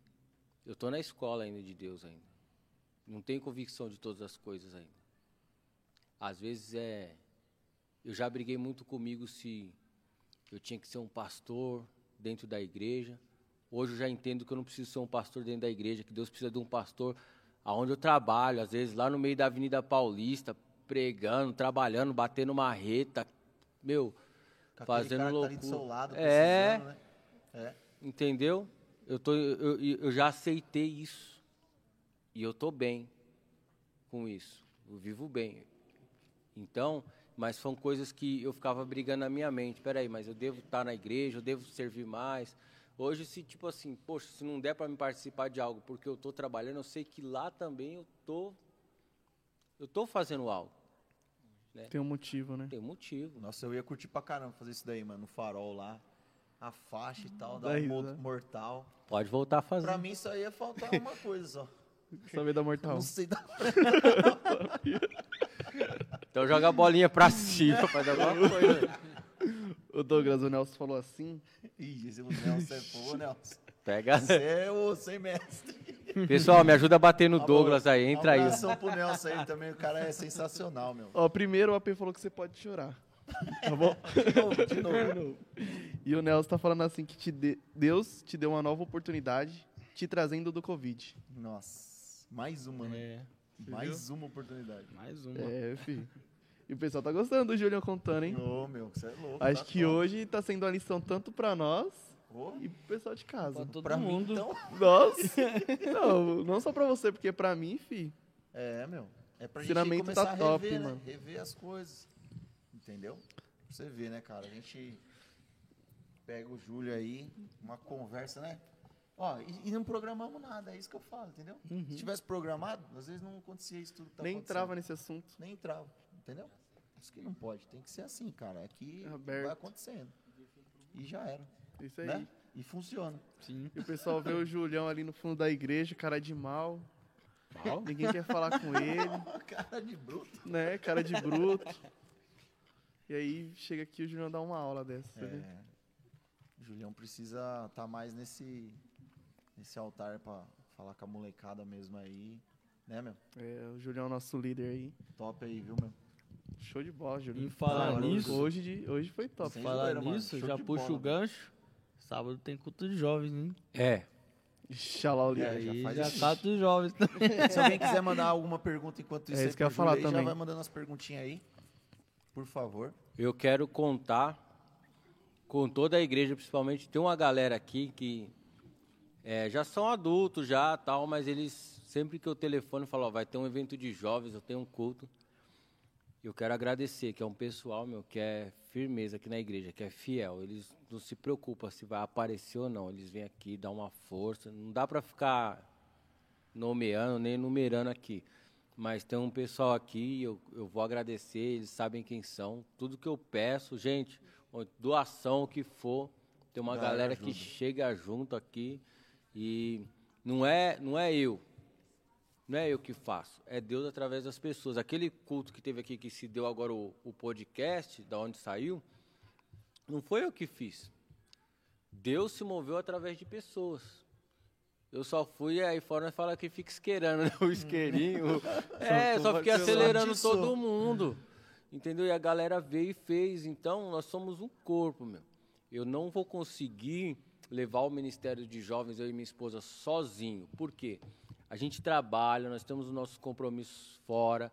Eu estou na escola ainda de Deus ainda. Não tenho convicção de todas as coisas ainda. Às vezes é. Eu já briguei muito comigo se eu tinha que ser um pastor dentro da igreja. Hoje eu já entendo que eu não preciso ser um pastor dentro da igreja, que Deus precisa de um pastor aonde eu trabalho, às vezes lá no meio da Avenida Paulista, pregando, trabalhando, batendo marreta, meu, Com fazendo cara que tá loucura. ali do seu lado, é, né? É. entendeu? Eu, tô, eu, eu eu já aceitei isso. E eu tô bem com isso. Eu vivo bem. Então, mas são coisas que eu ficava brigando na minha mente. Peraí, mas eu devo estar na igreja, eu devo servir mais. Hoje, se tipo assim, poxa, se não der para me participar de algo porque eu estou trabalhando, eu sei que lá também eu tô, eu tô fazendo algo. Tem um motivo, né? Tem um motivo. Nossa, eu ia curtir pra caramba fazer isso daí, mano. No farol lá. A faixa e tal, Dá dar um mo- risada. mortal. Pode voltar a fazer. Pra mim só ia faltar uma coisa só. Saber da mortal. Não sei da... Então joga a bolinha pra cima, faz alguma coisa. O Douglas, o Nelson falou assim. Ih, esse o Nelson é pô, Nelson. Pega. Você é o sem mestre. Pessoal, me ajuda a bater no Douglas aí, entra um aí. abração pro Nelson aí também, o cara é sensacional, meu. Ó, primeiro o AP falou que você pode chorar. Tá bom? De novo, de novo. E o Nelson tá falando assim que te de- Deus te deu uma nova oportunidade, te trazendo do Covid. Nossa, mais uma, né? É, Mais uma oportunidade. mais uma. É, filho. E o pessoal tá gostando do Julião contando, hein? Ô, meu, você é louco. Acho tá que top. hoje tá sendo uma lição tanto pra nós Ô, e pro pessoal de casa. Pra todo pra mim, mundo. então. Nossa! Não, não só pra você, porque pra mim, fi. É, meu. É pra gente começar tá a top, rever, né? mano. Rever as coisas. Entendeu? Pra você ver, né, cara? A gente pega o Júlio aí, uma conversa, né? Ó, e, e não programamos nada, é isso que eu falo, entendeu? Se tivesse programado, às vezes não acontecia isso tudo que tá Nem entrava nesse assunto. Nem entrava, entendeu? Isso que não pode, tem que ser assim, cara. É que Aberto. vai acontecendo. E já era, Isso aí. né? E funciona. Sim. E o pessoal vê o Julião ali no fundo da igreja, cara de mal. Ninguém quer falar com ele, cara de bruto. né? Cara de bruto. E aí chega aqui o Julião dá uma aula dessa? É, o Julião precisa estar mais nesse, nesse altar pra falar com a molecada mesmo aí. Né, meu? É, o Julião é o nosso líder aí. Top aí, viu, meu? Show de bola, Julião. E falar hora, nisso, Hoje, de- hoje foi top. Sem falar zoeira, nisso, já puxa bola, o gancho. Sábado tem culto de jovens, hein? É. Xalá o É, já Aí faz já isso. os jovens também. Se alguém quiser mandar alguma pergunta enquanto isso, É isso que eu ia falar Júlio aí, também. Já vai mandando as perguntinhas aí. Por favor. Eu quero contar com toda a igreja, principalmente. Tem uma galera aqui que é, já são adultos, já tal, mas eles, sempre que eu telefono, falam: ó, vai ter um evento de jovens, eu tenho um culto. Eu quero agradecer, que é um pessoal, meu, que é firmeza aqui na igreja, que é fiel. Eles não se preocupam se vai aparecer ou não. Eles vêm aqui, dão uma força. Não dá para ficar nomeando nem numerando aqui. Mas tem um pessoal aqui, eu, eu vou agradecer, eles sabem quem são. Tudo que eu peço, gente, doação, o que for, tem uma Galera que chega junto aqui e não é, não é eu. Não é eu que faço, é Deus através das pessoas. Aquele culto que teve aqui, que se deu agora o, o podcast, da onde saiu, não foi eu que fiz. Deus se moveu através de pessoas. Eu só fui aí fora e fala que fica isqueirando né? o isqueirinho. é, eu só fiquei acelerando todo mundo. Entendeu? E a galera veio e fez. Então, nós somos um corpo, meu. Eu não vou conseguir levar o Ministério de Jovens, eu e minha esposa, sozinho. Por quê? A gente trabalha, nós temos os nossos compromissos fora.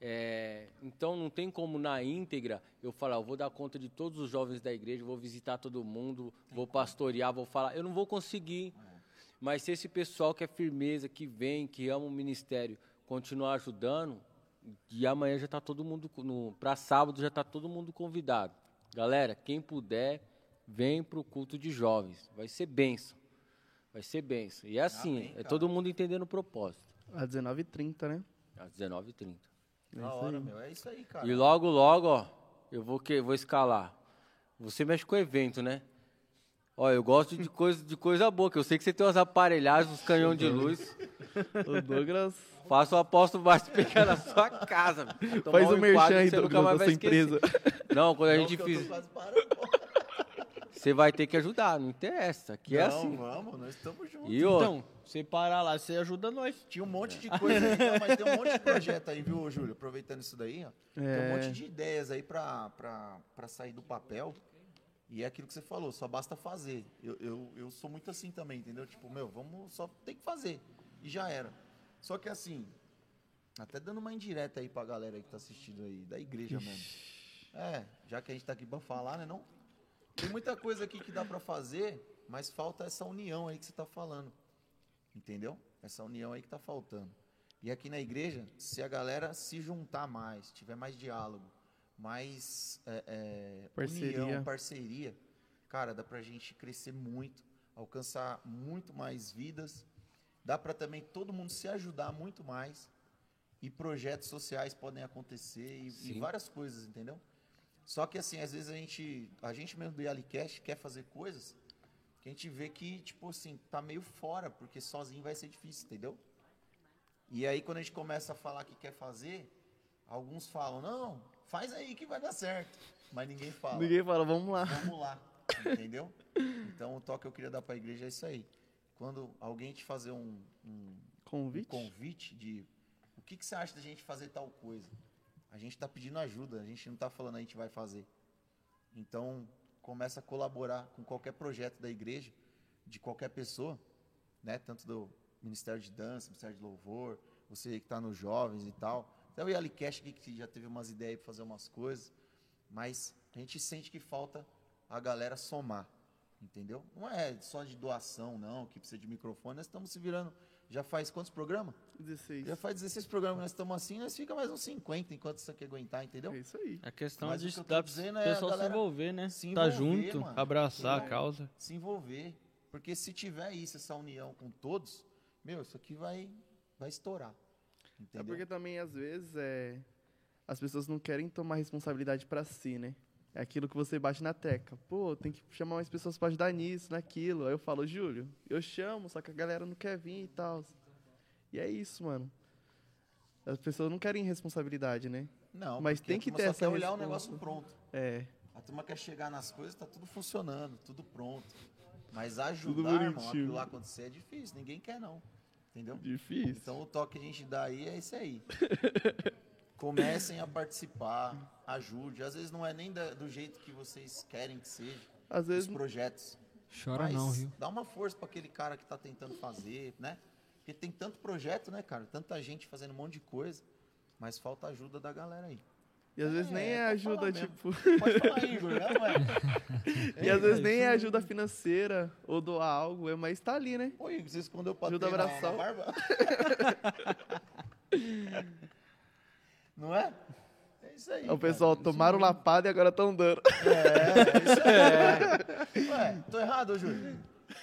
É, então não tem como na íntegra eu falar, eu vou dar conta de todos os jovens da igreja, vou visitar todo mundo, vou pastorear, vou falar. Eu não vou conseguir. Mas se esse pessoal que é firmeza, que vem, que ama o ministério, continuar ajudando, e amanhã já está todo mundo, para sábado já está todo mundo convidado. Galera, quem puder, vem para o culto de jovens. Vai ser benção. Vai ser benção. E é assim, Amém, é todo mundo entendendo o propósito. Às 19h30, né? Às 19h30. É Na hora, meu. É isso aí, cara. E logo, logo, ó, eu vou, que, vou escalar. Você mexe com o evento, né? Ó, eu gosto de coisa, de coisa boa, que eu sei que você tem umas aparelhagens, uns canhão de luz. o Douglas. Faça o apóstolo Márcio pegar na sua casa. Faz o merchan aí, Douglas, da sua empresa. Não, quando a gente fizer. Você vai ter que ajudar, não interessa. Aqui é não, é assim. vamos, nós estamos juntos. E então, você parar lá, você ajuda nós. Tinha um monte de coisa aí, não, mas tem um monte de projeto aí, viu, Júlio? Aproveitando isso daí, ó. É. Tem um monte de ideias aí pra sair do papel. E é aquilo que você falou, só basta fazer. Eu, eu, eu sou muito assim também, entendeu? Tipo, meu, vamos só tem que fazer. E já era. Só que assim, até dando uma indireta aí pra galera aí que tá assistindo aí, da igreja mesmo. É, já que a gente tá aqui pra falar, né, não? Tem muita coisa aqui que dá para fazer, mas falta essa união aí que você está falando. Entendeu? Essa união aí que está faltando. E aqui na igreja, se a galera se juntar mais, tiver mais diálogo, mais é, é, parceria. união, parceria, cara, dá para a gente crescer muito, alcançar muito mais vidas. Dá para também todo mundo se ajudar muito mais. E projetos sociais podem acontecer e, e várias coisas, entendeu? Só que assim, às vezes a gente, a gente mesmo do Yalicast quer fazer coisas que a gente vê que, tipo assim, tá meio fora, porque sozinho vai ser difícil, entendeu? E aí quando a gente começa a falar que quer fazer, alguns falam, não, faz aí que vai dar certo. Mas ninguém fala. Ninguém fala, vamos lá. Vamos lá, entendeu? Então o toque que eu queria dar para a igreja é isso aí. Quando alguém te fazer um, um convite? Um convite de o que, que você acha da gente fazer tal coisa? A gente está pedindo ajuda, a gente não está falando a gente vai fazer. Então, começa a colaborar com qualquer projeto da igreja, de qualquer pessoa, né? Tanto do Ministério de Dança, Ministério de Louvor, você que está nos jovens e tal. Até o Yalicast aqui que já teve umas ideias para fazer umas coisas, mas a gente sente que falta a galera somar, entendeu? Não é só de doação, não, que precisa de microfone, nós estamos se virando já faz quantos programas? 16. Já faz 16 programas, nós estamos assim, nós fica mais uns 50 enquanto você quer aguentar, entendeu? É isso aí. A questão Mas de que da dizendo é pessoal se envolver, né? Se tá envolver, tá junto, mano, abraçar a causa. Se envolver. Porque se tiver isso, essa união com todos, meu, isso aqui vai, vai estourar. É entendeu? É porque também, às vezes, é, as pessoas não querem tomar responsabilidade para si, né? É aquilo que você bate na tecla. Pô, tem que chamar mais pessoas para ajudar nisso, naquilo. Aí eu falo, Júlio, eu chamo, só que a galera não quer vir e tal. E é isso, mano. As pessoas não querem responsabilidade, né? Não, mas tem que ter só essa quer olhar o negócio pronto. É. A turma quer chegar nas coisas, tá tudo funcionando, tudo pronto. Mas ajudar, irmão, aquilo lá acontecer é difícil, ninguém quer não. Entendeu? Difícil. Então o toque que a gente dá aí é esse aí. Comecem a participar, ajude. Às vezes não é nem da, do jeito que vocês querem que seja. Às vezes os projetos. Chora Mas não, viu? Dá uma força para aquele cara que está tentando fazer, né? Porque tem tanto projeto, né, cara? Tanta gente fazendo um monte de coisa, mas falta ajuda da galera aí. E às vezes é, nem é ajuda, tipo. Pode falar, Igor, né? E às vezes nem é ajuda financeira ou doar algo, é mas tá ali, né? Oi, Igor, você escondeu pra Ajuda abraçar. barba? Não é? É isso aí. O pessoal cara, tomaram lapada e agora estão dando. É, é isso aí. É. Ué, tô errado, Júlio?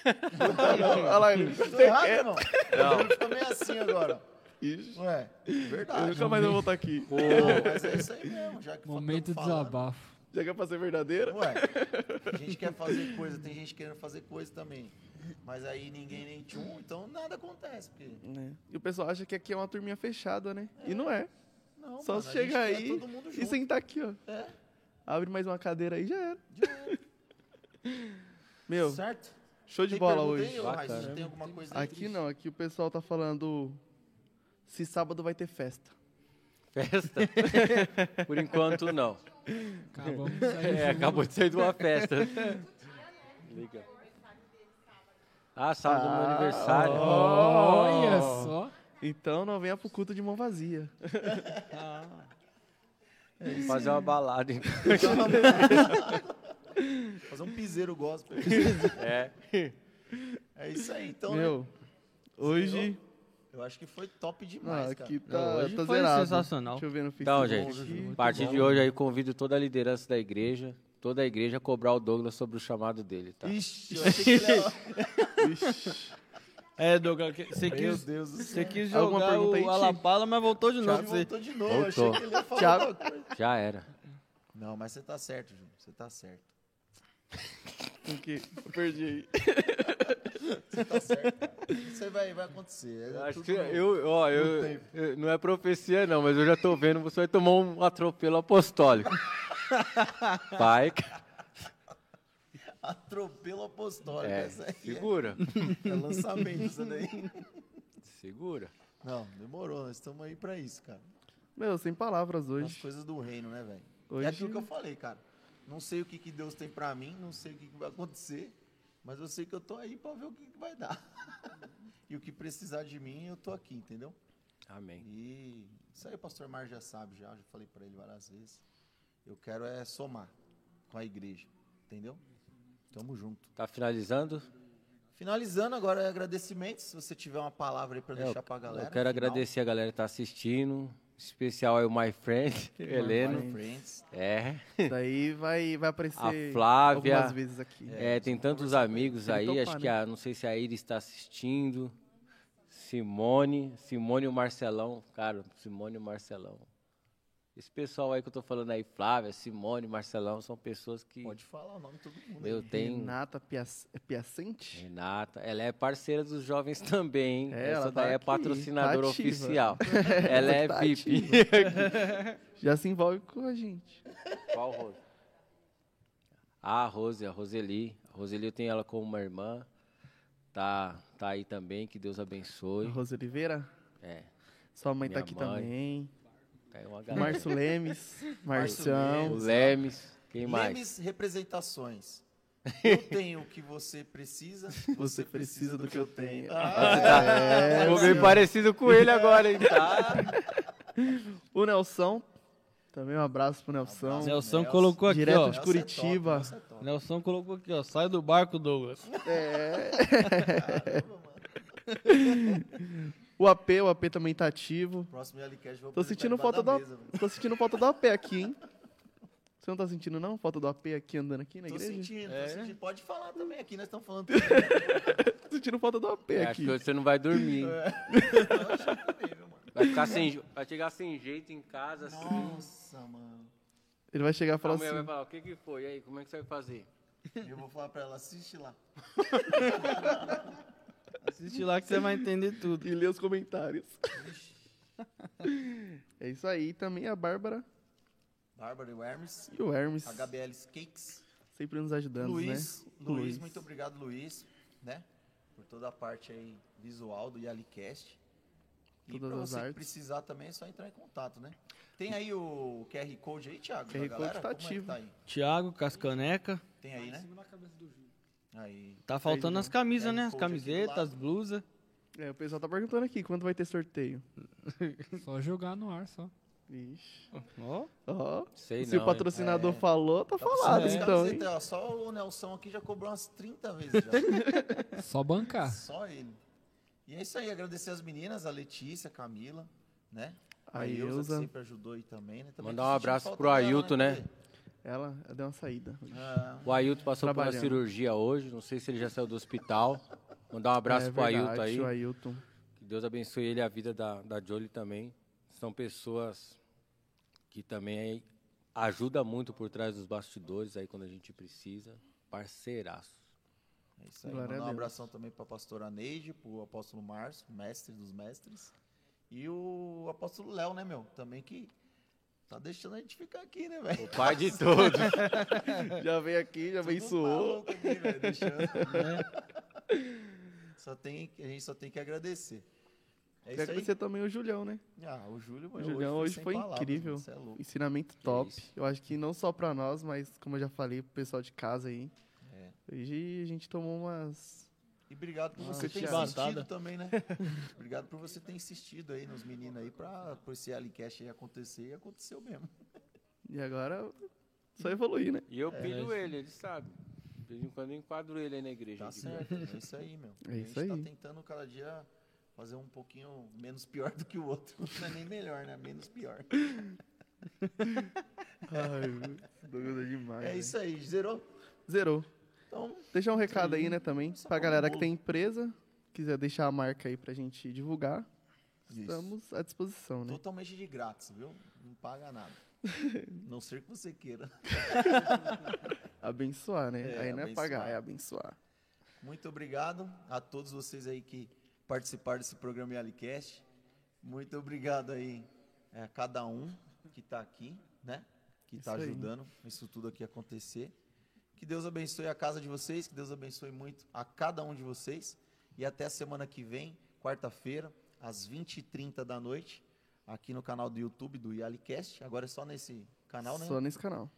Olha lá, ele. Tô errado, irmão? Não. Ele ficou meio assim agora. Isso. Ué, verdade. Eu nunca mais vou voltar aqui. Pô, mas é isso aí mesmo. Já que Momento de desabafo. Já quer fazer verdadeira? Ué, a gente quer fazer coisa, tem gente querendo fazer coisa também. Mas aí ninguém nem tchum, então nada acontece. Porque... É. E o pessoal acha que aqui é uma turminha fechada, né? É. E não é. Não, Só mano, chegar aí e sentar aqui, ó. É. Abre mais uma cadeira aí já era. Já era. Meu. Certo? Show de tem bola hoje. Aí, tem alguma coisa aqui não, aqui o pessoal tá falando se sábado vai ter festa. festa? Por enquanto, não. Acabamos de sair É, acabou de sair de uma festa. Liga. Ah, sábado é meu aniversário. Olha só. Então não venha pro culto de mão vazia. Fazer uma balada. então. Fazer um piseiro gospel. É. É isso aí, então, né? Meu, hoje. Eu acho que foi top demais, Ah, cara. aqui tá, Não, hoje tá foi zerado. sensacional. Deixa eu ver no Então, Facebook. gente, aqui. a partir de hoje aí convido toda a liderança da igreja, toda a igreja a cobrar o Douglas sobre o chamado dele, tá? Ixi, eu achei que ele era... É, Douglas, você Meu quis, Deus do você céu. quis jogar pergunta aí, o? Alapala, mas voltou de novo. Voltou de novo. Eu achei Voltou. que ele ia falar Thiago- alguma coisa. Já era. Não, mas você tá certo, Júnior. Você tá certo. O quê? Eu perdi aí. Você tá certo, cara. Isso aí vai, vai acontecer. É Acho que eu, ó, eu, eu- não é profecia não, mas eu já tô vendo, você vai tomar um atropelo apostólico. Vai, Atropelo apostólico. é, Essa aí segura, é, é lançamento, isso daí. segura. Não, demorou. Nós estamos aí pra isso, cara. Meu, sem palavras As hoje. coisas do reino, né, velho? Hoje- É aquilo que eu falei, cara. Não sei o que, que Deus tem pra mim, não sei o que, que vai acontecer, mas eu sei que eu tô aí pra ver o que, que vai dar. e o que precisar de mim, eu tô aqui, entendeu? Amém. E isso aí o pastor Mar já sabe, já, já falei pra ele várias vezes. Eu quero é somar com a igreja, entendeu? Tamo junto. Tá finalizando? Finalizando agora é agradecimentos, se você tiver uma palavra aí pra É, deixar pra galera. Eu quero final. agradecer a galera que tá assistindo, especial aí o My Friend, Heleno. My friends. É, Daí vai, vai aparecer A Flávia. algumas vezes aqui. é, tem tantos amigos aí, topar, acho né? que a, não sei se a Iris está assistindo. Simone, Simone e o Marcelão, cara, Simone e o Marcelão. Esse pessoal aí que eu tô falando aí, Flávia, Simone, Marcelão, são pessoas que Pode falar o nome de todo mundo. eu aí. tenho. Renata Piac- é Piacente? Renata, ela é parceira dos jovens também, hein? É, Essa ela tá daí é aqui, patrocinadora tá oficial. ela é Tá VIP. Já se envolve com a gente. Qual Rose? Ah, a Rose, a Roseli. A Roseli eu tenho ela como uma irmã. Tá, tá aí também, que Deus A abençoe. Rose Oliveira. É, Sua mãe tá Minha aqui mãe. também. Tá aí uma galera. Márcio Lemes. Marcião. Lemes, quem mais? Lemes representações. Eu tenho o que você precisa. Você precisa do que eu tenho. Ah, Ficou bem parecido com ele agora, hein? Tá. O Nelson. Também um abraço pro Nelson. Nelson Nelson. colocou aqui, Direto ó. de Curitiba. Nelson é top, Nelson é top. Nelson colocou aqui, ó. Sai do barco, Douglas. O AP, o AP também tá ativo. Próximo Yalicast vou Tô sentindo falta da do, mesa, tô sentindo falta do AP aqui, hein? Você não tá sentindo não? Falta do AP aqui andando aqui na Tô igreja? sentindo, É. tô sentindo. Pode falar também aqui, nós estamos falando Tô sentindo falta do AP É, acho aqui. que você não vai dormir. hein? tudo. Vai ficar sem, vai chegar sem jeito em casa, assim. Nossa, mano. Ele vai chegar e A falar vai assim. falar, o que que foi? E aí, como é que você vai fazer? Eu vou falar pra ela, assiste lá. Assiste lá que você vai entender tudo. E lê os comentários. é isso aí. Também a Bárbara Bárbara e o Hermes. e o Hermes. HBL Cakes. Sempre nos ajudando, Luiz, né? Luiz, Luiz. muito obrigado, Luiz, né? Por toda a parte aí visual do Yalicast. E as você artes. precisar também é só entrar em contato, né? Tem aí o QR Code aí, Thiago? QR da galera? Code tá Como é ativo. tá aí? Thiago, Cascaneca. Tem aí, né? Aí. Tá faltando as camisas, né? As camisetas, as blusas. É, o pessoal tá perguntando aqui, quando vai ter sorteio? Só jogar no ar, só. Ixi. Ó. Ó, Sei se não, o patrocinador É. falou, tá Tá falado precisando então, camiseta, ó, Só o Nelson aqui já cobrou umas 30 vezes já. Só bancar. Só ele. E é isso aí, agradecer as meninas, a Letícia, a Camila, né? A A Ilza, que Ilza. sempre ajudou aí também, né? Também Mandar um abraço pro Ailton, né? Ela deu uma saída. Ah, O Ailton passou por uma cirurgia hoje, não sei se ele já saiu do hospital. Mandar um abraço é pro verdade, Ailton aí. O Ailton. Que Deus abençoe ele e a vida da, da Jolie também. São pessoas que também ajudam muito por trás dos bastidores aí quando a gente precisa. Parceiraços. é isso aí. Glória a Mandar um abração também pra pastora Neide, pro apóstolo Márcio, mestre dos mestres. E o apóstolo Léo, né, meu? Também que tá deixando a gente ficar aqui, né, velho? O pai de todos. Já veio aqui, já aqui, velho, deixando. Só tem, a gente só tem que agradecer. É aí. agradecer também o Julião, né? Ah, o Júlio, O Julião hoje sem foi palavras, incrível. é. Ensinamento top. isso. Eu acho que não só pra nós, mas como eu já falei pro pessoal de casa aí. É. Hoje a gente tomou umas. E obrigado por Ah, você ter insistido Batada. também, né? obrigado por você ter insistido aí nos meninos aí pra, pra esse Alicast aí acontecer e aconteceu mesmo. E agora só evoluir, né? E eu pilho ele, ele sabe. De vez em quando eu enquadro ele aí na igreja. Tá certo, é isso aí, meu. É a gente isso tá aí. tentando cada dia fazer um pouquinho menos pior do que o outro. Não é nem melhor, né? Menos pior. Ai, Douglas é demais. É né? isso aí, zerou? Zerou. Então, Deixar um recado aí, né, também. Só Pra pão galera que tem empresa, quiser deixar a marca aí pra gente divulgar, isso. estamos à disposição, né? Totalmente de grátis, viu? Não paga nada. Não ser que você queira. Abençoar, né? É, aí não é pagar, é abençoar. Muito obrigado a todos vocês aí que participaram desse programa Yalicast. Muito obrigado aí é, a cada um que está aqui, né? Que está ajudando isso tudo aqui acontecer. Que Deus abençoe a casa de vocês, que Deus abençoe muito a cada um de vocês. E até a semana que vem, quarta-feira, às 20h30 da noite, aqui no canal do YouTube do Yalicast. Agora é só nesse canal, né? Só nesse canal.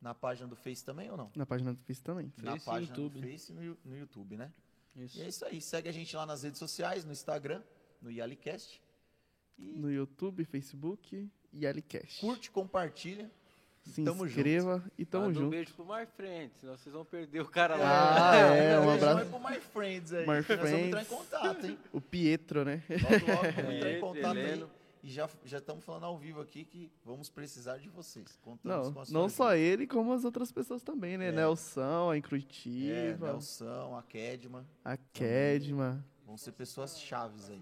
Na página do Face também ou não? Na página do Face também. Na Face e página YouTube. do Face e no, no YouTube, né? Isso. E é isso aí. Segue a gente lá nas redes sociais, no Instagram, no Yalicast. E No YouTube, Facebook e Alicast. curte, compartilha. Se tamo inscreva e tamo Manda um junto. beijo pro My Friend, senão vocês vão perder o cara lá. Ah, é, um Beijo abraço. Vai pro My Friends aí. My Nós vamos entrar em Friends. contato, hein? O Pietro, né? Logo, logo, vamos entrar em contato aí. Heleno. E já já estamos falando ao vivo aqui que vamos precisar de vocês. Contamos Não, com a sua não ajuda. só ele, como as outras pessoas também, né? É. Nelson, a É, Incruitiva, Nelson, a Kedma. a Kedma. Vão ser pessoas chaves aí.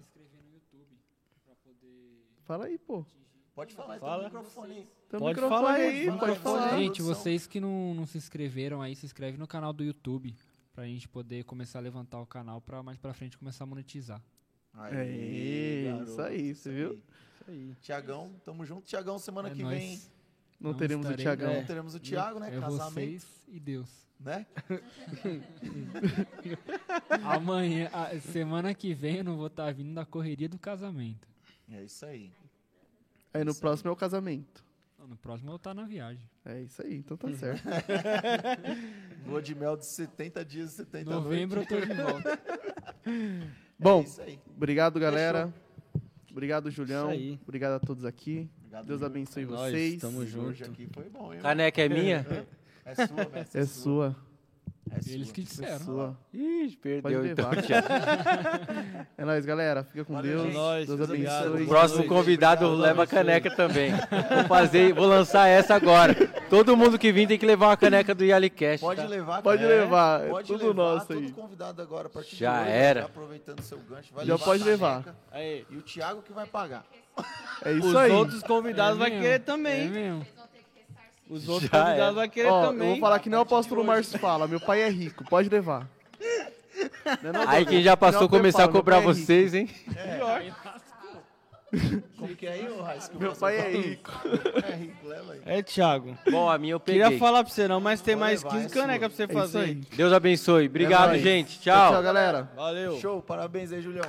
Fala aí, pô. Pode falar, tem Fala. o microfone aí. Tem um Pode falar, aí, pode fala. falar. Gente, vocês que não, não se inscreveram aí, se inscreve no canal do YouTube. Pra gente poder começar a levantar o canal pra mais pra frente começar a monetizar. Aê, garoto, isso aí, você viu? aí. Tiagão, tamo junto. Tiagão, semana É que nóis. vem Não, Não teremos o Tiagão. não teremos o Thiago, né? É Casamento, vocês e Deus. né? Amanhã, a- semana que vem eu não vou estar vindo da correria do casamento. É isso aí. Aí no próximo é o casamento. No próximo eu vou estar na viagem. É isso aí, então tá certo. Lua de mel de 70 dias e 70 Novembro eu tô de volta. noites. Bom, É isso aí. obrigado, galera. Obrigado, Julião. Isso aí. Obrigado a todos aqui. Obrigado, Deus abençoe É nóis, vocês. tamo Hoje junto. aqui foi bom, hein? Caneca é minha? É sua, mestre. É sua. É sua. Eles que É disseram. sua. Ih, perdeu então. É nóis, galera. Fica com Valeu, Deus. Nós, Deus abençoe. O próximo convidado Obrigado, leva a abençoe. caneca também. Vou fazer, vou lançar essa agora. Todo mundo que vir tem que levar uma caneca do Yalicast. Pode tá? levar. Pode cara. levar, é Pode tudo levar, nosso todo aí. convidado agora a partir Já de hoje, era. já aproveitando seu gancho. Vai Já levar pode levar. caneca. Aí, E o Thiago que vai pagar. É isso os aí. outros convidados vai mesmo, querer É também. mesmo. Os outros Já convidados é. vai querer Ó, eu também. vou falar que nem o apóstolo Márcio fala. Meu pai é rico, pode levar. Não é não, Aí quem já passou Não, começar a fala, meu cobrar pai é rico. vocês, hein? Como que é aí, ô Raiz? que Meu pai é rico. É rico, leva aí. É, Thiago. Bom, a minha eu peguei. Queria falar pra você não, mas tem Vou mais levar, 15 é canecas pra você É fazer. aí. Deus abençoe. Obrigado, nóis. gente. Tchau. tchau, galera. Valeu. Show, parabéns aí, Julião.